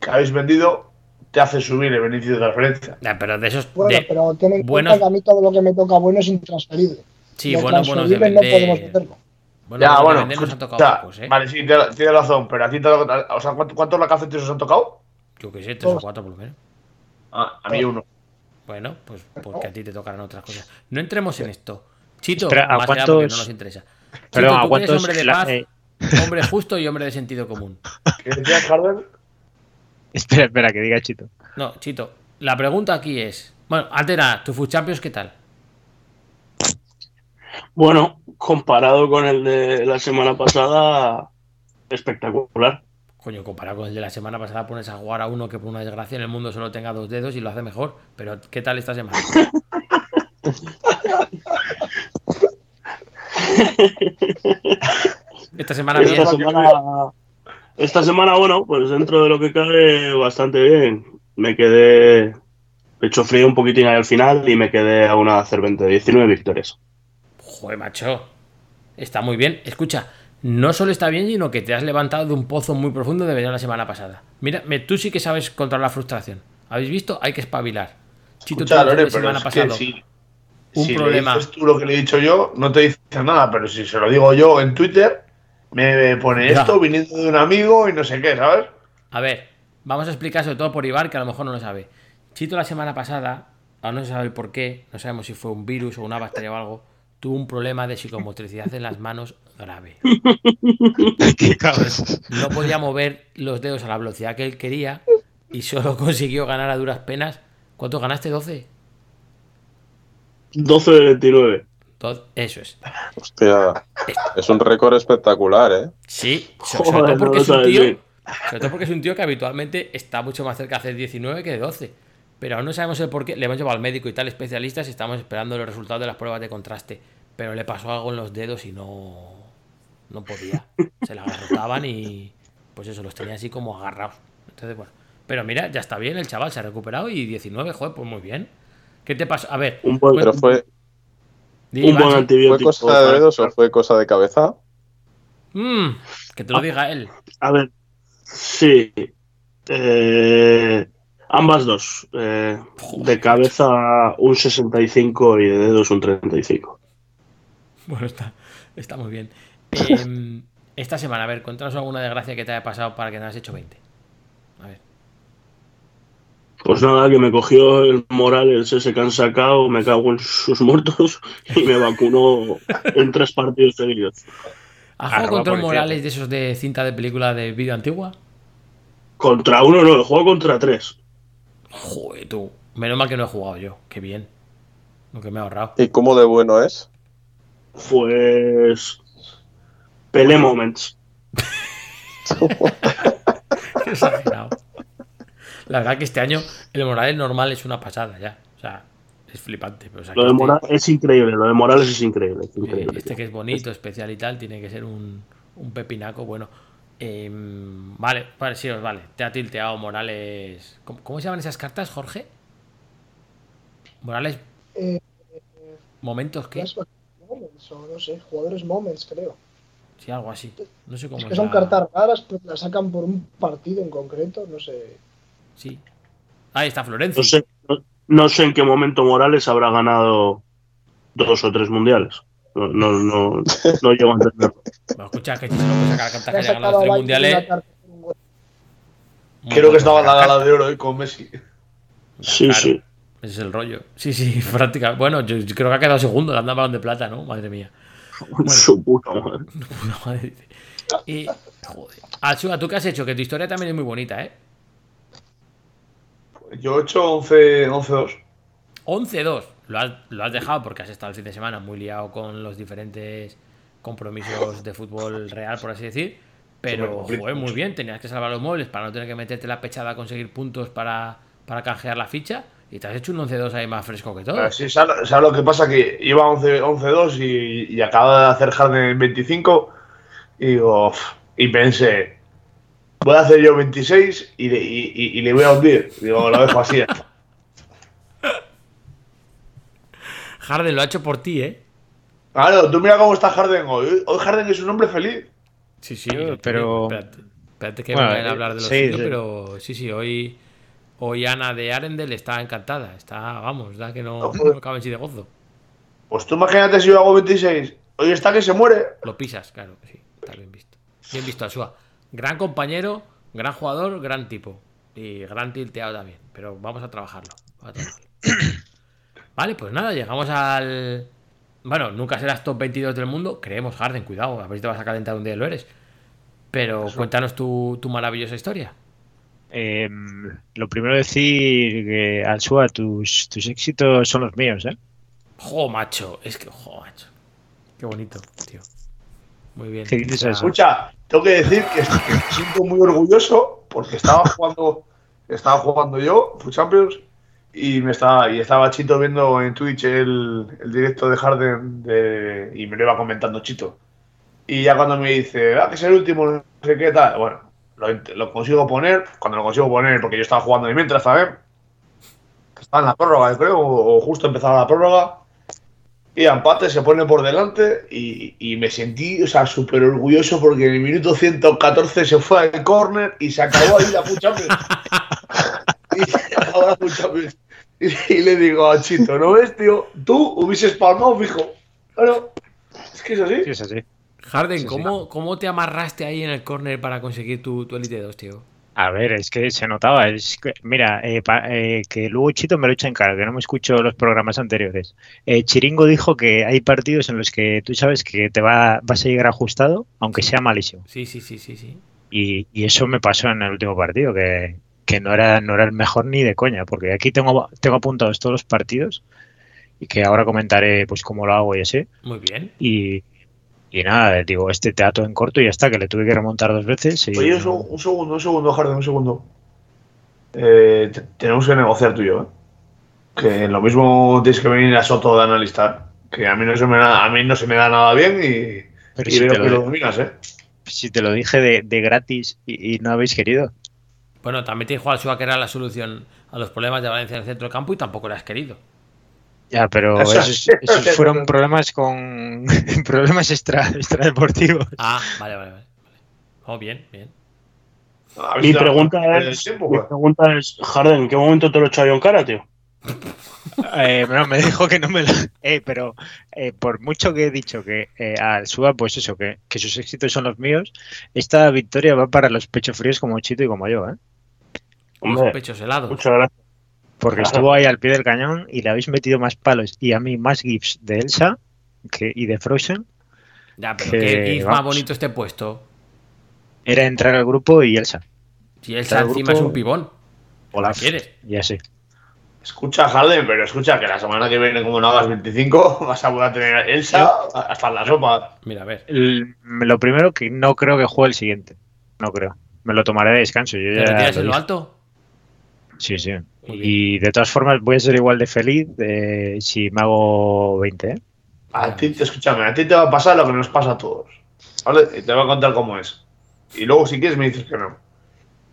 que habéis vendido, te hace subir el beneficio de transferencia. Ya, pero de esos. Bueno, de- pero ten en buenos- cuenta que a mí todo lo que me toca bueno es intransferible. Sí, Lo buenos, buenos de transferible no podemos vender. meterlo. Bueno, ya, bueno, vender nos han tocado escucha, pocos, ¿eh? vale, sí, tienes razón, pero a ti te o sea, ¿cuánto- ¿cuántos lacacetes os han tocado? Yo qué sé, tres o cuatro por lo menos. Ah, a mí uno. Bueno, pues porque a ti te tocarán otras cosas. No entremos en esto. Chito, Espera, ¿a más que nada cuántos- porque no nos interesa. Chito, Perdón, ¿a tú que eres cuántos hombre de paz, eh, hombre justo y hombre de sentido común. ¿Qué decías, Harden? Espera, espera, que diga Chito. No, Chito, la pregunta aquí es. Bueno, antes de nada, tu Food Champions, ¿qué tal? Bueno, comparado con el de la semana pasada, espectacular. Coño, comparado con el de la semana pasada, pones a jugar a uno que por una desgracia en el mundo solo tenga dos dedos y lo hace mejor. Pero, ¿qué tal esta semana? esta semana bien. Esta semana, esta semana, bueno, pues dentro de lo que cabe, bastante bien. Me quedé pecho frío un poquitín ahí al final y me quedé a una Cervente de 19 victorias. Joder, macho. Está muy bien. Escucha, no solo está bien, sino que te has levantado de un pozo muy profundo de venir la semana pasada. Mira, tú sí que sabes controlar la frustración. ¿Habéis visto? Hay que espabilar. Chito, Escucha, Lore, pero semana es que pasado. si, un si problema. le dices tú lo que le he dicho yo, no te dice nada, pero si se lo digo yo en Twitter, me pone Ya. esto viniendo de un amigo y no sé qué, ¿sabes? A ver, vamos a explicar sobre todo por Ibar, que a lo mejor no lo sabe. Chito la semana pasada, aún no se sabe el por qué, no sabemos si fue un virus o una bacteria o algo, tuvo un problema de psicomotricidad en las manos grave. No podía mover los dedos a la velocidad que él quería y solo consiguió ganar a duras penas. ¿Cuánto ganaste? ¿12? 12 de 29. Do- Eso es. Hostia, es un récord espectacular, ¿eh? Sí, Joder, sobre todo porque no es un tío. Sobre todo porque es un tío que habitualmente está mucho más cerca de hacer 19 que de 12. Pero aún no sabemos el por qué. Le hemos llevado al médico y tal, especialistas, y estamos esperando los resultados de las pruebas de contraste. Pero le pasó algo en los dedos y no. No podía. Se le agarrotaban y. Pues eso, los tenía así como agarrados. Entonces, bueno. Pero mira, ya está bien, el chaval se ha recuperado y 19, joder, pues muy bien. ¿Qué te pasa? A ver, Un buen, Pero fue, di, un Iván, buen sí. ¿fue antibiótico. cosa de dedos o fue cosa de cabeza? Mm, que te lo diga él. A ver, sí. Eh, ambas dos. Eh, de cabeza un 65 y de dedos un 35. Bueno, está, está muy bien. Em, esta semana, a ver, cuéntanos alguna desgracia que te haya pasado para que no hayas hecho 20. A ver. Pues nada, que me cogió el Morales ese que han sacado, me cago en sus muertos y me vacunó en tres partidos seguidos. ¿Has jugado contra un. Morales de esos de cinta de película de vídeo antigua? Contra uno no, juego contra tres. Joder, tú. Menos mal que no he jugado yo. Qué bien. Lo que me he ahorrado. ¿Y cómo de bueno es? Pues. Pelé Moments. Qué exagerado. La verdad que este año el Morales normal es una pasada ya. O sea, es flipante. Pero, o sea, Lo de este- Morales es increíble, lo de Morales es increíble. es Eh, increíble. Este que es bonito, especial y tal, tiene que ser un, un pepinaco. Bueno, em, vale, vale, sí, vale. Te ha tilteado Morales. ¿Cómo, cómo se llaman esas cartas, Jorge? Morales. Eh, ¿Momentos qué? Moments, o no sé, jugadores Moments, creo. Sí, algo así. No sé cómo Es es que son la- cartas raras, pero las sacan por un partido en concreto, no sé. Sí. Ahí está Florencio. No sé, no, no sé en qué momento Morales habrá ganado dos o tres mundiales. No, no, no, no llego a entenderlo. Bueno, escucha, que si se lo puede sacar a cartas que Le ha haya ganado sacado tres a mundiales. Creo que estaba en la gala de oro hoy con Messi. Sí, Claro. sí. Ese es el rollo. Sí, sí, prácticamente. Bueno, yo, yo creo que ha quedado segundo, ganando balón de plata, ¿no? Madre mía. Su puta madre. Puta madre. Y, joder. Alsua, ¿tú qué has hecho? Que tu historia también es muy bonita, ¿eh? Yo he hecho 11 11-2. 11-2. Lo has, lo has dejado porque has estado el fin de semana muy liado con los diferentes compromisos de fútbol real, por así decir. Pero, joder, muy bien. Tenías que salvar los muebles para no tener que meterte la pechada a conseguir puntos para, para canjear la ficha. Y te has hecho un 11-2 ahí más fresco que todo. Sí, ¿sabes, sabes lo que pasa? Que iba 11 11-2 y, y acaba de hacer Harden en 25 y digo, y pensé, voy a hacer yo 26 y, le- y- y- y le voy a hundir. Digo, lo dejo así. Harden lo ha hecho por ti, ¿eh? Claro, tú mira cómo está Harden hoy. Hoy Harden es un hombre feliz. Sí, sí, pero-. Espérate, espérate que Bueno, me vayan a hablar de los sí, sí. pero sí, sí, hoy, hoy Ana de Arendel está encantada. Está, vamos, da que no, No, cabe en sí de gozo. Pues tú imagínate si yo hago 26. Hoy está que se muere. Lo pisas, claro, sí, está bien visto. Bien visto, Asua. Gran compañero, gran jugador, gran tipo. Y gran tilteado también. Pero vamos a trabajarlo. vamos a trabajarlo. Vale, pues nada, llegamos al. Bueno, nunca serás top 22 del mundo. Creemos, Harden, cuidado, a ver si te vas a calentar un día y lo eres. Pero cuéntanos tu, tu maravillosa historia. Eh, lo primero decir que Alsua, tus, tus éxitos son los míos, ¿eh? Jo, macho. Es que, jo, macho. Qué bonito, tío. Muy bien. ¿Qué dices eso? Escucha, tengo que decir que, que me siento muy orgulloso porque estaba jugando, estaba jugando yo, Food Champions, y me estaba, y estaba Chito viendo en Twitch el, el directo de Harden de, y me lo iba comentando Chito. Y ya cuando me dice, ah, que es el último, no sé qué tal, bueno, lo, lo consigo poner, cuando lo consigo poner, porque yo estaba jugando de mientras, ¿sabes? Estaba en la prórroga, creo, o, justo empezaba la prórroga. Y empate se pone por delante y, y me sentí, o sea, súper orgulloso porque en el minuto 114 se fue al córner y se acabó ahí la Champions. y se acabó la Champions. Y, y le digo a Chito, ¿no ves, tío? Tú hubieses palmado, fijo. Claro, es que es así. Sí, es así. Harden, Sí, sí. ¿cómo, ¿cómo te amarraste ahí en el corner para conseguir tu, tu Elite 2, tío? A ver, es que se notaba. Es que- mira, eh, pa- eh, que luego Chito me lo echa en cara, que no me escucho los programas anteriores. Eh, Chiringo dijo que hay partidos en los que tú sabes que te va, vas a llegar ajustado, aunque sea malísimo. Sí, sí, sí, sí, sí. Y, y eso me pasó en el último partido, que, que no era, no era el mejor ni de coña, porque aquí tengo, tengo apuntados todos los partidos y que ahora comentaré pues cómo lo hago y así. Muy bien. Y, y nada, digo, este teatro en corto y ya está, que le tuve que remontar dos veces. Y Oye, un, seg- un segundo, un segundo, Harden, un segundo. Eh, te- tenemos que negociar tú y yo, ¿eh? Que lo mismo tienes que venir a Soto de analista. Que a mí no se me da, a mí no se me da nada bien y, Pero y si veo que lo dominas, ¿eh? si te lo dije de, de gratis y, y no habéis querido. Bueno, también te dijo Alsua que era la solución a los problemas de Valencia en el centro del campo y tampoco lo has querido. Ya, pero Eso- esos, esos fueron problemas con problemas extra, extradeportivos. Ah, vale, vale, vale. Oh, bien, bien. Mi pregunta es, tiempo, mi pues. pregunta es, Harden, ¿en qué momento te lo yo en cara, tío? Eh, no, me dijo que no me lo... Eh, pero eh, por mucho que he dicho que eh, al Suba, pues eso, que, que sus éxitos son los míos, esta victoria va para los pechos fríos como Chito y como yo, ¿eh? Los Hombre, pechos helados. muchas gracias. Porque estuvo ahí al pie del cañón y le habéis metido más palos y a mí más gifs de Elsa que, y de Frozen. Ya, pero que, qué gif más bonito este puesto. Era entrar al grupo y Elsa. Si él Claro, encima grupo- es un pibón. Hola, ¿La quieres? Y así. Escucha, Harden, pero escucha que la semana que viene, como no hagas 25, vas a poder tener a Elsa hasta en la sopa. Mira, a ver. El- lo primero que no creo que juegue el siguiente. No creo. Me lo tomaré de descanso. Yo ¿Te ya retiras lo en lo dije. alto? Sí, sí. Y de todas formas voy a ser igual de feliz eh, si me hago 20, ¿eh? A ti, te- escúchame, a ti te va a pasar lo que nos pasa a todos. ¿Vale? Y te voy a contar cómo es. Y luego, si quieres, me dices que no.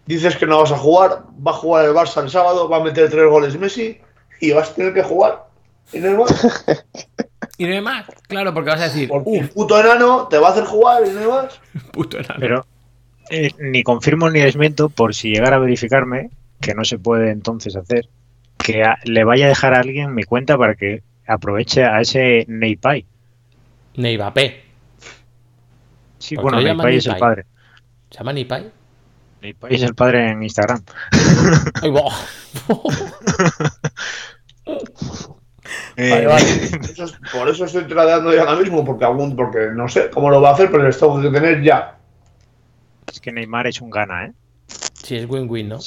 Dices que no vas a jugar, va a jugar el Barça el sábado, va a meter tres goles Messi y vas a tener que jugar. Y no hay más. Y no hay más. Claro, porque vas a decir, Porque el puto enano te va a hacer jugar y no hay más. puto enano. Pero eh, ni confirmo ni desmiento por si llegara a verificarme, que no se puede entonces hacer, que a- le vaya a dejar a alguien mi cuenta para que aproveche a ese Neypai. Neivapé. Sí, ¿Por qué bueno, llaman Neypai es el padre. ¿Se llama Nipai? Neypai es el padre en Instagram. Ay. Eh, Vale, vale. Eso es- por eso estoy tratando ya ahora mismo, porque, algún, porque no sé cómo lo va a hacer, pero les tengo que tener ya. Es que Neymar es un gana, ¿eh? Sí, es win-win, ¿no?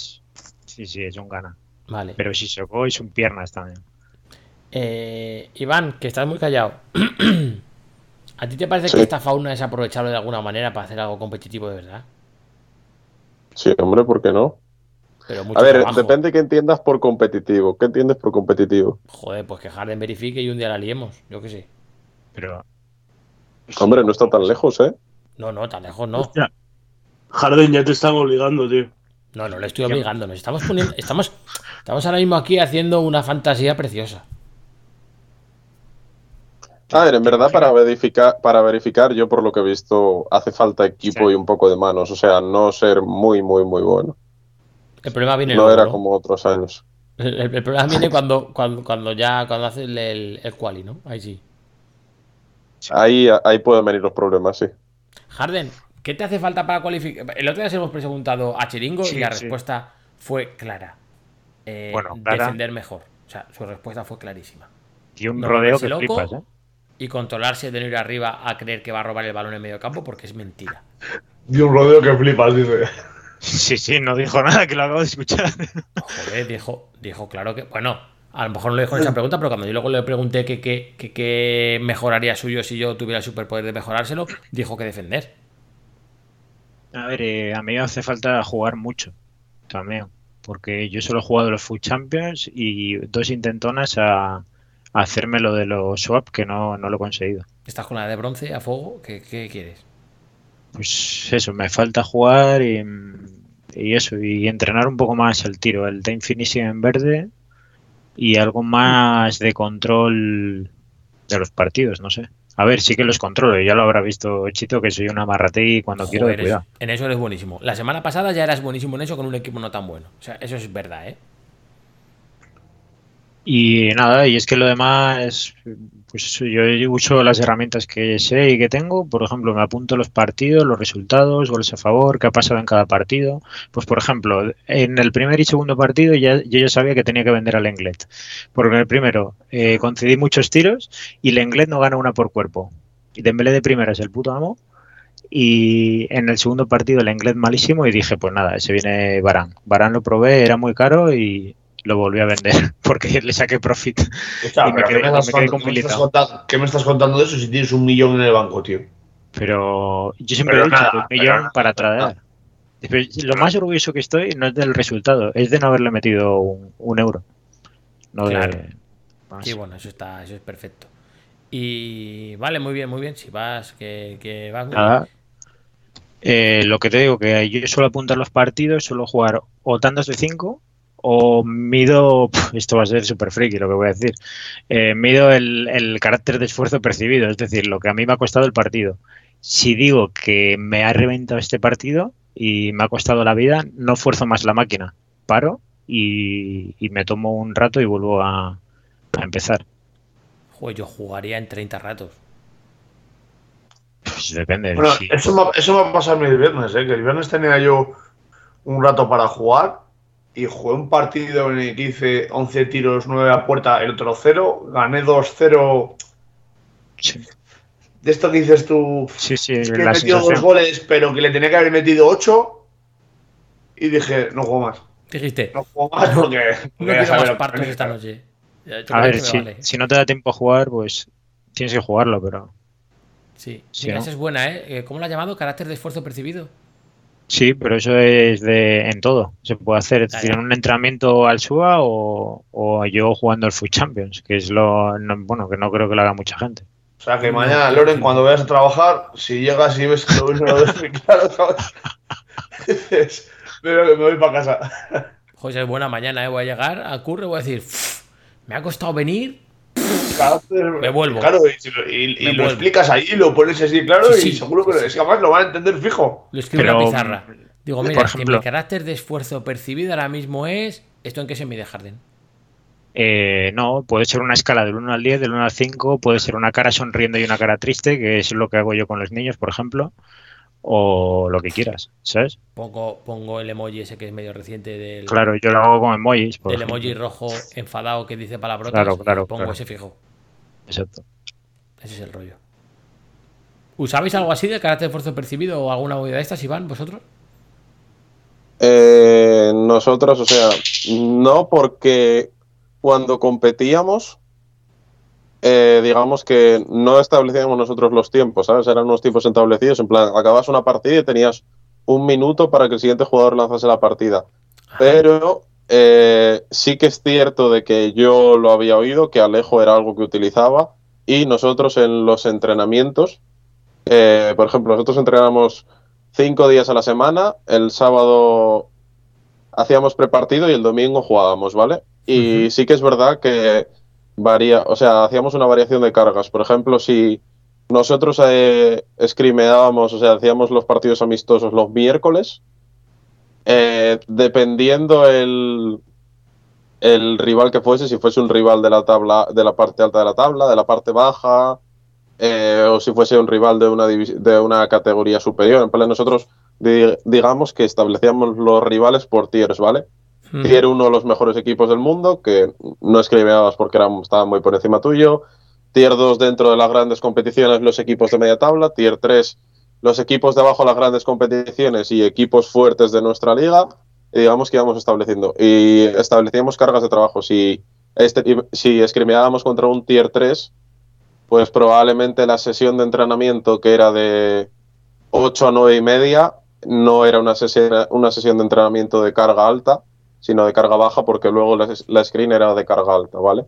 Sí, sí, es un gana. Vale. Pero si Sissoko es un piernas también. Eh, Iván, que estás muy callado. ¿A ti te parece Sí. que esta fauna es aprovechable de alguna manera para hacer algo competitivo de verdad? Sí, hombre, ¿por qué no? Pero mucho A ver, trabajo. depende que entiendas por competitivo. ¿Qué entiendes por competitivo? Joder, pues que Harden verifique y un día la liemos. Yo qué sé. Pero Hombre, no está tan lejos, ¿eh? No, no, tan lejos no. Hostia. Harden ya te están obligando, tío. No, no le estoy obligando. Nos estamos poniendo. Estamos, estamos ahora mismo aquí haciendo una fantasía preciosa. A ver, en verdad para verificar, para verificar, yo por lo que he visto, hace falta equipo Sí. y un poco de manos. O sea, no ser muy, muy, muy bueno. El problema viene No luego, era ¿no? como otros años. El, el- el problema viene cuando, cuando, cuando ya cuando hace el, el, el quali, ¿no? Ahí sí. Ahí, ahí pueden venir los problemas, sí. Harden, ¿qué te hace falta para cualificar? El otro día se hemos preguntado a Chiringo Sí, y la sí. respuesta fue clara. Eh, Bueno, clara. Defender mejor. O sea, su respuesta fue clarísima. y un No rodeo que loco. flipas, ¿eh? Y controlarse de no ir arriba a creer que va a robar el balón en medio campo porque es mentira. Y un rodeo que flipas, dice. Sí, sí, no dijo nada, que lo acabo de escuchar. Joder, dijo, dijo claro que. Bueno, a lo mejor no le dijo en esa pregunta, pero cuando yo luego le pregunté que qué que, que mejoraría suyo si yo tuviera el superpoder de mejorárselo, dijo que defender. A ver, eh, a mí me hace falta jugar mucho también, porque yo solo he jugado los Food Champions y dos intentonas a, a hacerme lo de los swap que no, no lo he conseguido. Estás con la de bronce a fuego, ¿qué, qué quieres? Pues eso, me falta jugar y, y eso, y entrenar un poco más el tiro, el time finishing en verde y algo más de control de los partidos, no sé. A ver, sí que los controlo, ya lo habrá visto Chito que soy una marrategui cuando quiero de Joder, cuidado. En eso eres buenísimo. La semana pasada ya eras buenísimo en eso con un equipo no tan bueno. O sea, eso es verdad, ¿eh? Y nada, y es que lo demás, pues yo uso las herramientas que sé y que tengo. Por ejemplo, me apunto los partidos, los resultados, goles a favor, qué ha pasado en cada partido. Pues por ejemplo, en el primer y segundo partido ya, yo ya sabía que tenía que vender al Lenglet. Porque en el primero eh, concedí muchos tiros y Lenglet no gana una por cuerpo. Y Dembélé de primera es el puto amo. Y en el segundo partido el Lenglet malísimo y dije, pues nada, se viene Barán. Barán lo probé, era muy caro y lo volví a vender porque le saqué profit. Hostia, Y me pero quedé- ¿qué, me estás me quedé contando, ¿qué me estás compilado. contando- qué me estás contando de eso si tienes un millón en el banco, tío? Pero yo siempre Pero he dicho nada, un millón nada, para traer. Lo más orgulloso que estoy no es del resultado, es de no haberle metido un, un euro. No Claro. de. más. Sí, bueno, eso está, eso es perfecto. Y vale, muy bien, muy bien. Si vas, que, que vas muy Nada. bien. Eh, lo que te digo, que yo suelo apuntar los partidos, suelo jugar o tandas de 5 o mido, esto va a ser súper friki lo que voy a decir, eh, mido el, el carácter de esfuerzo percibido, es decir, lo que a mí me ha costado el partido. Si digo que me ha reventado este partido y me ha costado la vida, no fuerzo más la máquina, paro y, y me tomo un rato y vuelvo a, a empezar. Joder, yo jugaría en 30 ratos. Pues depende. Bueno, eso, me, eso me va a pasar el viernes, ¿eh? que el viernes tenía yo un rato para jugar y jugué un partido en el que hice 11 tiros, 9 a puerta, el otro 0, gané 2-0. sí, De esto que dices tú, sí, sí, es que he metido dos goles, pero que le tenía que haber metido 8 y dije, no juego más. Dijiste, No juego más porque... no quiero más lo partos esta noche. A ver, si, vale. si no te da tiempo a jugar, pues tienes que jugarlo, pero Sí, Sí, Mira, ¿no? esa es buena, ¿eh? Eh, ¿Cómo la has llamado? Carácter de esfuerzo percibido. Sí, pero eso es de en todo. Se puede hacer, es decir, en un entrenamiento al SUA o, o yo jugando al Food Champions, que es lo no- bueno que no creo que lo haga mucha gente. O sea que mañana, Loren, cuando vayas a trabajar, si llegas y ves que lo ves, no lo claro. Dices, "Pero que me voy para casa. Es buena mañana, ¿eh? Voy a llegar a curro y voy a decir, "Pff, me ha costado venir. Me vuelvo. Claro, y, lo- y- y Me lo vuelvo. explicas ahí, lo pones así claro Sí, y sí, seguro que sí, sí. es que además lo van a entender fijo. Lo escribo en Pero, la pizarra. Digo, por mira, ejemplo- que mi carácter de esfuerzo percibido ahora mismo es. ¿Esto en qué se mide, Harden? Eh, no, puede ser una escala del 1 al 10, del 1 al 5, puede ser una cara sonriendo y una cara triste, que es lo que hago yo con los niños, por ejemplo. O lo que quieras, ¿sabes? Pongo, pongo el emoji ese que es medio reciente del, Claro, yo lo hago con emojis. por del ejemplo. emoji rojo enfadado que dice palabrotas. Claro, y claro, pongo claro. ese fijo. Exacto. Ese es el rollo. ¿Usabais algo así de carácter de esfuerzo percibido o alguna movida de estas, Iván, vosotros? Eh, nosotros, o sea, no porque cuando competíamos, eh, digamos que no establecíamos nosotros los tiempos, ¿sabes? Eran unos tiempos establecidos, en plan, acabas una partida y tenías un minuto para que el siguiente jugador lanzase la partida. Pero eh, sí que es cierto de que yo lo había oído, que Alejo era algo que utilizaba y nosotros en los entrenamientos, eh, por ejemplo, nosotros entrenamos cinco días a la semana, el sábado hacíamos prepartido y el domingo jugábamos, ¿vale? Y sí que es verdad que varía, o sea, hacíamos una variación de cargas. Por ejemplo, si nosotros eh, o sea, hacíamos los partidos amistosos los miércoles, eh, dependiendo el, el rival que fuese, si fuese un rival de la tabla, de la parte alta de la tabla, de la parte baja, eh, o si fuese un rival de una, de una categoría superior. En plan, nosotros di- digamos que establecíamos los rivales por tiers, ¿vale? Mm. Tier 1 los mejores equipos del mundo, que no escribías porque eran, estaban muy por encima tuyo. Tier 2 dentro de las grandes competiciones los equipos de media tabla. Tier 3 los equipos de de las grandes competiciones y equipos fuertes de nuestra liga. Y digamos que íbamos estableciendo. Y establecíamos cargas de trabajo. Si, este, si escrimeábamos contra un Tier 3, pues probablemente la sesión de entrenamiento que era de 8 a 9 y media no era una sesión, una sesión de entrenamiento de carga alta, sino de carga baja, porque luego la, la screen era de carga alta, ¿vale?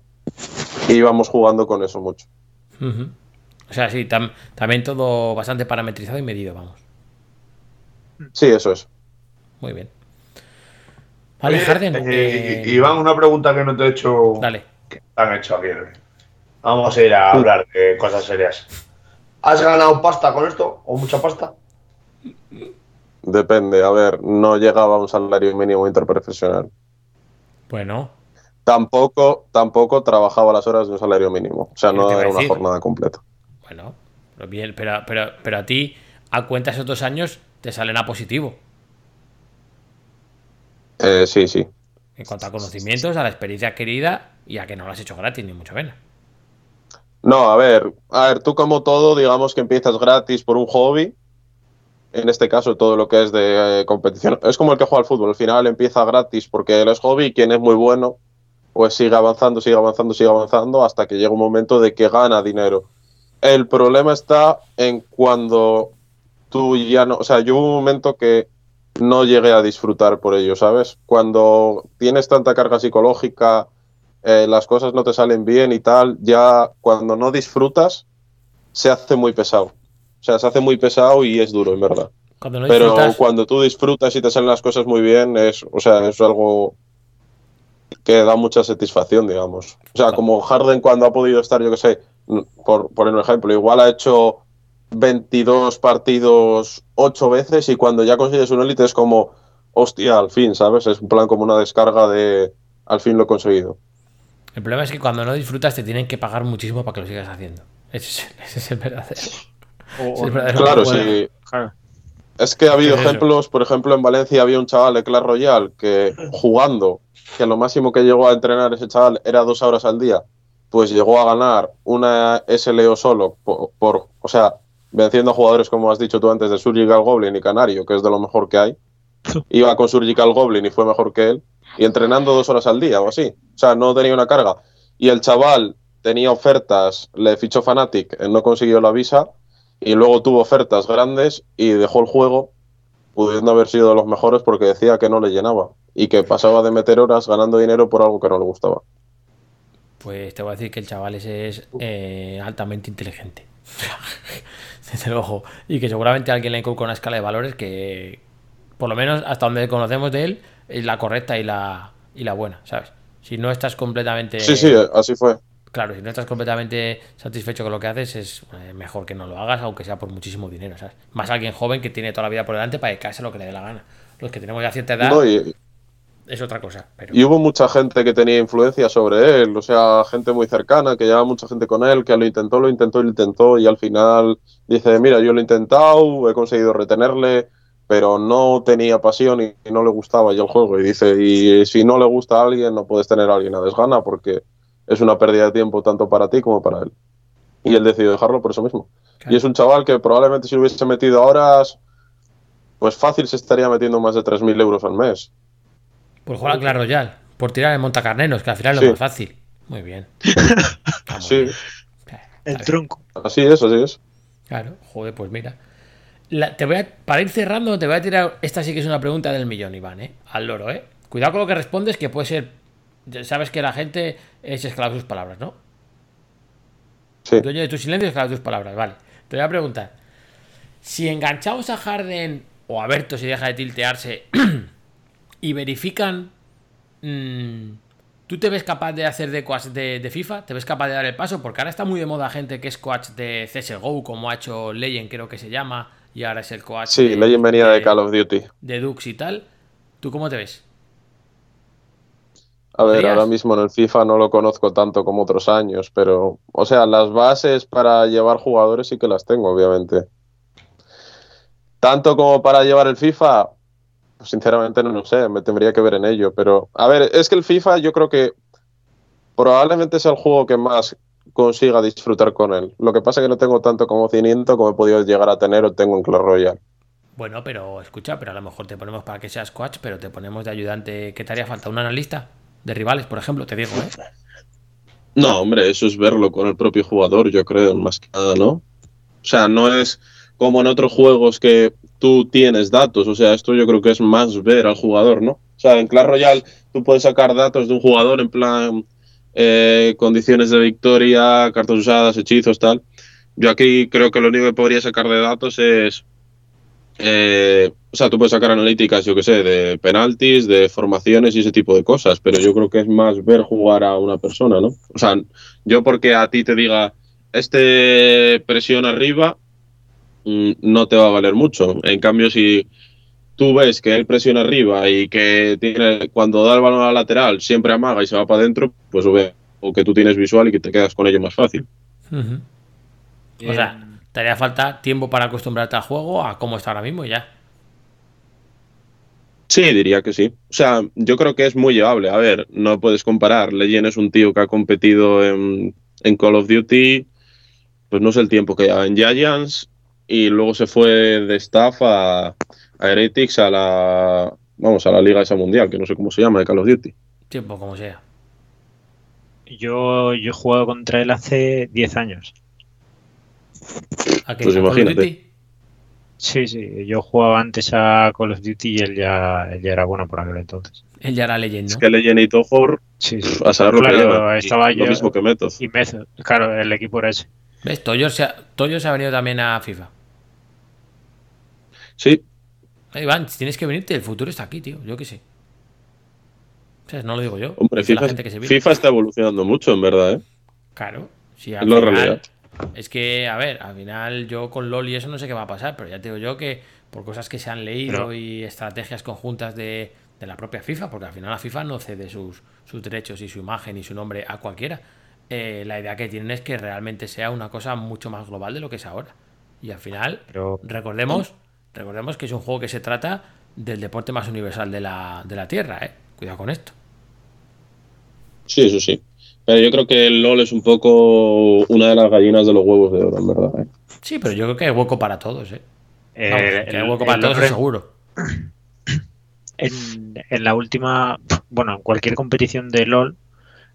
Y íbamos jugando con eso mucho. O sea, sí, tam- también todo bastante parametrizado y medido, vamos. Sí, eso es. Muy bien. Vale, Oye, Harden. eh, eh, Iván, una pregunta que no te he hecho. Dale. Que te han hecho aquí. Vamos a ir a hablar de cosas serias. ¿Has ganado pasta con esto? ¿O mucha pasta? Depende, a ver, no llegaba a un salario mínimo interprofesional. Bueno, Tampoco, tampoco trabajaba las horas de un salario mínimo. O sea, ¿Qué no era una jornada completa. bueno. Pero bien, pero, pero, pero a ti, a cuenta de esos dos años, te salen a positivo. Eh, sí, sí. En cuanto a conocimientos, a la experiencia adquirida y a que no lo has hecho gratis, ni mucho menos. No, a ver, a ver, tú como todo, digamos que empiezas gratis por un hobby. En este caso, todo lo que es de eh, competición. Es como el que juega al fútbol. Al final empieza gratis porque él es hobby y quien es muy bueno, pues sigue avanzando, sigue avanzando, sigue avanzando hasta que llega un momento de que gana dinero. El problema está en cuando tú ya no. O sea, yo hubo un momento que no llegué a disfrutar por ello, ¿sabes? Cuando tienes tanta carga psicológica, eh, las cosas no te salen bien y tal, ya cuando no disfrutas, se hace muy pesado. O sea, se hace muy pesado y es duro, en verdad. Cuando no Pero disfrutas, cuando tú disfrutas y te salen las cosas muy bien, es, o sea, es algo que da mucha satisfacción, digamos. O sea, como Harden cuando ha podido estar, yo que sé, por poner un ejemplo, igual ha hecho 22 partidos 8 veces y cuando ya consigues un élite es como, hostia, al fin, ¿sabes? Es un plan como una descarga de, al fin lo he conseguido. el problema es que cuando no disfrutas te tienen que pagar muchísimo para que lo sigas haciendo. Ese es, ese es el verdadero. Claro, sí. Es que ha habido ejemplos, por ejemplo, en Valencia había un chaval de Clash Royale que jugando, que lo máximo que llegó a entrenar ese chaval era dos horas al día, pues llegó a ganar una SLO solo, por, por- o sea, venciendo a jugadores, como has dicho tú antes, de Surgical Goblin y Canario, que es de lo mejor que hay. Iba con Surgical Goblin y fue mejor que él, y entrenando dos horas al día o así. O sea, no tenía una carga. Y el chaval tenía ofertas, le fichó Fnatic, él no consiguió la visa, y luego tuvo ofertas grandes y dejó el juego, pudiendo haber sido de los mejores porque decía que no le llenaba y que pasaba de meter horas ganando dinero por algo que no le gustaba. Pues te voy a decir que el chaval ese es eh, altamente inteligente. Desde luego. Y que seguramente alguien le inculca una escala de valores que, por lo menos hasta donde conocemos de él, es la correcta y la, y la buena, ¿sabes? Si no estás completamente. Sí, sí, así fue. Claro, si no estás completamente satisfecho con lo que haces, es eh, mejor que no lo hagas, aunque sea por muchísimo dinero, ¿sabes? Más alguien joven que tiene toda la vida por delante para a lo que le dé la gana. Los que tenemos ya cierta edad, No, y, es otra cosa. Pero... Y hubo mucha gente que tenía influencia sobre él, o sea, gente muy cercana, que llevaba mucha gente con él, que lo intentó, lo intentó, lo intentó, y al final dice, mira, yo lo he intentado, he conseguido retenerle, pero no tenía pasión y no le gustaba ya el juego. Y dice, y si no le gusta a alguien, no puedes tener a alguien a desgana, porque es una pérdida de tiempo tanto para ti como para él. Y él decidió dejarlo por eso mismo. Y es un chaval que probablemente si lo hubiese metido ahora, pues fácil se estaría metiendo más de 3.000 euros al mes. Por jugar a Clash Royale, por tirar el montacarneros, que al final es Sí. lo más fácil. Muy bien. Está muy Sí, bien. El tronco. así es, así es. Claro, joder, pues mira. La- te voy a, para ir cerrando, te voy a tirar. Esta sí que es una pregunta del millón, Iván, ¿eh? Al loro, ¿eh? Cuidado con lo que respondes, que puede ser. Sabes que la gente es esclava de sus palabras, ¿no? Sí. Dueño de tu silencio, esclavo de tus palabras, vale. Te voy a preguntar. Si enganchamos a Harden o a Berto si deja de tiltearse y verifican. mm, ¿Tú te ves capaz de hacer de coach de, de FIFA? ¿Te ves capaz de dar el paso? Porque ahora está muy de moda gente que es coach de CSGO, como ha hecho Legend, creo que se llama, y ahora es el coach Sí, de, Legend venía de Call of Duty. de Dux y tal. ¿Tú cómo te ves? A ver, ahora mismo en el FIFA no lo conozco tanto como otros años, pero, o sea, las bases para llevar jugadores sí que las tengo, obviamente. Tanto como para llevar el FIFA, pues, sinceramente no lo sé, me tendría que ver en ello, pero, a ver, es que el FIFA yo creo que probablemente sea el juego que más consiga disfrutar con él. Lo que pasa es que no tengo tanto conocimiento como he podido llegar a tener o tengo en Clash Royale. Bueno, pero escucha, pero a lo mejor te ponemos para que seas coach, pero te ponemos de ayudante. ¿Qué te haría falta? ¿Un analista de rivales, por ejemplo? Te digo, ¿eh? No, hombre, eso es verlo con el propio jugador, yo creo, más que nada, ¿no? O sea, no es como en otros juegos que tú tienes datos, o sea, esto yo creo que es más ver al jugador, ¿no? O sea, en Clash Royale tú puedes sacar datos de un jugador en plan eh, condiciones de victoria, cartas usadas, hechizos, tal. Yo aquí creo que lo único que podría sacar de datos es eh, o sea, tú puedes sacar analíticas, yo que sé, de penaltis, de formaciones y ese tipo de cosas, pero yo creo que es más ver jugar a una persona, ¿no? O sea, yo porque a ti te diga, este presión arriba, mm, no te va a valer mucho. En cambio, si tú ves que él presiona arriba y que tiene, cuando da el balón a la lateral siempre amaga y se va para adentro, pues ve o que tú tienes visual y que te quedas con ello más fácil. O sea, te haría falta tiempo para acostumbrarte al juego, a cómo está ahora mismo y ya. Sí, diría que sí. O sea, yo creo que es muy llevable. A ver, no puedes comparar. Legend es un tío que ha competido en, en Call of Duty, pues no sé el tiempo que lleva en Giants, y luego se fue de staff a, a Heretics a la, vamos, a la liga esa mundial, que no sé cómo se llama, de Call of Duty. Tiempo como sea. Yo, yo he jugado contra él hace 10 años. ¿A qué? Pues ¿A Call of imagínate. Duty? Sí, sí, yo jugaba antes a Call of Duty y él ya, él ya era bueno por aquel entonces. Él ya era leyenda. Es que Legend y Tohor, Sí, sí. a saber lo Claro, que lleva. Y estaba lo yo- mismo que Method. Y Method, claro, el equipo era ese. ¿Ves? Toyo se, ha, Toyo se ha venido también a FIFA. Sí, Eh, Iván, si tienes que venirte, el futuro está aquí, tío. Yo qué sé. O sea, no lo digo yo. hombre, dice la FIFA, gente que se. FIFA está evolucionando mucho, en verdad, ¿eh? Claro. Sí, Es al la final-. Es que, a ver, al final yo con LOL y eso no sé qué va a pasar, pero ya te digo yo que por cosas que se han leído Pero- y estrategias conjuntas de, de la propia FIFA, porque al final la FIFA no cede sus, sus derechos y su imagen y su nombre a cualquiera. Eh, la idea que tienen es que realmente sea una cosa mucho más global de lo que es ahora. Y al final, Pero recordemos, recordemos que es un juego que se trata del deporte más universal de la, de la Tierra, ¿eh? Cuidado con esto. Sí, eso sí. Pero yo creo que el LOL es un poco una de las gallinas de los huevos de oro, en verdad. ¿eh? Sí, pero yo creo que hay hueco para todos, ¿eh? eh, Vamos, que hay el- hueco para todos, seguro. en, en la última, bueno, en cualquier competición de LOL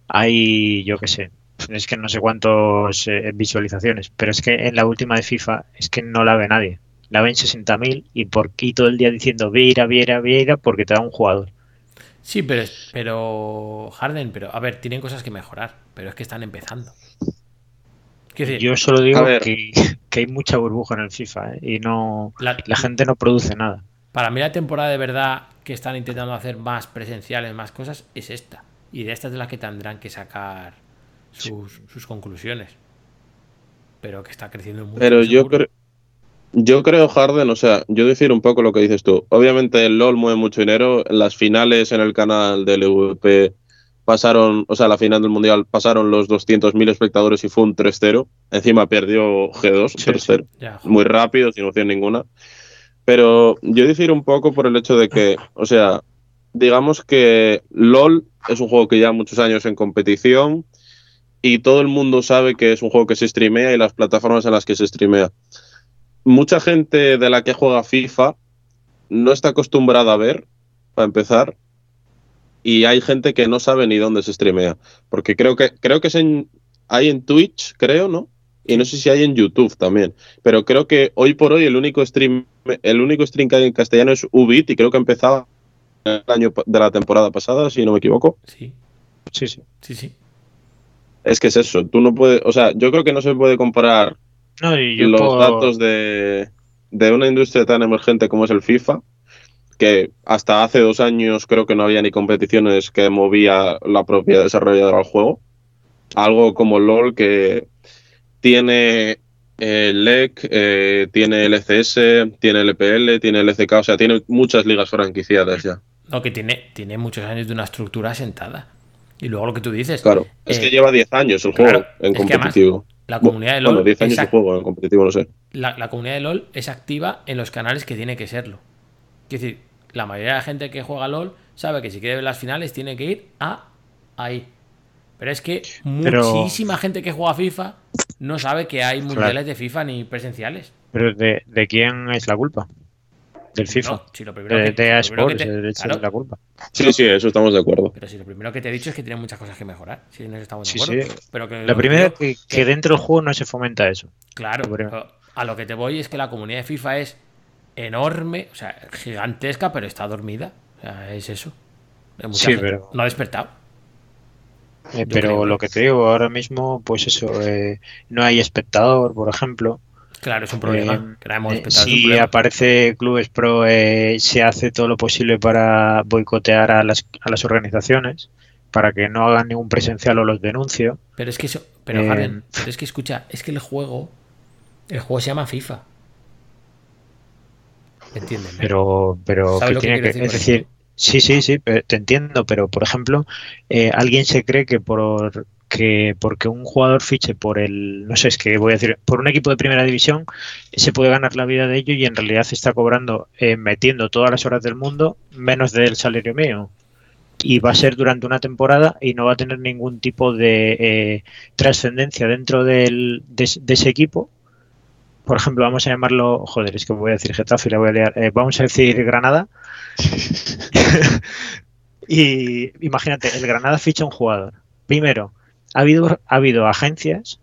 hay, yo qué sé, es que no sé cuántas visualizaciones, pero es que en la última de FIFA es que no la ve nadie. La ven 60.000 y por aquí todo el día diciendo Vieira, Vieira, Vieira porque te da un jugador. Sí, pero, pero Harden, pero a ver, tienen cosas que mejorar, pero es que están empezando. Decir, Yo solo digo que, que hay mucha burbuja en el FIFA ¿eh? y no la- la gente no produce nada. para mí la temporada de verdad que están intentando hacer más presenciales, más cosas, es esta. Y de estas de las que tendrán que sacar sus, sus conclusiones. Pero que está creciendo mucho. Pero yo creo. Yo creo, Harden, o sea, yo decir un poco lo que dices tú. Obviamente el LOL mueve mucho dinero. Las finales en el canal del EVP pasaron, o sea, la final del Mundial pasaron los 200.000 espectadores y fue un 3-0. Encima perdió G2, 3-0. Ya, Muy rápido, sin opción ninguna. Pero yo decir un poco por el hecho de que, o sea, digamos que LOL es un juego que lleva muchos años en competición y todo el mundo sabe que es un juego que se streamea y las plataformas en las que se streamea. Mucha gente de la que juega FIFA no está acostumbrada a ver, para empezar, y hay gente que no sabe ni dónde se streamea, porque creo que creo que es en, hay en Twitch, creo, ¿no? Y no sé si hay en YouTube también, pero creo que hoy por hoy el único stream el único stream que hay en castellano es Ubit y creo que empezaba el año de la temporada pasada, si no me equivoco. Sí, Sí, sí. sí, sí. Es que es eso, tú no puedes, o sea, yo creo que no se puede comparar No, y yo los datos de, de una industria tan emergente como es el FIFA, que hasta hace dos años creo que no había ni competiciones que movía la propia desarrolladora del juego. Algo como LOL que tiene el LEC, eh, tiene el ECS, tiene el EPL, tiene el ECK, o sea, tiene muchas ligas franquiciadas ya. No, que tiene, tiene muchos años de una estructura asentada. Y luego lo que tú dices. Claro, es eh, que lleva 10 años el claro, juego en además competitivo. La comunidad de LoL Bueno, 10 años es de ac- juego en competitivo, no sé. la, la comunidad de LOL es activa en los canales que tiene que serlo. Es decir, la mayoría de la gente que juega LOL sabe que si quiere ver las finales tiene que ir a ahí. Pero es que Pero- muchísima gente que juega FIFA no sabe que hay mundiales de FIFA ni presenciales. Pero de, ¿de quién es la culpa? Del FIFA. No, si lo primero de que- de EA si lo primero Sports, que te- claro, la culpa. Sí, sí, eso estamos de acuerdo. Pero si lo primero que te he dicho es que tiene muchas cosas que mejorar. Si no estamos de Sí, acuerdo. sí. Pero que lo primera digo- que, que dentro del juego no se fomenta eso. Claro, primero. a lo que te voy es que la comunidad de FIFA es enorme, o sea, gigantesca, pero está dormida. O sea, es eso. Sí, gente- pero- No ha despertado. Eh, pero creo. lo que te digo ahora mismo, pues eso, eh, no hay espectador, por ejemplo. Claro, es un problema. Eh, Eh, si problema. aparece Clubes Pro, eh, se hace todo lo posible para boicotear a las, a las organizaciones, para que no hagan ningún presencial o los denuncio. Pero es que eso. Pero, Eh, pero es que escucha, es que el juego. El juego se llama FIFA. ¿Me entiendes? no? Pero, pero ¿Sabes que lo que tiene que, decir es decir, sí, sí, sí, te entiendo, pero por ejemplo, eh, alguien se cree que por que porque un jugador fiche por el, no sé, es que voy a decir, por un equipo de primera división, se puede ganar la vida de ello y en realidad está cobrando, eh, metiendo todas las horas del mundo, menos del salario mío. Y va a ser durante una temporada y no va a tener ningún tipo de eh, trascendencia dentro del, de, ese- de ese equipo. Por ejemplo, vamos a llamarlo, joder, es que voy a decir Getafe y la voy a liar. Eh, vamos a decir Granada. y imagínate, el Granada ficha un jugador. Primero, ha habido, ha habido agencias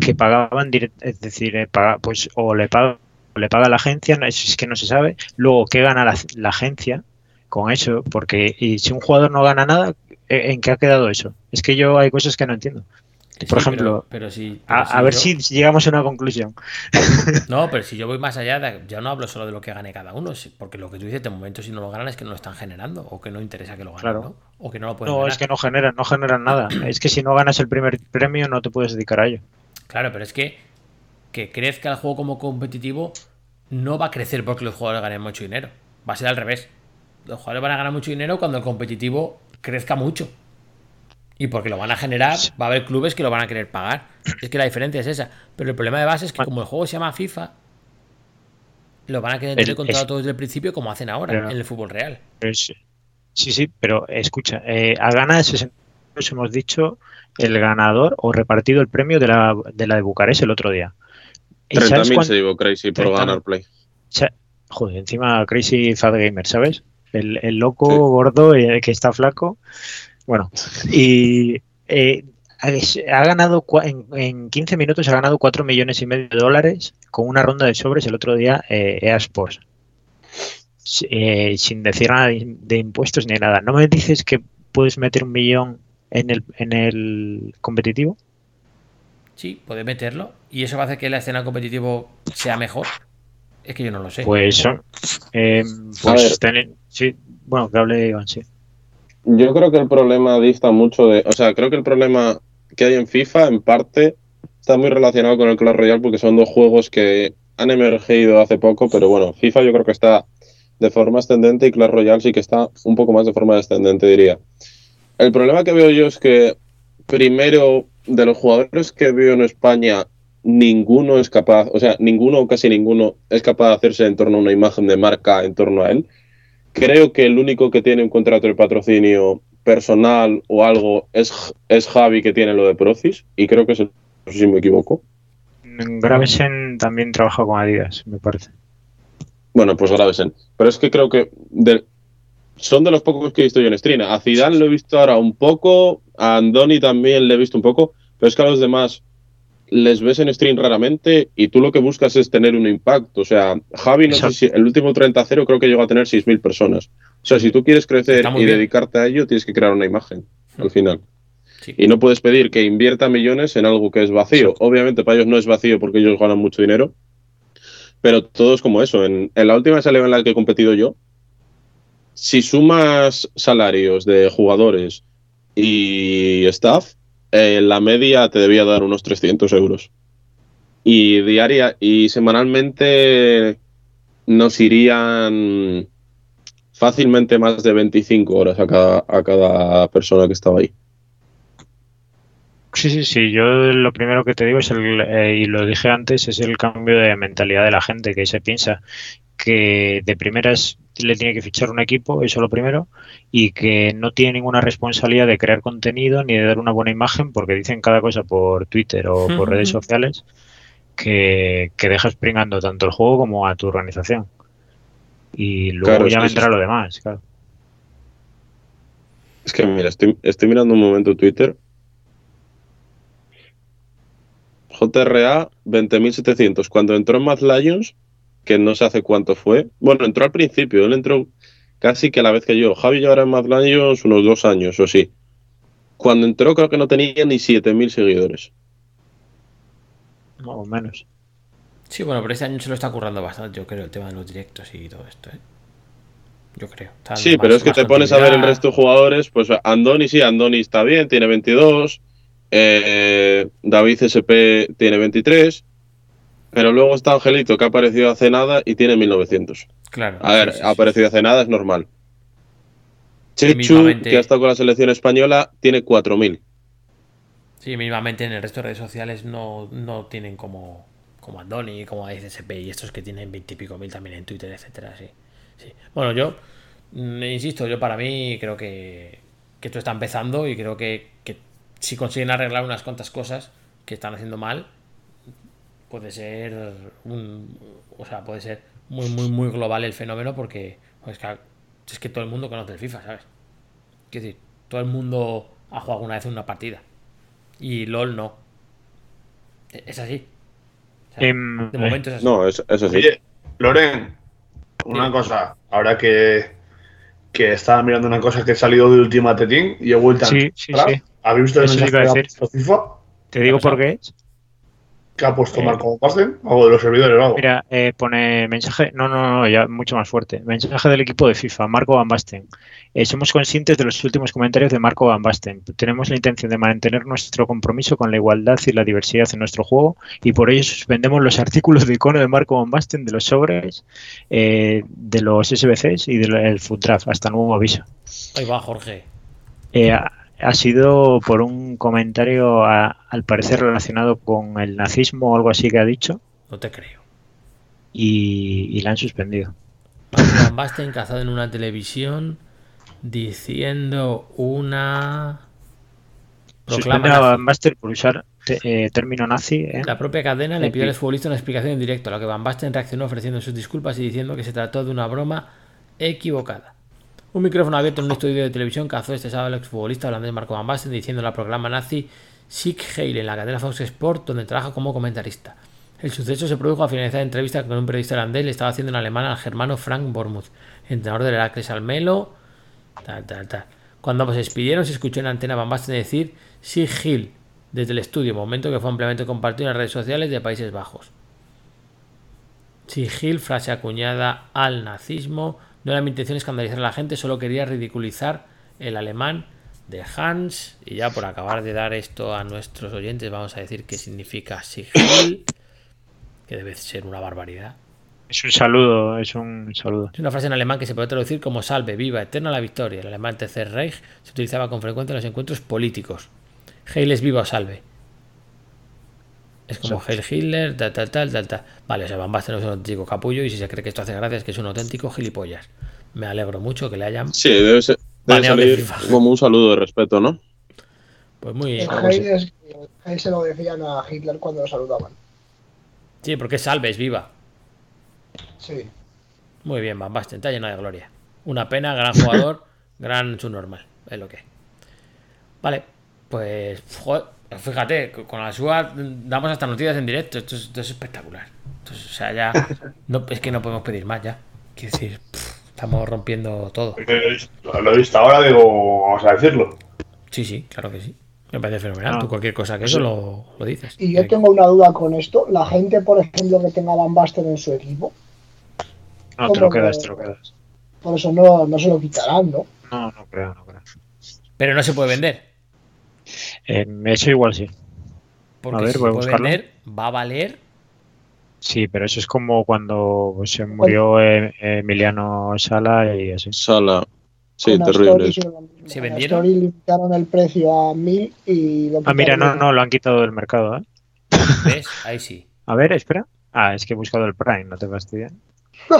que pagaban, direct- es decir, eh, paga- pues o le paga, o le paga la agencia, no, es, que no se sabe. Luego, ¿qué gana la, la agencia con eso? Porque y si un jugador no gana nada, ¿eh, ¿en qué ha quedado eso? Es que yo hay cosas que no entiendo. Por Sí, ejemplo, pero, pero si, A, ver yo- si llegamos a una conclusión. No, pero si yo voy más allá, de- yo no hablo solo de lo que gane cada uno, porque lo que tú dices, de momento, si no lo ganan es que no lo están generando, o que no interesa que lo ganen, Claro. ¿no? O que no lo pueden No, ganar. es que no generan, no generan nada. Es que si no ganas el primer premio no te puedes dedicar a ello. Claro, pero es que que crezca el juego como competitivo no va a crecer porque los jugadores ganen mucho dinero. Va a ser al revés. Los jugadores van a ganar mucho dinero cuando el competitivo crezca mucho. Y porque lo van a generar, va a haber clubes que lo van a querer pagar. Es que la diferencia es esa. Pero el problema de base es que como el juego se llama FIFA, lo van a querer tener controlado todo desde el principio como hacen ahora en el fútbol real. Es- sí, sí, pero escucha, eh, a gana de 60 euros hemos dicho el ganador o repartido el premio de la de, la de Bucarest el otro día. ¿Y sabes 30.000 cuán- se llevó Crazy por 30.000. ganar Play. Joder, encima Crazy Fat Gamer, ¿sabes? El, el loco Sí. gordo eh, que está flaco. Bueno, y eh, ha ganado en, en 15 minutos ha ganado 4 millones y medio de dólares con una ronda de sobres el otro día eh, EA Sports. Eh, sin decir nada de, impuestos ni nada. ¿No me dices que puedes meter un millón en el, en el competitivo? Sí, puede meterlo. Y eso va a hacer que la escena competitivo sea mejor. Es que yo no lo sé. Pues eh, pues ver. ten- sí, bueno, que hable Iván, sí. Yo creo que el problema dista mucho de. O sea, creo que el problema que hay en FIFA, en parte, está muy relacionado con el Clash Royale porque son dos juegos que han emergido hace poco, pero bueno, FIFA yo creo que está de forma ascendente y Clash Royale sí que está un poco más de forma descendente, diría. El problema que veo yo es que, primero, de los jugadores que veo en España, ninguno es capaz, o sea, ninguno o casi ninguno es capaz de hacerse en torno a una imagen de marca en torno a él. Creo que el único que tiene un contrato de patrocinio personal o algo es, es Javi que tiene lo de Procis y creo que es el, si me equivoco. Gravesen también trabaja con Adidas, me parece. Bueno, pues Gravesen. Pero es que creo que de- son de los pocos que he visto yo en Strina. A Zidane lo he visto ahora un poco, a Andoni también le he visto un poco, pero es que a los demás les ves en stream raramente y tú lo que buscas es tener un impacto. O sea, Javi, no sé si el último 30-0 creo que llegó a tener 6.000 personas. O sea, si tú quieres crecer y bien. dedicarte a ello, tienes que crear una imagen al final. Y no puedes pedir que invierta millones en algo que es vacío. Obviamente para ellos no es vacío porque ellos ganan mucho dinero, pero todo es como eso. En, la última salida en la que he competido yo, si sumas salarios de jugadores y staff, eh, la media te debía dar unos 300 euros. Y diaria y semanalmente nos irían fácilmente más de 25 horas a cada, a cada persona que estaba ahí. Sí, sí, sí. Yo lo primero que te digo es el, eh, y lo dije antes, es el cambio de mentalidad de la gente que se piensa que de primeras le tiene que fichar un equipo, eso lo primero, y que no tiene ninguna responsabilidad de crear contenido ni de dar una buena imagen porque dicen cada cosa por Twitter o por redes sociales que, que dejas pringando tanto el juego como a tu organización. Y luego Claro, es ya vendrá es- lo demás, claro. Es que mira, estoy, estoy mirando un momento Twitter. JRA 20.700. Cuando entró en Mad Lions, que no sé hace cuánto fue. Bueno, entró al principio, él entró casi que a la vez que yo. Javi llevará en Mad Lions unos dos años o sí. Cuando entró creo que no tenía ni 7.000 seguidores. O menos. Sí, bueno, pero este año se lo está currando bastante, yo creo, el tema de los directos y todo esto, ¿eh? Yo creo. Está Sí, pero más- es que más te pones a ver el resto de jugadores, pues Andoni sí, Andoni está bien, tiene 22, eh, David SP tiene 23, pero luego está Angelito que ha aparecido hace nada y tiene 1900. Claro. A ver, sí, sí, ha aparecido hace nada, es normal. Chechu, mismamente- que ha estado con la selección española, tiene 4000. Sí, mínimamente en el resto de redes sociales no, no tienen como, como Andoni, como ACSP y estos que tienen 20 y pico mil también en Twitter, etcétera, sí. sí. Bueno, yo mm, insisto, yo para mí creo que, que esto está empezando y creo que, que si consiguen arreglar unas cuantas cosas que están haciendo mal, puede ser un, o sea, puede ser muy, muy, muy global el fenómeno porque pues, que- es que todo el mundo conoce el FIFA, ¿sabes? Quiero decir, todo el mundo ha jugado alguna vez en una partida. Y LOL no. Es así. O sea, Em, de momento es así. No, eso, eso sí. Oye, Loren, una Sí. cosa. Ahora que, que estaba mirando una cosa que ha salido de Ultimate Team y he vuelto a Sí, sí, entrar. sí. ¿Habéis visto el Eso te mensaje iba a que ha decir. puesto FIFA? Te digo por qué es. ¿Qué ha puesto Eh, Marco Pasten? Algo de los servidores o algo. Mira, eh, pone mensaje, no, no, no, ya mucho más fuerte. Mensaje del equipo de FIFA, Marco Van Basten. Eh, somos conscientes de los últimos comentarios de Marco Van Basten. Tenemos la intención de mantener nuestro compromiso con la igualdad y la diversidad en nuestro juego y por ello suspendemos los artículos de icono de Marco Van Basten de los sobres, eh, de los SBCs y del Food Draft, hasta nuevo aviso. Ahí va, Jorge. Eh, ha, sido por un comentario a- al parecer relacionado con el nazismo o algo así que ha dicho No te creo. y, y la han suspendido. Van Basten cazado en una televisión diciendo una. Proclama a. Van Basten por usar te- eh, término nazi. ¿eh? La propia cadena le pidió al futbolista una explicación en directo, a lo que Van Basten reaccionó ofreciendo sus disculpas y diciendo que se trató de una broma equivocada. Un micrófono abierto en un estudio de televisión cazó este sábado al exfutbolista holandés Marco Van Basten diciendo en programa nazi Sieg Heil en la cadena Fox Sport donde trabaja como comentarista. El suceso se produjo a finalizar la entrevista que un periodista holandés le estaba haciendo en alemán al germano Frank Bormuth, entrenador del Heracles Almelo, tal, tal, tal. Cuando ambos se despidieron se escuchó en la antena Van Basten decir Sieg Heil desde el estudio, momento que fue ampliamente compartido en las redes sociales de Países Bajos. Sigil, frase acuñada al nazismo. No era mi intención escandalizar a la gente, solo quería ridiculizar el alemán de Hans. Y ya por acabar de dar esto a nuestros oyentes, vamos a decir qué significa Sigil. que debe ser una barbaridad. Es un saludo, es un saludo. Es una frase en alemán que se puede traducir como salve, viva, eterna la victoria. El alemán Tercer Reich se utilizaba con frecuencia en los encuentros políticos. Heil es viva o salve. Es como Heil Hitler, tal, tal, tal, tal, tal. Vale, o sea, Van Basten es un auténtico capullo y si se cree que esto hace gracia es que es un auténtico gilipollas. Me alegro mucho que le hayan... Sí, debe, ser, debe de salir como un saludo de respeto, ¿no? Pues muy... Heil, Heil se lo decían a Hitler cuando lo saludaban. Sí, porque es salve, es viva. Sí. Muy bien, Van Basten, está lleno de gloria. Una pena, gran jugador, gran subnormal, es lo que. es. Vale, pues joder, fíjate, con la SUA damos hasta noticias en directo, esto es, esto es espectacular. Entonces, o sea, ya no, es que no podemos pedir más ya. Quiero decir, pff, estamos rompiendo todo. Lo he visto ahora, digo, vamos a decirlo. Sí, sí, claro que sí. Me parece fenomenal. Ah. Tú cualquier cosa que eso lo, lo dices. Y yo tengo una duda con esto. La gente, por ejemplo, que tenga Van Basten en su equipo, No, te ¿Cómo lo quedas, que- te lo quedas. por eso no, no se lo quitarán, ¿no? No, no creo, no creo. Pero no se puede vender. Eh, eso igual sí. Porque A ver, si voy a buscarlo. vender, va a valer. Sí, pero eso es como cuando se murió eh, Emiliano Sala y así. Sala. Sí, terrible. ¿Se vendieron? Limitaron el precio a 1000 y lo Ah, mira, no, no, lo han quitado del mercado, ¿eh? ¿Ves? Ahí sí. A ver, espera. Ah, es que he buscado el Prime, no te fastidies.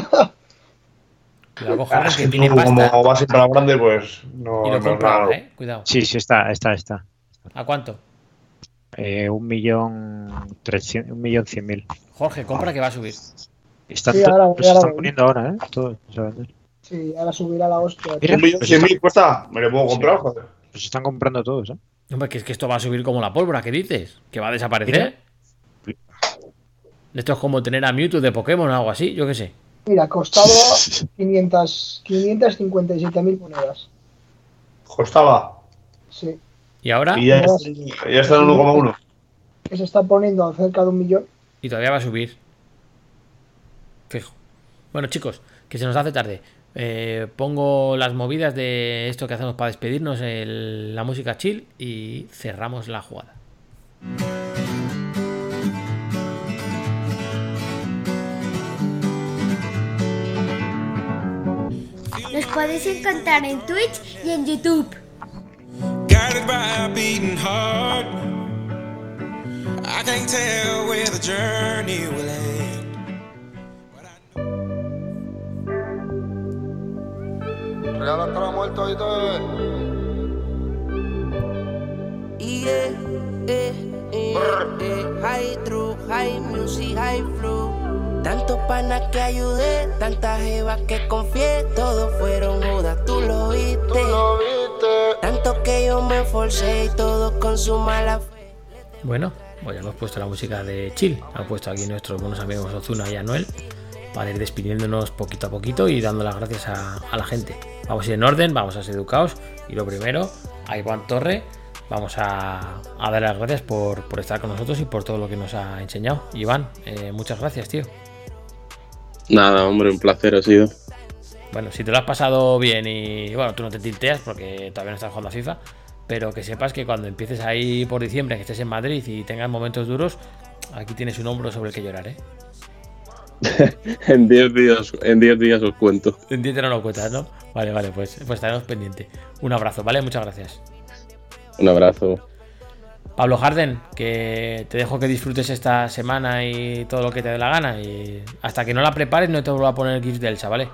Cuidado con Ah, que tiene pasta. como vas siempre la grande, pues no. Y lo no, compra no. ahora, ¿eh? Cuidado. Sí, sí, está, está, está. ¿A cuánto? Eh, un millón trescientos, un millón cien mil. Jorge, compra que va a subir. Están, Sí, ahora- ahora están poniendo ahora, ¿eh? Todo, se. Sí, ahora subirá la hostia. Mira. Un millón Pues cien mil cuesta. Me lo puedo Sí. comprar, joder. Los están comprando todos, ¿eh? Hombre, que es que esto va a subir como la pólvora, ¿qué dices? ¿Que va a desaparecer? Esto es como tener a Mewtwo de Pokémon o algo así, yo qué sé. Mira, costaba 500 557.000 monedas. Costaba. Sí. Y ahora, Y ya, está en 1,1. Que se está poniendo cerca de un millón. y todavía va a subir. Fijo. Bueno, chicos, que se nos hace tarde. Eh, pongo las movidas de esto que hacemos para despedirnos, el- la música chill y cerramos la jugada. Nos podéis encontrar en Twitch y en YouTube. Guided by a beating heart. I can't tell where the journey will end. Real hasta la muerte, oíste. Yeah, eh, eh, eh, high true, high music, high flow. Tantos panas que ayudé, tantas jevas que confié, todos fueron jodas, tú lo viste. Tú lo viste. Tanto que yo me forcé y todos con su mala fe. Bueno, pues ya hemos puesto la música de chill. Hemos puesto aquí nuestros buenos amigos Ozuna y Anuel para ir despidiéndonos poquito a poquito y dando las gracias a, a la gente. Vamos a ir en orden, vamos a ser educados. Y lo primero, a Iván Torre, vamos a, a dar las gracias por, por estar con nosotros y por todo lo que nos ha enseñado. Iván, eh, muchas gracias, tío. Nada, hombre, un placer ha sido. Bueno, si te lo has pasado bien y bueno, tú no te tilteas porque todavía no estás jugando a FIFA, pero que sepas que cuando empieces ahí por diciembre, que estés en Madrid y tengas momentos duros, aquí tienes un hombro sobre el que llorar, ¿eh? en 10 días, en 10 días os cuento. En 10 no lo cuentas, ¿no? Vale, vale, pues, pues estaremos pendientes. Un abrazo, ¿vale? Muchas gracias. Un abrazo. Pablo Harden, que te dejo que disfrutes esta semana y todo lo que te dé la gana. Y hasta que no la prepares, no te vuelvo a poner GIFs del Elsa, ¿vale?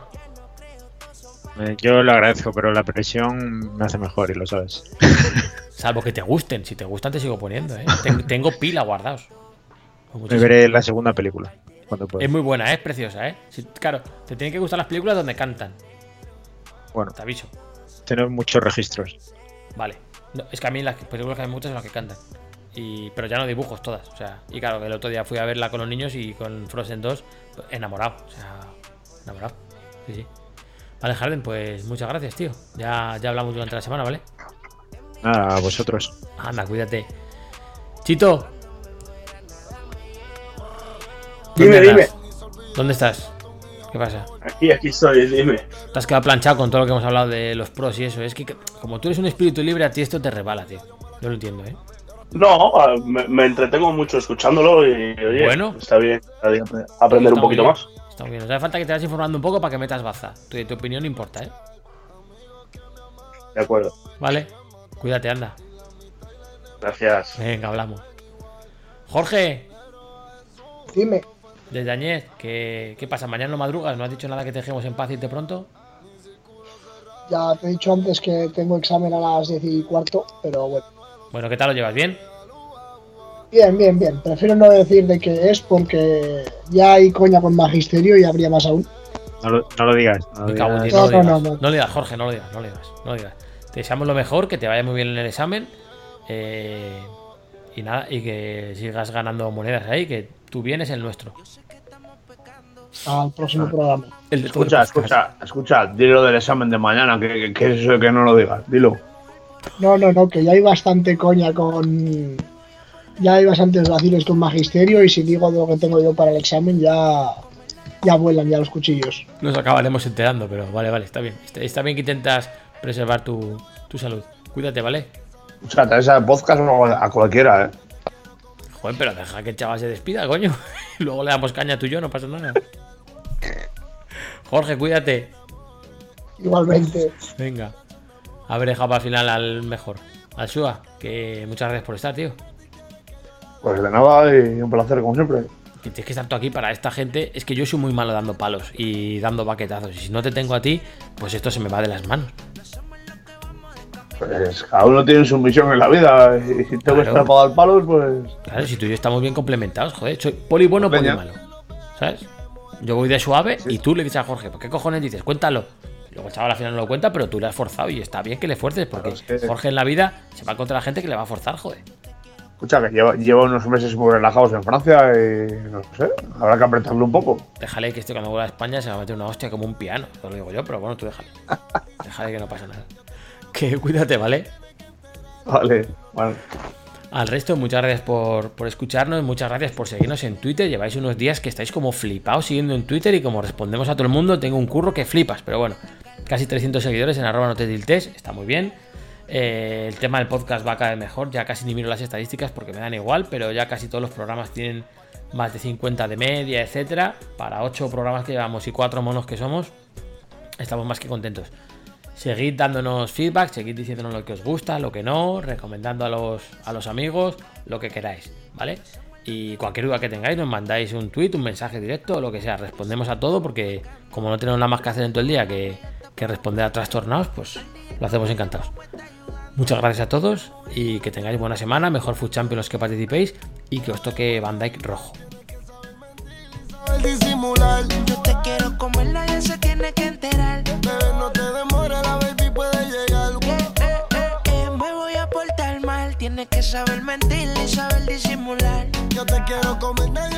Eh, Yo lo agradezco, pero la presión me hace mejor y lo sabes. Salvo que te gusten. Si te gustan, te sigo poniendo, ¿eh? Ten- Tengo pila guardados. Con Me veré la segunda película cuando pueda. Es muy buena, ¿eh? es preciosa, ¿eh? Claro, te tienen que gustar las películas donde cantan. Bueno, Te aviso. tener muchos registros. Vale. No, es que a mí las películas que hay muchas son las que cantan. Y, pero ya no dibujos todas. O sea, y claro, el otro día fui a verla con los niños y con Frozen 2, pues, enamorado. O sea, enamorado. Sí, sí. Vale, Harden, pues muchas gracias, tío. Ya, ya hablamos durante la semana, ¿vale? Nada, a vosotros. Anda, cuídate. Chito. Dime, ¿Dónde dime. ¿Dónde estás? ¿Qué pasa? Aquí, aquí estoy, dime. Te has quedado planchado con todo lo que hemos hablado de los pros y eso. Es que como tú eres un espíritu libre, a ti esto te rebala, tío. Yo lo entiendo, ¿eh? No, me, me entretengo mucho escuchándolo y oye, Bueno. está bien aprender un Está poquito bien, más. Está muy bien. Nos hace falta que te vayas informando un poco para que metas baza. Tu, tu opinión importa, ¿eh? De acuerdo. Vale. Cuídate, anda. Gracias. Venga, hablamos. Jorge, Dime. Desde Añez, ¿qué, ¿qué pasa? ¿Mañana no madrugas? ¿No has dicho nada que te dejemos en paz y te pronto? Ya te he dicho antes que tengo examen a las 10 y cuarto, pero bueno. Bueno, ¿qué tal lo llevas? ¿Bien? Bien, bien, bien. Prefiero no decir de qué es porque ya hay coña con magisterio y habría más aún. No lo, no lo digas. Lo no. lo digas, Jorge, no lo digas, no lo digas, no lo digas. Te deseamos lo mejor, que te vaya muy bien en el examen. eh, y nada, y que sigas ganando monedas ahí, que tú vienes el nuestro. Al próximo programa. El todo el Escucha, escucha, escucha, dilo del examen de mañana, que, que, que es eso de que no lo digas, dilo. No, no, no, que ya hay bastante coña con. Ya hay bastantes vacilos con magisterio y si digo de lo que tengo yo para el examen ya. Ya vuelan ya los cuchillos. Nos acabaremos enterando, pero vale, vale, está bien. Está, está bien que intentas preservar tu, tu salud. Cuídate, ¿vale? O sea, te esa podcast o a cualquiera, ¿eh? Joder, pero deja que el chaval se despida, coño. Y Luego le damos caña tú y yo, no pasa nada. Jorge, cuídate. Igualmente. Venga. Haber dejado para el final al mejor. Al Shua, que muchas gracias por estar, tío. Pues de nada y un placer, como siempre. Que tienes que estar tú aquí para esta gente. Es que yo soy muy malo dando palos y dando baquetazos. Y si no te tengo a ti, pues esto se me va de las manos. Pues cada uno tiene su misión en la vida y si te Claro. gusta para dar palos, pues. Claro, si tú y yo estamos bien complementados, joder. Soy poli bueno, poli Peña. malo. ¿Sabes? Yo voy de suave y tú le dices a Jorge, ¿por qué cojones dices? Cuéntalo. Luego el chaval al final no lo cuenta, pero tú le has forzado y está bien que le fuerces porque Claro, es que- Jorge en la vida se va contra la gente que le va a forzar, joder. Escucha, que lleva, lleva unos meses muy relajados en Francia y no sé, habrá que apretarlo un poco. Déjale que este cuando vuelva a España se va a meter una hostia como un piano. Te lo digo yo, pero bueno, tú déjale. déjale que no pasa nada. Que cuídate, ¿vale? Vale, bueno. Al resto, muchas gracias por, por escucharnos, muchas gracias por seguirnos en Twitter. Lleváis unos días que estáis como flipados siguiendo en Twitter y como respondemos a todo el mundo, tengo un curro que flipas. Pero bueno, casi 300 seguidores en arroba no te está muy bien. Eh, el tema del podcast va cada vez mejor, ya casi ni miro las estadísticas porque me dan igual, pero ya casi todos los programas tienen más de 50 de media, etcétera. Para 8 programas que llevamos y 4 monos que somos, estamos más que contentos. Seguid dándonos feedback, seguid diciéndonos lo que os gusta, lo que no, recomendando a los, a los amigos, lo que queráis, ¿vale? Y cualquier duda que tengáis, nos mandáis un tweet, un mensaje directo, lo que sea. Respondemos a todo porque, como no tenemos nada más que hacer en todo el día que, que responder a trastornados, pues lo hacemos encantados. Muchas gracias a todos y que tengáis buena semana, mejor Food Champions los que participéis y que os toque Dyke rojo. Yo te quiero comer, nadie se tiene que enterar. Saber mentir y saber disimular. Yo te quiero comer,